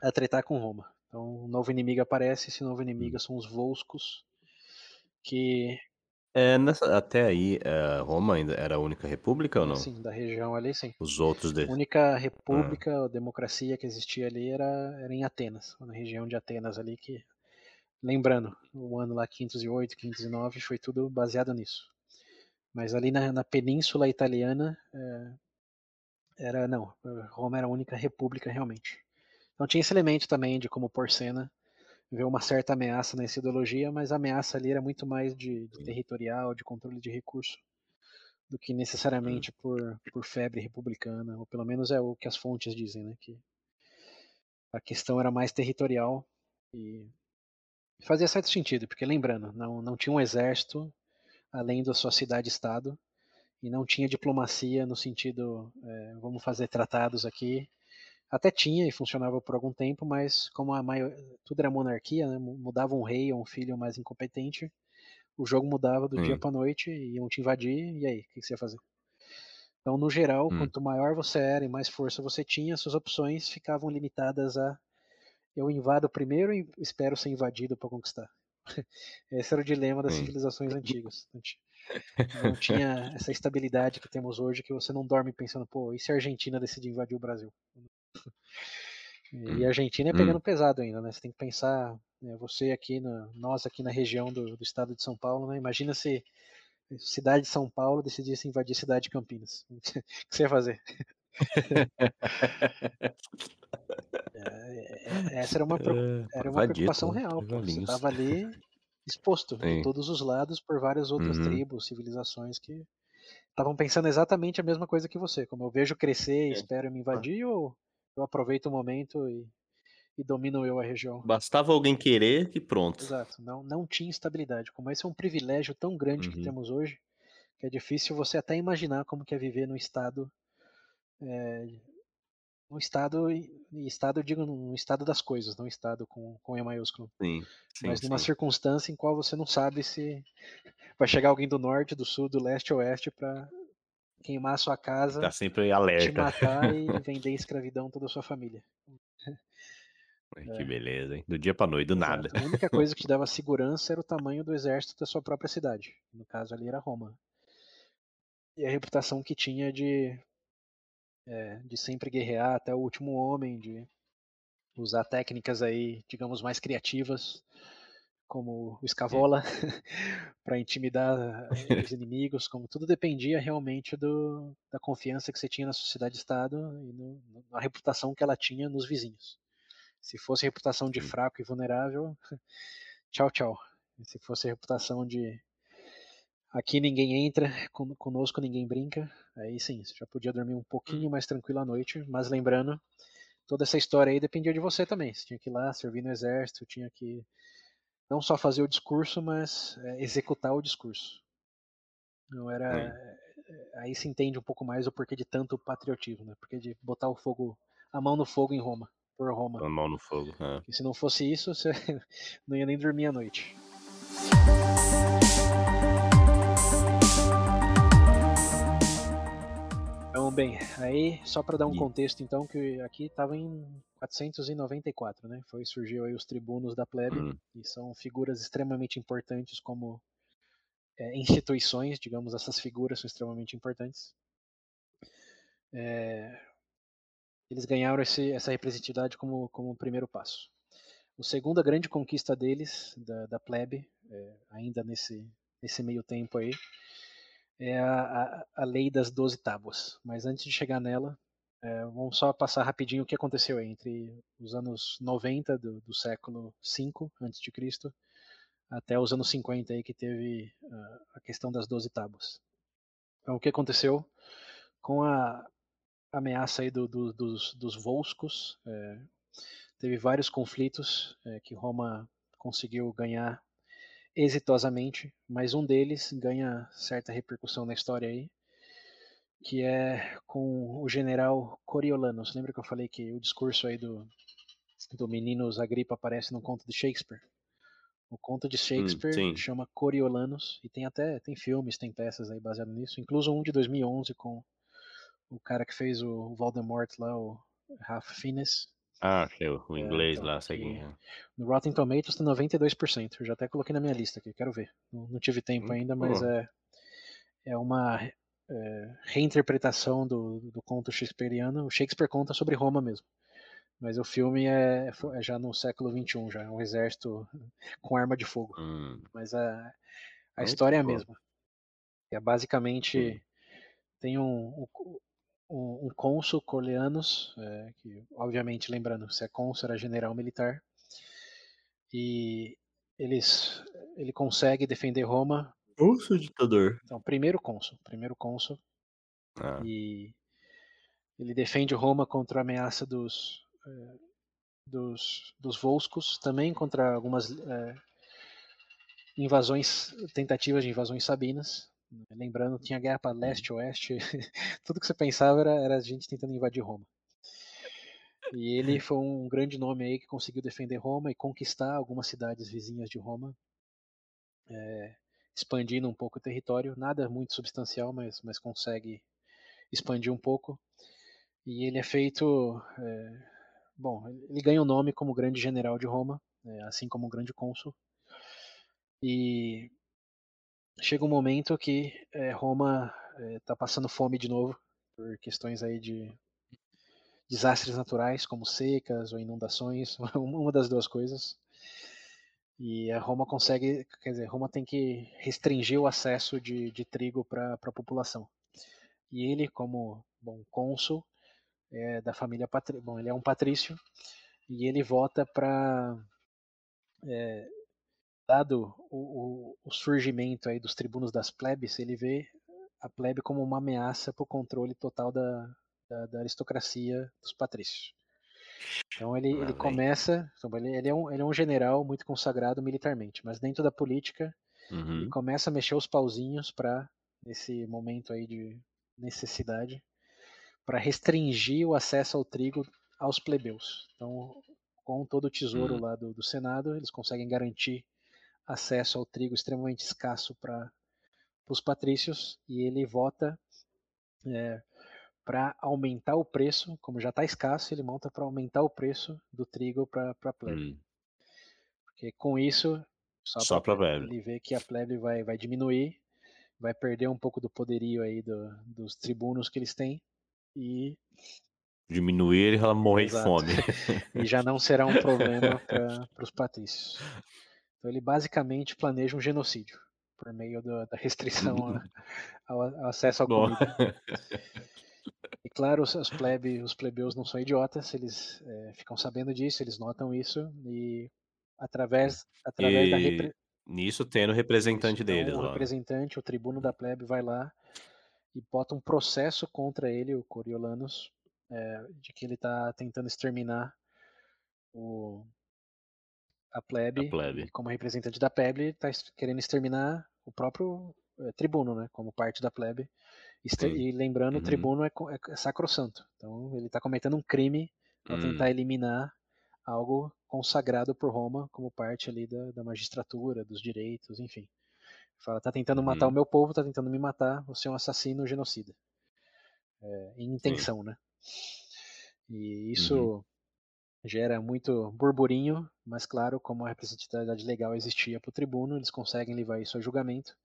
a tretar com Roma. Então, um novo inimigo aparece, esse novo inimigo hum. são os Volscos, que... É, nessa, até aí, uh, Roma ainda era a única república ou não? Sim, da região ali, sim. Os outros... De... A única república ah. ou democracia que existia ali era, era em Atenas, na região de Atenas ali, que... Lembrando, o ano lá 508, 509 foi tudo baseado nisso. Mas ali na, na península italiana, é, era não, Roma era a única república realmente. Então tinha esse elemento também de como Porcena vê uma certa ameaça nessa ideologia, mas a ameaça ali era muito mais de, de territorial, de controle de recurso, do que necessariamente hum. por, por febre republicana, ou pelo menos é o que as fontes dizem, né? Que a questão era mais territorial e fazia certo sentido, porque lembrando, não, não tinha um exército além da sua cidade-estado, e não tinha diplomacia no sentido é, vamos fazer tratados aqui. Até tinha e funcionava por algum tempo, mas como a maior, tudo era monarquia, né, mudava um rei ou um filho mais incompetente, o jogo mudava do hum. dia para noite, iam te invadir, e aí, o que, que você ia fazer? Então, no geral, hum. quanto maior você era e mais força você tinha, suas opções ficavam limitadas a eu invado primeiro e espero ser invadido para conquistar. Esse era o dilema das Sim. civilizações antigas. Não tinha essa estabilidade que temos hoje, que você não dorme pensando, pô, e se a Argentina decidir invadir o Brasil? E a Argentina é pegando hum. pesado ainda, né? Você tem que pensar, né, você aqui, na, nós aqui na região do, do, estado de São Paulo, né? Imagina se cidade de São Paulo decidisse invadir a cidade de Campinas. o que você ia fazer? É, é, essa era uma, é, era uma preocupação real. Pô. Você estava ali exposto Sim. de todos os lados por várias outras uhum. tribos, civilizações que estavam pensando exatamente a mesma coisa que você. Como eu vejo crescer e é. espero me invadir, ou eu aproveito o momento e, e domino eu a região. Bastava alguém querer e pronto. Exato. Não, não tinha estabilidade. Como esse é um privilégio tão grande uhum. que temos hoje, que é difícil você até imaginar como que é viver num estado é, um estado, estado eu digo um estado das coisas, não estado com, com E maiúsculo. Sim, sim Mas numa sim. circunstância em qual você não sabe se vai chegar alguém do norte, do sul, do leste ou oeste para queimar a sua casa, tá sempre alerta. te matar e vender escravidão toda a sua família. Que é. beleza, hein? Do dia pra noite, do Exato. nada. A única coisa que te dava segurança era o tamanho do exército da sua própria cidade. No caso ali era Roma. E a reputação que tinha de é, de sempre guerrear até o último homem, de usar técnicas aí, digamos, mais criativas, como o escavola, para intimidar eh, os inimigos, como tudo dependia realmente do, da confiança que você tinha na sociedade-estado e no, na reputação que ela tinha nos vizinhos. Se fosse reputação de fraco e vulnerável, tchau, tchau. Se fosse reputação de Aqui ninguém entra, conosco ninguém brinca. Aí sim, você já podia dormir um pouquinho mais tranquilo à noite. Mas lembrando, toda essa história aí dependia de você também. Você tinha que ir lá servir no exército, tinha que não só fazer o discurso, mas é, executar o discurso. Não era. É, aí se entende um pouco mais o porquê de tanto patriotismo, né? Porque de botar o fogo, a mão no fogo em Roma. por Roma. A mão no fogo. É. se não fosse isso, você não ia nem dormir à noite. Bem, aí só para dar um contexto, então, que aqui estava em 494, né? Foi surgiu aí os tribunos da plebe, hum. e são figuras extremamente importantes como é, instituições, digamos, essas figuras são extremamente importantes. É, eles ganharam esse, essa representatividade como, como primeiro passo. O segunda grande conquista deles, da, da plebe, é, ainda nesse, nesse meio tempo aí, é a, a, a lei das doze tábuas. Mas antes de chegar nela, é, vamos só passar rapidinho o que aconteceu entre os anos 90 do, do século V a.C. até os anos 50 aí que teve uh, a questão das doze tábuas. Então, o que aconteceu com a ameaça aí do, do, dos, dos Volscos, é, teve vários conflitos é, que Roma conseguiu ganhar exitosamente, mas um deles ganha certa repercussão na história aí, que é com o general Coriolanus. Lembra que eu falei que o discurso aí do, do menino Agripa aparece no conto de Shakespeare? O conto de Shakespeare hum, chama Coriolanus e tem até tem filmes, tem peças aí baseadas nisso, incluso um de 2011 com o cara que fez o Voldemort lá, o Ralph Fiennes. Ah, o é, inglês então, lá, seguinho. No Rotten Tomatoes tem 92%. Eu já até coloquei na minha lista aqui, quero ver. Não, não tive tempo hum, ainda, mas é, é uma é, reinterpretação do, do conto shakespeariano. O Shakespeare conta sobre Roma mesmo. Mas o filme é, é já no século XXI, já é um exército com arma de fogo. Hum. Mas a, a história é a mesma. É basicamente hum. tem um, um, um, um cônsul Corleanos, é, que obviamente, lembrando, se é cônsul era general militar, e eles, ele consegue defender Roma. Cônsul ditador? Então, primeiro cônsul, primeiro cônsul, ah. e ele defende Roma contra a ameaça dos, é, dos, dos Volscos, também contra algumas é, invasões, tentativas de invasões sabinas, Lembrando, tinha guerra para leste, oeste, tudo que você pensava era, era a gente tentando invadir Roma. E ele foi um grande nome aí que conseguiu defender Roma e conquistar algumas cidades vizinhas de Roma, é, expandindo um pouco o território. Nada muito substancial, mas, mas consegue expandir um pouco. E ele é feito. É, bom, ele ganha o nome como grande general de Roma, é, assim como um grande cônsul. E chega um momento que é, Roma está eh, passando fome de novo por questões aí de desastres naturais como secas ou inundações, uma das duas coisas. E a Roma consegue, quer dizer, Roma tem que restringir o acesso de, de trigo para a população. E ele, como bom cônsul é, da família bom, ele é um patrício e ele vota para é, dado o, o, o, surgimento aí dos tribunos das plebes, ele vê a plebe como uma ameaça para o controle total da, da, da, aristocracia dos patrícios. Então ele, ele começa, então ele, ele, é um, ele é um general muito consagrado militarmente, mas dentro da política uhum. ele começa a mexer os pauzinhos para nesse momento aí de necessidade para restringir o acesso ao trigo aos plebeus. Então, com todo o tesouro uhum. lá do, do Senado, eles conseguem garantir acesso ao trigo extremamente escasso para os patrícios e ele vota é, para aumentar o preço, como já está escasso, ele monta para aumentar o preço do trigo para a plebe. Hum. Porque com isso, só, só para plebe, ele vê que a plebe vai, vai diminuir, vai perder um pouco do poderio aí do, dos tribunos que eles têm e diminuir ele vai morrer Exato. de fome. e já não será um problema para os patrícios. Então ele basicamente planeja um genocídio por meio do, da restrição ao, ao, acesso à comida. E claro, os, plebe, os plebeus não são idiotas, eles é, ficam sabendo disso, eles notam isso e através, através e da repre... nisso tendo o representante isso, deles. Então, o representante, o tribuno da plebe vai lá e bota um processo contra ele, o Coriolanus, é, de que ele está tentando exterminar o, a plebe, a plebe. como representante da plebe, está querendo exterminar o próprio é, tribuno, né, como parte da plebe. E lembrando, uhum. o tribuno é, é, é, sacrossanto. Então ele está cometendo um crime para tentar hum. eliminar algo consagrado por Roma como parte ali da, da magistratura, dos direitos, enfim. Fala, tá tentando uhum. matar o meu povo, tá tentando me matar, você é um assassino genocida. É, em intenção, Sim. né? E isso uhum. gera muito burburinho, mas claro, como a representatividade legal existia para o tribuno, eles conseguem levar isso a julgamento.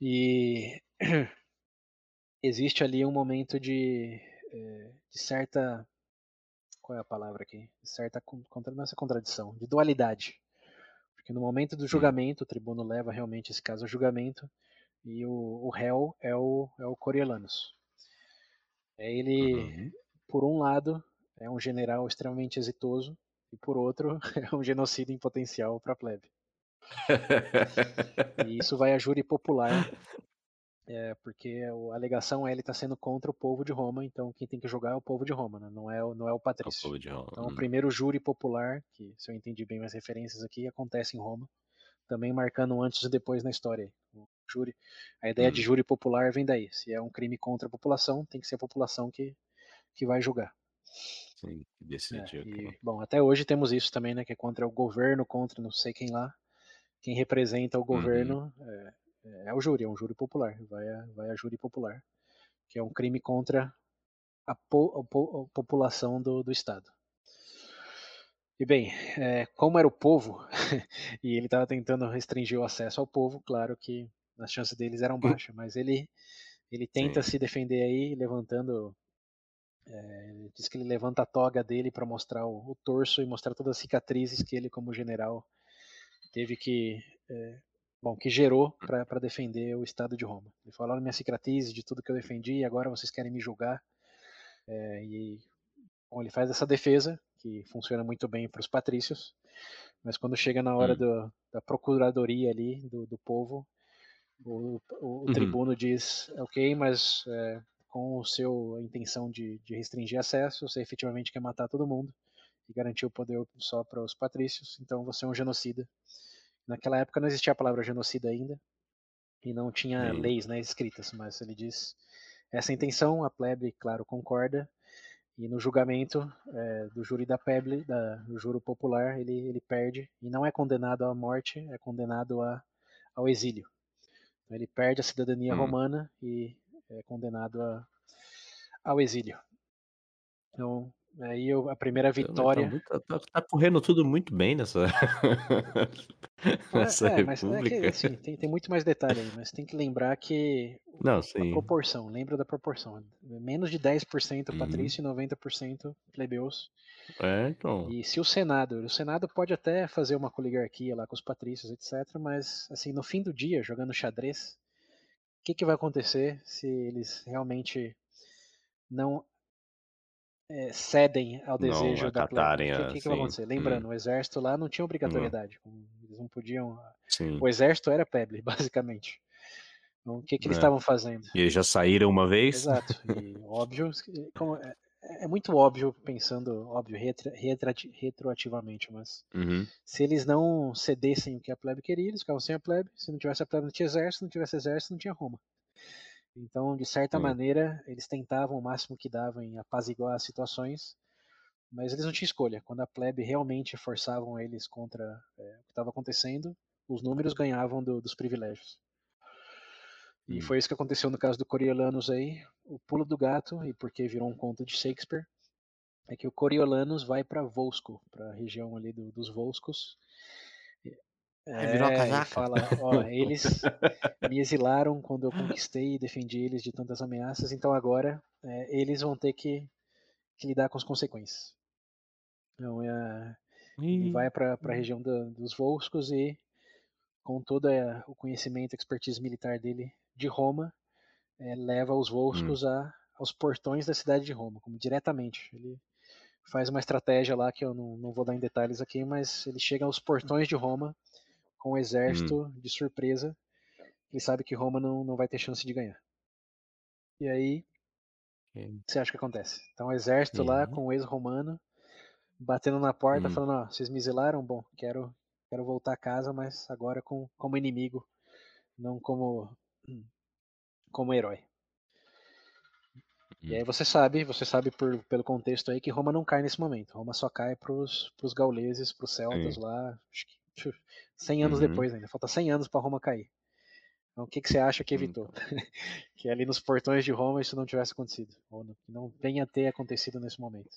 E existe ali um momento de, eh, de certa qual é a palavra aqui? De certa não é essa contradição, de dualidade. Porque no momento do julgamento, o tribuno leva realmente esse caso a julgamento e o, o réu é o, é o Coriolanus. É ele, uhum. por um lado, é um general extremamente exitoso e por outro, é um genocida em potencial para a plebe. e isso vai a júri popular é, porque a alegação é ele está sendo contra o povo de Roma, então quem tem que julgar é o povo de Roma, né? não, é o, não é o patrício. É o então o hum. primeiro júri popular, que se eu entendi bem as referências aqui, acontece em Roma, também marcando antes e depois na história. O júri, a ideia hum. de júri popular vem daí. Se é um crime contra a população, tem que ser a população que, que vai julgar. Sim, decidir. É, e, bom, até hoje temos isso também, né? Que é contra o governo, contra não sei quem lá. Quem representa o uhum. governo uhum. é, é o júri, é um júri popular, vai a, vai a júri popular, que é um crime contra a, po, a, po, a população do, do Estado. E bem, é, como era o povo, e ele estava tentando restringir o acesso ao povo, claro que as chances deles eram baixas, mas ele, ele tenta Sim. se defender aí, levantando. É, diz que ele levanta a toga dele para mostrar o, o, torso e mostrar todas as cicatrizes que ele, como general, teve que é, bom, que gerou para defender o Estado de Roma. Ele falou: olha minha cicatriz de tudo que eu defendi e agora vocês querem me julgar. É, e bom, ele faz essa defesa, que funciona muito bem para os patrícios, mas quando chega na hora hum. do, da procuradoria ali, do, do povo, o, o, o uhum. tribuno diz, ok, mas é, com o seu a intenção de, de, restringir acesso, você efetivamente quer matar todo mundo e garantir o poder só para os patrícios, então você é um genocida Naquela época não existia a palavra genocida ainda e não tinha Sim. leis né, escritas, mas ele diz essa intenção, a plebe, claro, concorda e no julgamento é, do júri da plebe, da, do júri popular, ele, ele perde e não é condenado à morte, é condenado a, ao exílio. Então, ele perde a cidadania hum. romana e é condenado a, ao exílio. Então, Aí eu, a primeira então, vitória. Tá, tá, tá, correndo tudo muito bem nessa, nessa é, é, mas é que, assim, tem, tem muito mais detalhe aí, mas tem que lembrar que Não, a proporção, lembra da proporção. Menos de 10% uhum. patrício e 90% plebeus. É, então. E se o Senado, o Senado pode até fazer uma coligarquia lá com os patrícios, etc, mas assim, no fim do dia, jogando xadrez, que, que vai acontecer se eles realmente não é, cedem ao desejo não da plebe. O que, que, que, vai acontecer? Lembrando, hum. o exército lá não tinha obrigatoriedade. Eles não podiam. Sim. O exército era plebe, basicamente. Então, o que, que eles é. estavam fazendo? E eles já saíram uma vez? Exato. E óbvio, como, é, é, muito óbvio, pensando, óbvio, retro, retro, retroativamente, mas uhum. se eles não cedessem o que a plebe queria, eles ficavam sem a plebe. Se não tivesse a plebe, não tinha exército. Se não tivesse exército, não tinha Roma. Então, de certa maneira, eles tentavam o máximo que davam em apaziguar as situações, mas eles não tinham escolha. Quando a plebe realmente forçavam eles contra é, o que estava acontecendo, os números ganhavam do, dos privilégios. E hum. foi isso que aconteceu no caso do Coriolanus aí. O pulo do gato, e porque virou um conto de Shakespeare, é que o Coriolanus vai para Volsco, para a região ali do, dos Volscos, é, virou a casaca. fala, ó, eles me exilaram quando eu conquistei e defendi eles de tantas ameaças, então agora é, eles vão ter que, que, lidar com as consequências. Então, é, ele vai para a região da, dos Volscos e, com todo é, o conhecimento e expertise militar dele de Roma, é, leva os Volscos hum. a, aos portões da cidade de Roma, como diretamente. Ele faz uma estratégia lá que eu não, não vou dar em detalhes aqui, mas ele chega aos portões de Roma com o exército hum. de surpresa. Ele sabe que Roma não, não vai ter chance de ganhar. E aí, okay. você acha que acontece? Então, o exército lá com o ex-romano batendo na porta, hum. falando: Ó, vocês me exilaram? Bom, quero, quero voltar a casa, mas agora com, como inimigo, não como, como herói. E aí hum. você sabe, você sabe por, pelo contexto aí que Roma não cai nesse momento. Roma só cai pros, pros gauleses, pros celtas lá, acho que 100 anos uhum. depois ainda. Falta 100 anos para Roma cair. Então o que, que você acha que evitou? Então. que ali nos portões de Roma isso não tivesse acontecido. Ou não, não venha a ter acontecido nesse momento.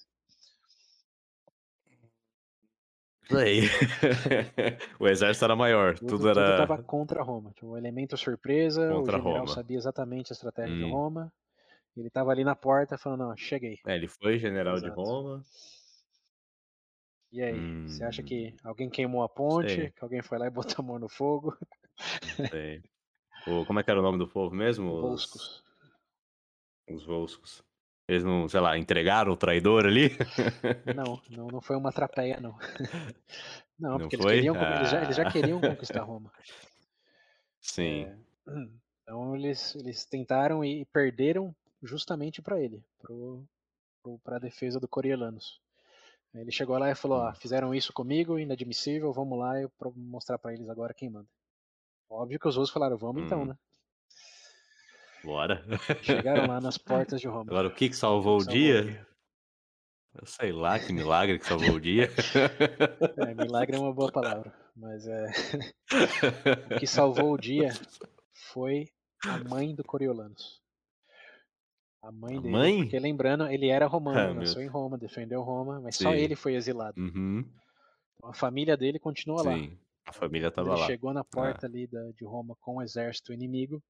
Isso aí. o exército era maior, tudo, tudo era. Tudo estava contra Roma. Tipo, o elemento surpresa, contra o general Roma. sabia exatamente a estratégia hum. de Roma. Ele estava ali na porta falando, não, cheguei. É, ele foi general Exato. de Roma. E aí, hum. você acha que hum. alguém queimou a ponte, Sei. que alguém foi lá e botou a mão no fogo? Sei. O, como é que era o nome do povo mesmo? Volscos. Os Volscos. Eles não, sei lá, entregaram o traidor ali? Não, não, não foi uma trapeia, não. Não, não porque eles, queriam, ah. eles, já, eles, já, queriam conquistar Roma. Sim. É, então eles, eles tentaram e perderam justamente para ele, para a defesa do Coriolanus. Ele chegou lá e falou: ah, fizeram isso comigo, inadmissível, vamos lá eu mostrar para eles agora quem manda. Óbvio que os outros falaram: vamos então, hum. então, né? Bora. Chegaram lá nas portas de Roma. Agora, o que, que salvou o dia? dia? Eu sei lá que milagre que salvou o dia. É, milagre é uma boa palavra, mas é. o que salvou o dia foi a mãe do Coriolanus. A mãe a dele. Mãe? Porque lembrando, ele era romano, ah, nasceu meu... em Roma, defendeu Roma, mas Sim. só ele foi exilado. Uhum. Então, a família dele continua Sim. lá. A família estava lá. Ele chegou na porta ah. ali da, de Roma com o exército inimigo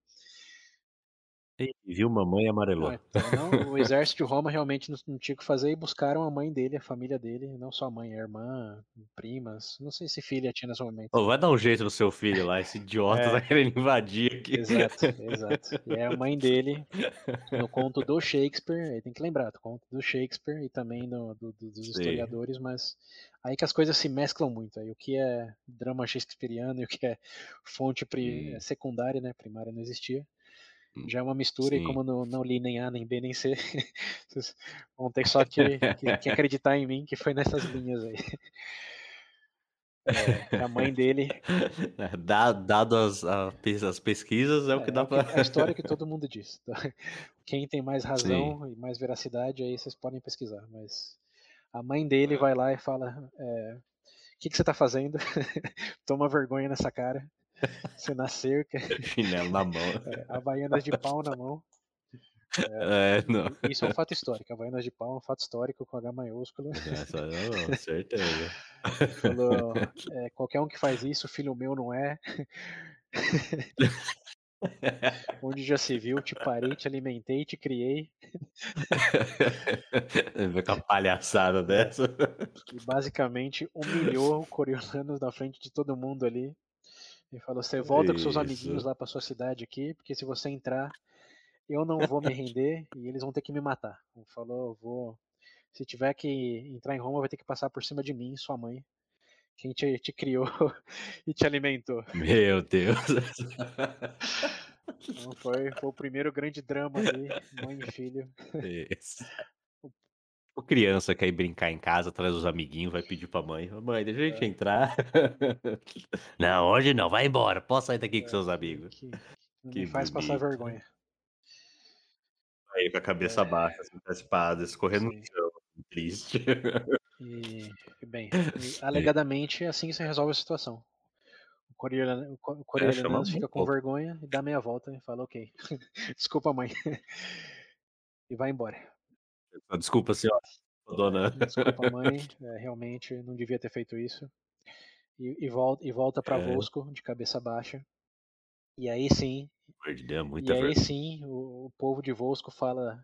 e viu mamãe amarelou. É, então, não, o exército de Roma realmente não, não, tinha o que fazer e buscaram a mãe dele, a família dele, não só a mãe, a irmã, primas, não sei se filha tinha nesse momento. Oh, vai dar um jeito no seu filho lá, esse idiota é, tá querendo invadir aqui. Exato, exato. E é a mãe dele, no conto do Shakespeare, aí tem que lembrar, do conto do Shakespeare e também do, do, dos Sim. historiadores, mas aí que as coisas se mesclam muito, aí o que é drama shakespeariano e o que é fonte pri, hum. secundária, né, primária não existia já é uma mistura Sim. e como não, não li nem A, nem B, nem C, vocês vão ter só que, que, que, acreditar em mim que foi nessas linhas aí. É, a mãe dele. É, dado as, as pesquisas, é, é o que dá para. É a história que todo mundo diz. Quem tem mais razão Sim. e mais veracidade, aí vocês podem pesquisar. Mas a mãe dele vai lá e fala: é, O que, que você está fazendo? Toma vergonha nessa cara. Você na cerca. Chinelo na mão. É, Havaianas de pau na mão. É, é. Isso é um fato histórico. Havaianas de pau é um fato histórico com H maiúsculo. Essa não, certeza. Falou, é, qualquer um que faz isso, filho meu não é. Onde já se viu, te parei, te alimentei, te criei. Com a palhaçada dessa. E basicamente humilhou o Coriolanus na frente de todo mundo ali. Ele falou: você volta com seus amiguinhos lá para sua cidade aqui, porque se você entrar, eu não vou me render e eles vão ter que me matar. Ele falou: vou. Se tiver que entrar em Roma, vai ter que passar por cima de mim, sua mãe, quem te, te criou e te alimentou. Meu Deus. Então foi, foi o primeiro grande drama ali, mãe e filho. Isso. O criança quer ir brincar em casa, traz os amiguinhos, vai pedir pra mãe. Mãe, deixa a gente é. entrar. não, hoje não, vai embora. Posso sair daqui é, com seus amigos. Que, que me faz bonito. passar vergonha. Aí com a cabeça é... baixa, assim, espada, escorrendo no chão. Triste. E, bem, e, alegadamente assim se resolve a situação. O coreano é, fica com vergonha e dá meia volta e fala, ok, desculpa mãe. e vai embora. Desculpa, senhora. Dona. Desculpa, mãe. É, realmente não devia ter feito isso. E, e volta, e volta para é. Vosco de cabeça baixa. E aí sim. É e aí sim, o, o, povo de Vosco fala.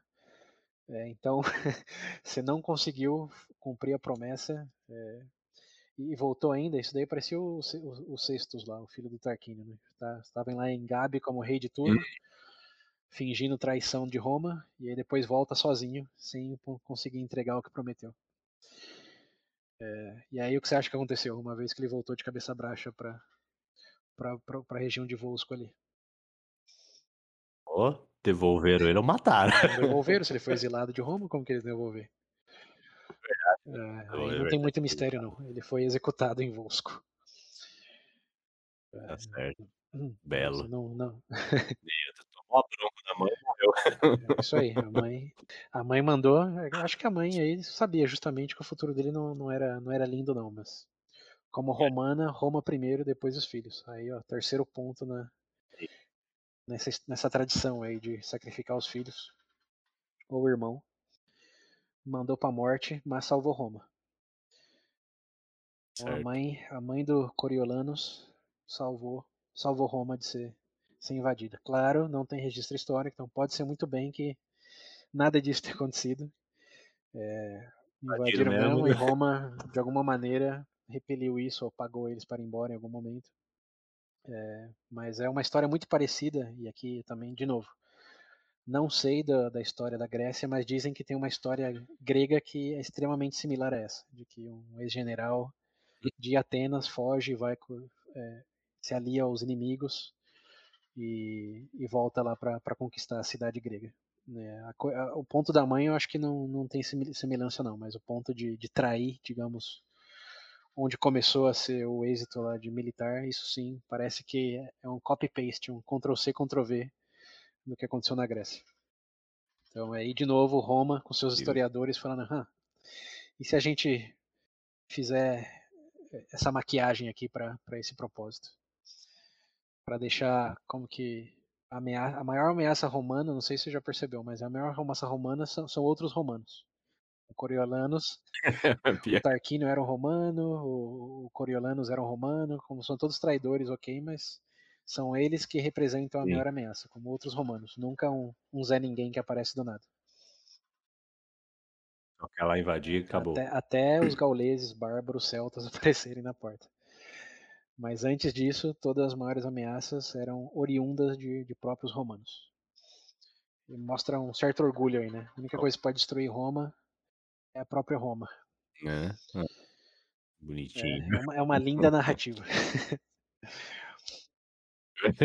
É, então, você não conseguiu cumprir a promessa. É, e voltou ainda. Isso daí parecia o, o, o Sextus lá, o filho do Tarquínio. Né? Tá, estavam lá em Gabi como rei de tudo. Fingindo traição de Roma e aí depois volta sozinho sem conseguir entregar o que prometeu. É, e aí o que você acha que aconteceu uma vez que ele voltou de cabeça baixa para para a região de Volsco ali? Oh, devolveram ele ou mataram? Devolveram, se ele foi exilado de Roma, como que eles devolveram? É, não tem muito mistério não. Ele foi executado em Volsco. Tá certo. Hum, Belo. Não, não. Tomou a bronca da mãe e morreu. É isso aí, a mãe, a mãe mandou. Acho que a mãe aí sabia justamente que o futuro dele não, não, era, não era lindo, não, mas. Como romana, Roma primeiro, depois os filhos. Aí, ó, terceiro ponto na, nessa, nessa tradição aí de sacrificar os filhos ou o irmão. Mandou pra morte, mas salvou Roma. Então, a mãe, a mãe do Coriolanus salvou, salvou Roma de ser, ser invadida. Claro, não tem registro histórico, então pode ser muito bem que nada disso tenha acontecido. É, invadiram mesmo, mesmo e Roma, de alguma maneira, repeliu isso ou pagou eles para ir embora em algum momento. É, mas é uma história muito parecida, e aqui também, de novo, não sei da, da história da Grécia, mas dizem que tem uma história grega que é extremamente similar a essa, de que um ex-general de Atenas foge e vai é, se alia aos inimigos e, e volta lá para conquistar a cidade grega. É, a, a, o ponto da mãe eu acho que não, não tem semelhança não, mas o ponto de, de trair, digamos, onde começou a ser o êxito lá de militar, isso sim, parece que é um copy-paste, um Ctrl-C, Ctrl-V do que aconteceu na Grécia. Então aí de novo Roma com seus historiadores falando, ah, e se a gente fizer essa maquiagem aqui para esse propósito? Para deixar como que a, ameaça, a maior ameaça romana, não sei se você já percebeu, mas a maior ameaça romana são, são outros romanos. O Coriolanos, o Tarquínio era um romano, o, o Coriolanus era um romano, como são todos traidores, ok, mas são eles que representam a Sim. maior ameaça, como outros romanos, nunca um, um Zé Ninguém que aparece do nada. Ela invadir e acabou. Até, até os gauleses, bárbaros, celtas aparecerem na porta. Mas antes disso, todas as maiores ameaças eram oriundas de, de próprios romanos. E mostra um certo orgulho aí, né? A única coisa que pode destruir Roma é a própria Roma. É. é. Bonitinho. É, é, uma, é uma linda narrativa.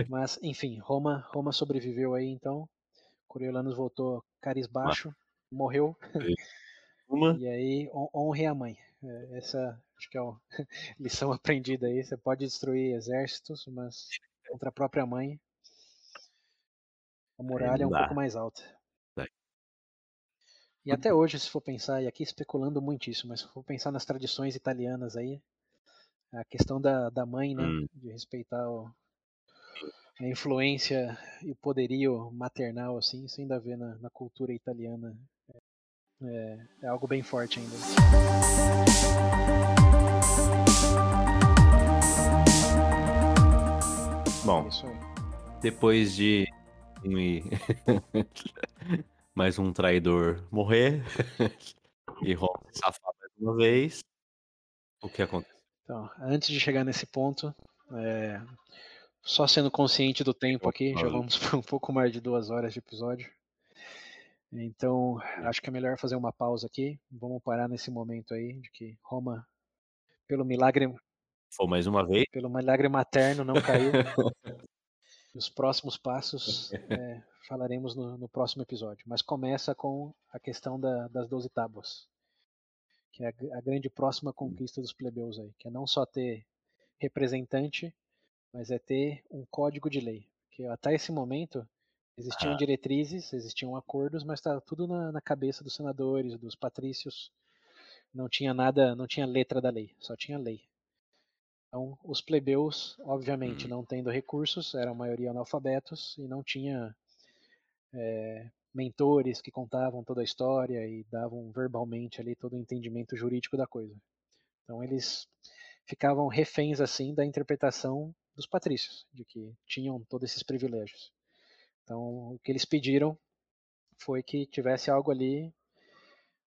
Mas, enfim, Roma, Roma sobreviveu aí então. Coriolanus voltou carisbaixo, morreu. Uma. E aí, honre a mãe. É, essa acho que é a lição aprendida aí. Você pode destruir exércitos, mas contra a própria mãe, a muralha é um pouco mais alta. E até hoje, se for pensar, e aqui especulando muitíssimo, mas se for pensar nas tradições italianas aí, a questão da, da mãe, né, hum. de respeitar o, a influência e o poderio maternal, assim, isso ainda vê na, na cultura italiana. É, é algo bem forte ainda. Bom, depois de mais um traidor morrer e Ron se safar mais uma vez. O que acontece? Então, antes de chegar nesse ponto, é... só sendo consciente do tempo aqui, já vamos por um pouco mais de duas horas de episódio. Então, acho que é melhor fazer uma pausa aqui. Vamos parar nesse momento aí de que Roma, pelo milagre. Foi mais uma vez? Pelo milagre materno, não caiu. os próximos passos é, falaremos no, no, próximo episódio. Mas começa com a questão da, das doze tábuas, que é a, a, grande próxima conquista dos plebeus aí, que é não só ter representante, mas é ter um código de lei. Que até esse momento existiam ah. diretrizes, existiam acordos, mas estava tudo na, na cabeça dos senadores, dos patrícios. Não tinha nada, não tinha letra da lei, só tinha lei. Então, os plebeus, obviamente, hum. não tendo recursos, eram a maioria analfabetos e não tinha é, mentores que contavam toda a história e davam verbalmente ali todo o entendimento jurídico da coisa. Então, eles ficavam reféns assim da interpretação dos patrícios, de que tinham todos esses privilégios. Então, o que eles pediram foi que tivesse algo ali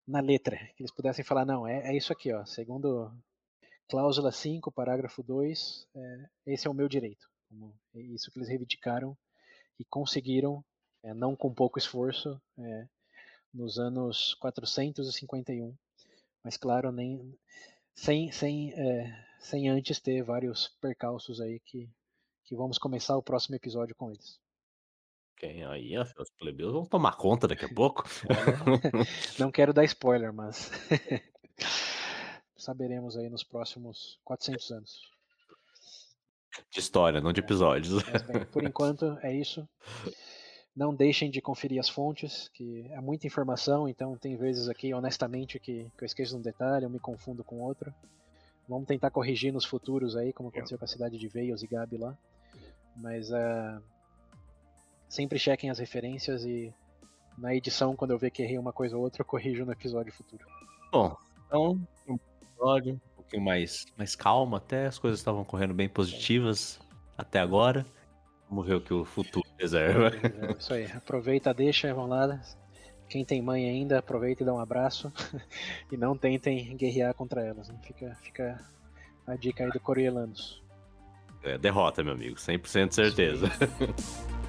na letra, que eles pudessem falar, não, é, é isso aqui, ó, segundo cláusula 5, parágrafo 2, é, esse é o meu direito. É isso que eles reivindicaram e conseguiram, é, não com pouco esforço, é, nos anos 451, mas claro, nem sem, sem, é, sem antes ter vários percalços aí que, que vamos começar o próximo episódio com eles. Quem aí, os plebeus vão tomar conta daqui a pouco. não quero dar spoiler, mas saberemos aí nos próximos 400 anos. De história, não de episódios. Bem, por enquanto é isso. Não deixem de conferir as fontes, que é muita informação, então tem vezes aqui, honestamente, que, que eu esqueço um detalhe, eu me confundo com outro. Vamos tentar corrigir nos futuros aí, como aconteceu com a cidade de Veios e Gabi lá. Mas uh, sempre chequem as referências e na edição, quando eu ver que errei uma coisa ou outra, eu corrijo no episódio futuro. Bom, então, episódio um pouquinho mais, mais calmo até, as coisas estavam correndo bem positivas até agora. Vamos ver o que o futuro reserva. É, isso aí, aproveita, deixa, vamos lá. Quem tem mãe ainda, aproveita e dá um abraço. e não tentem guerrear contra elas. Né? Fica, fica a dica aí do Corielanos. É, derrota, meu amigo, 100% certeza.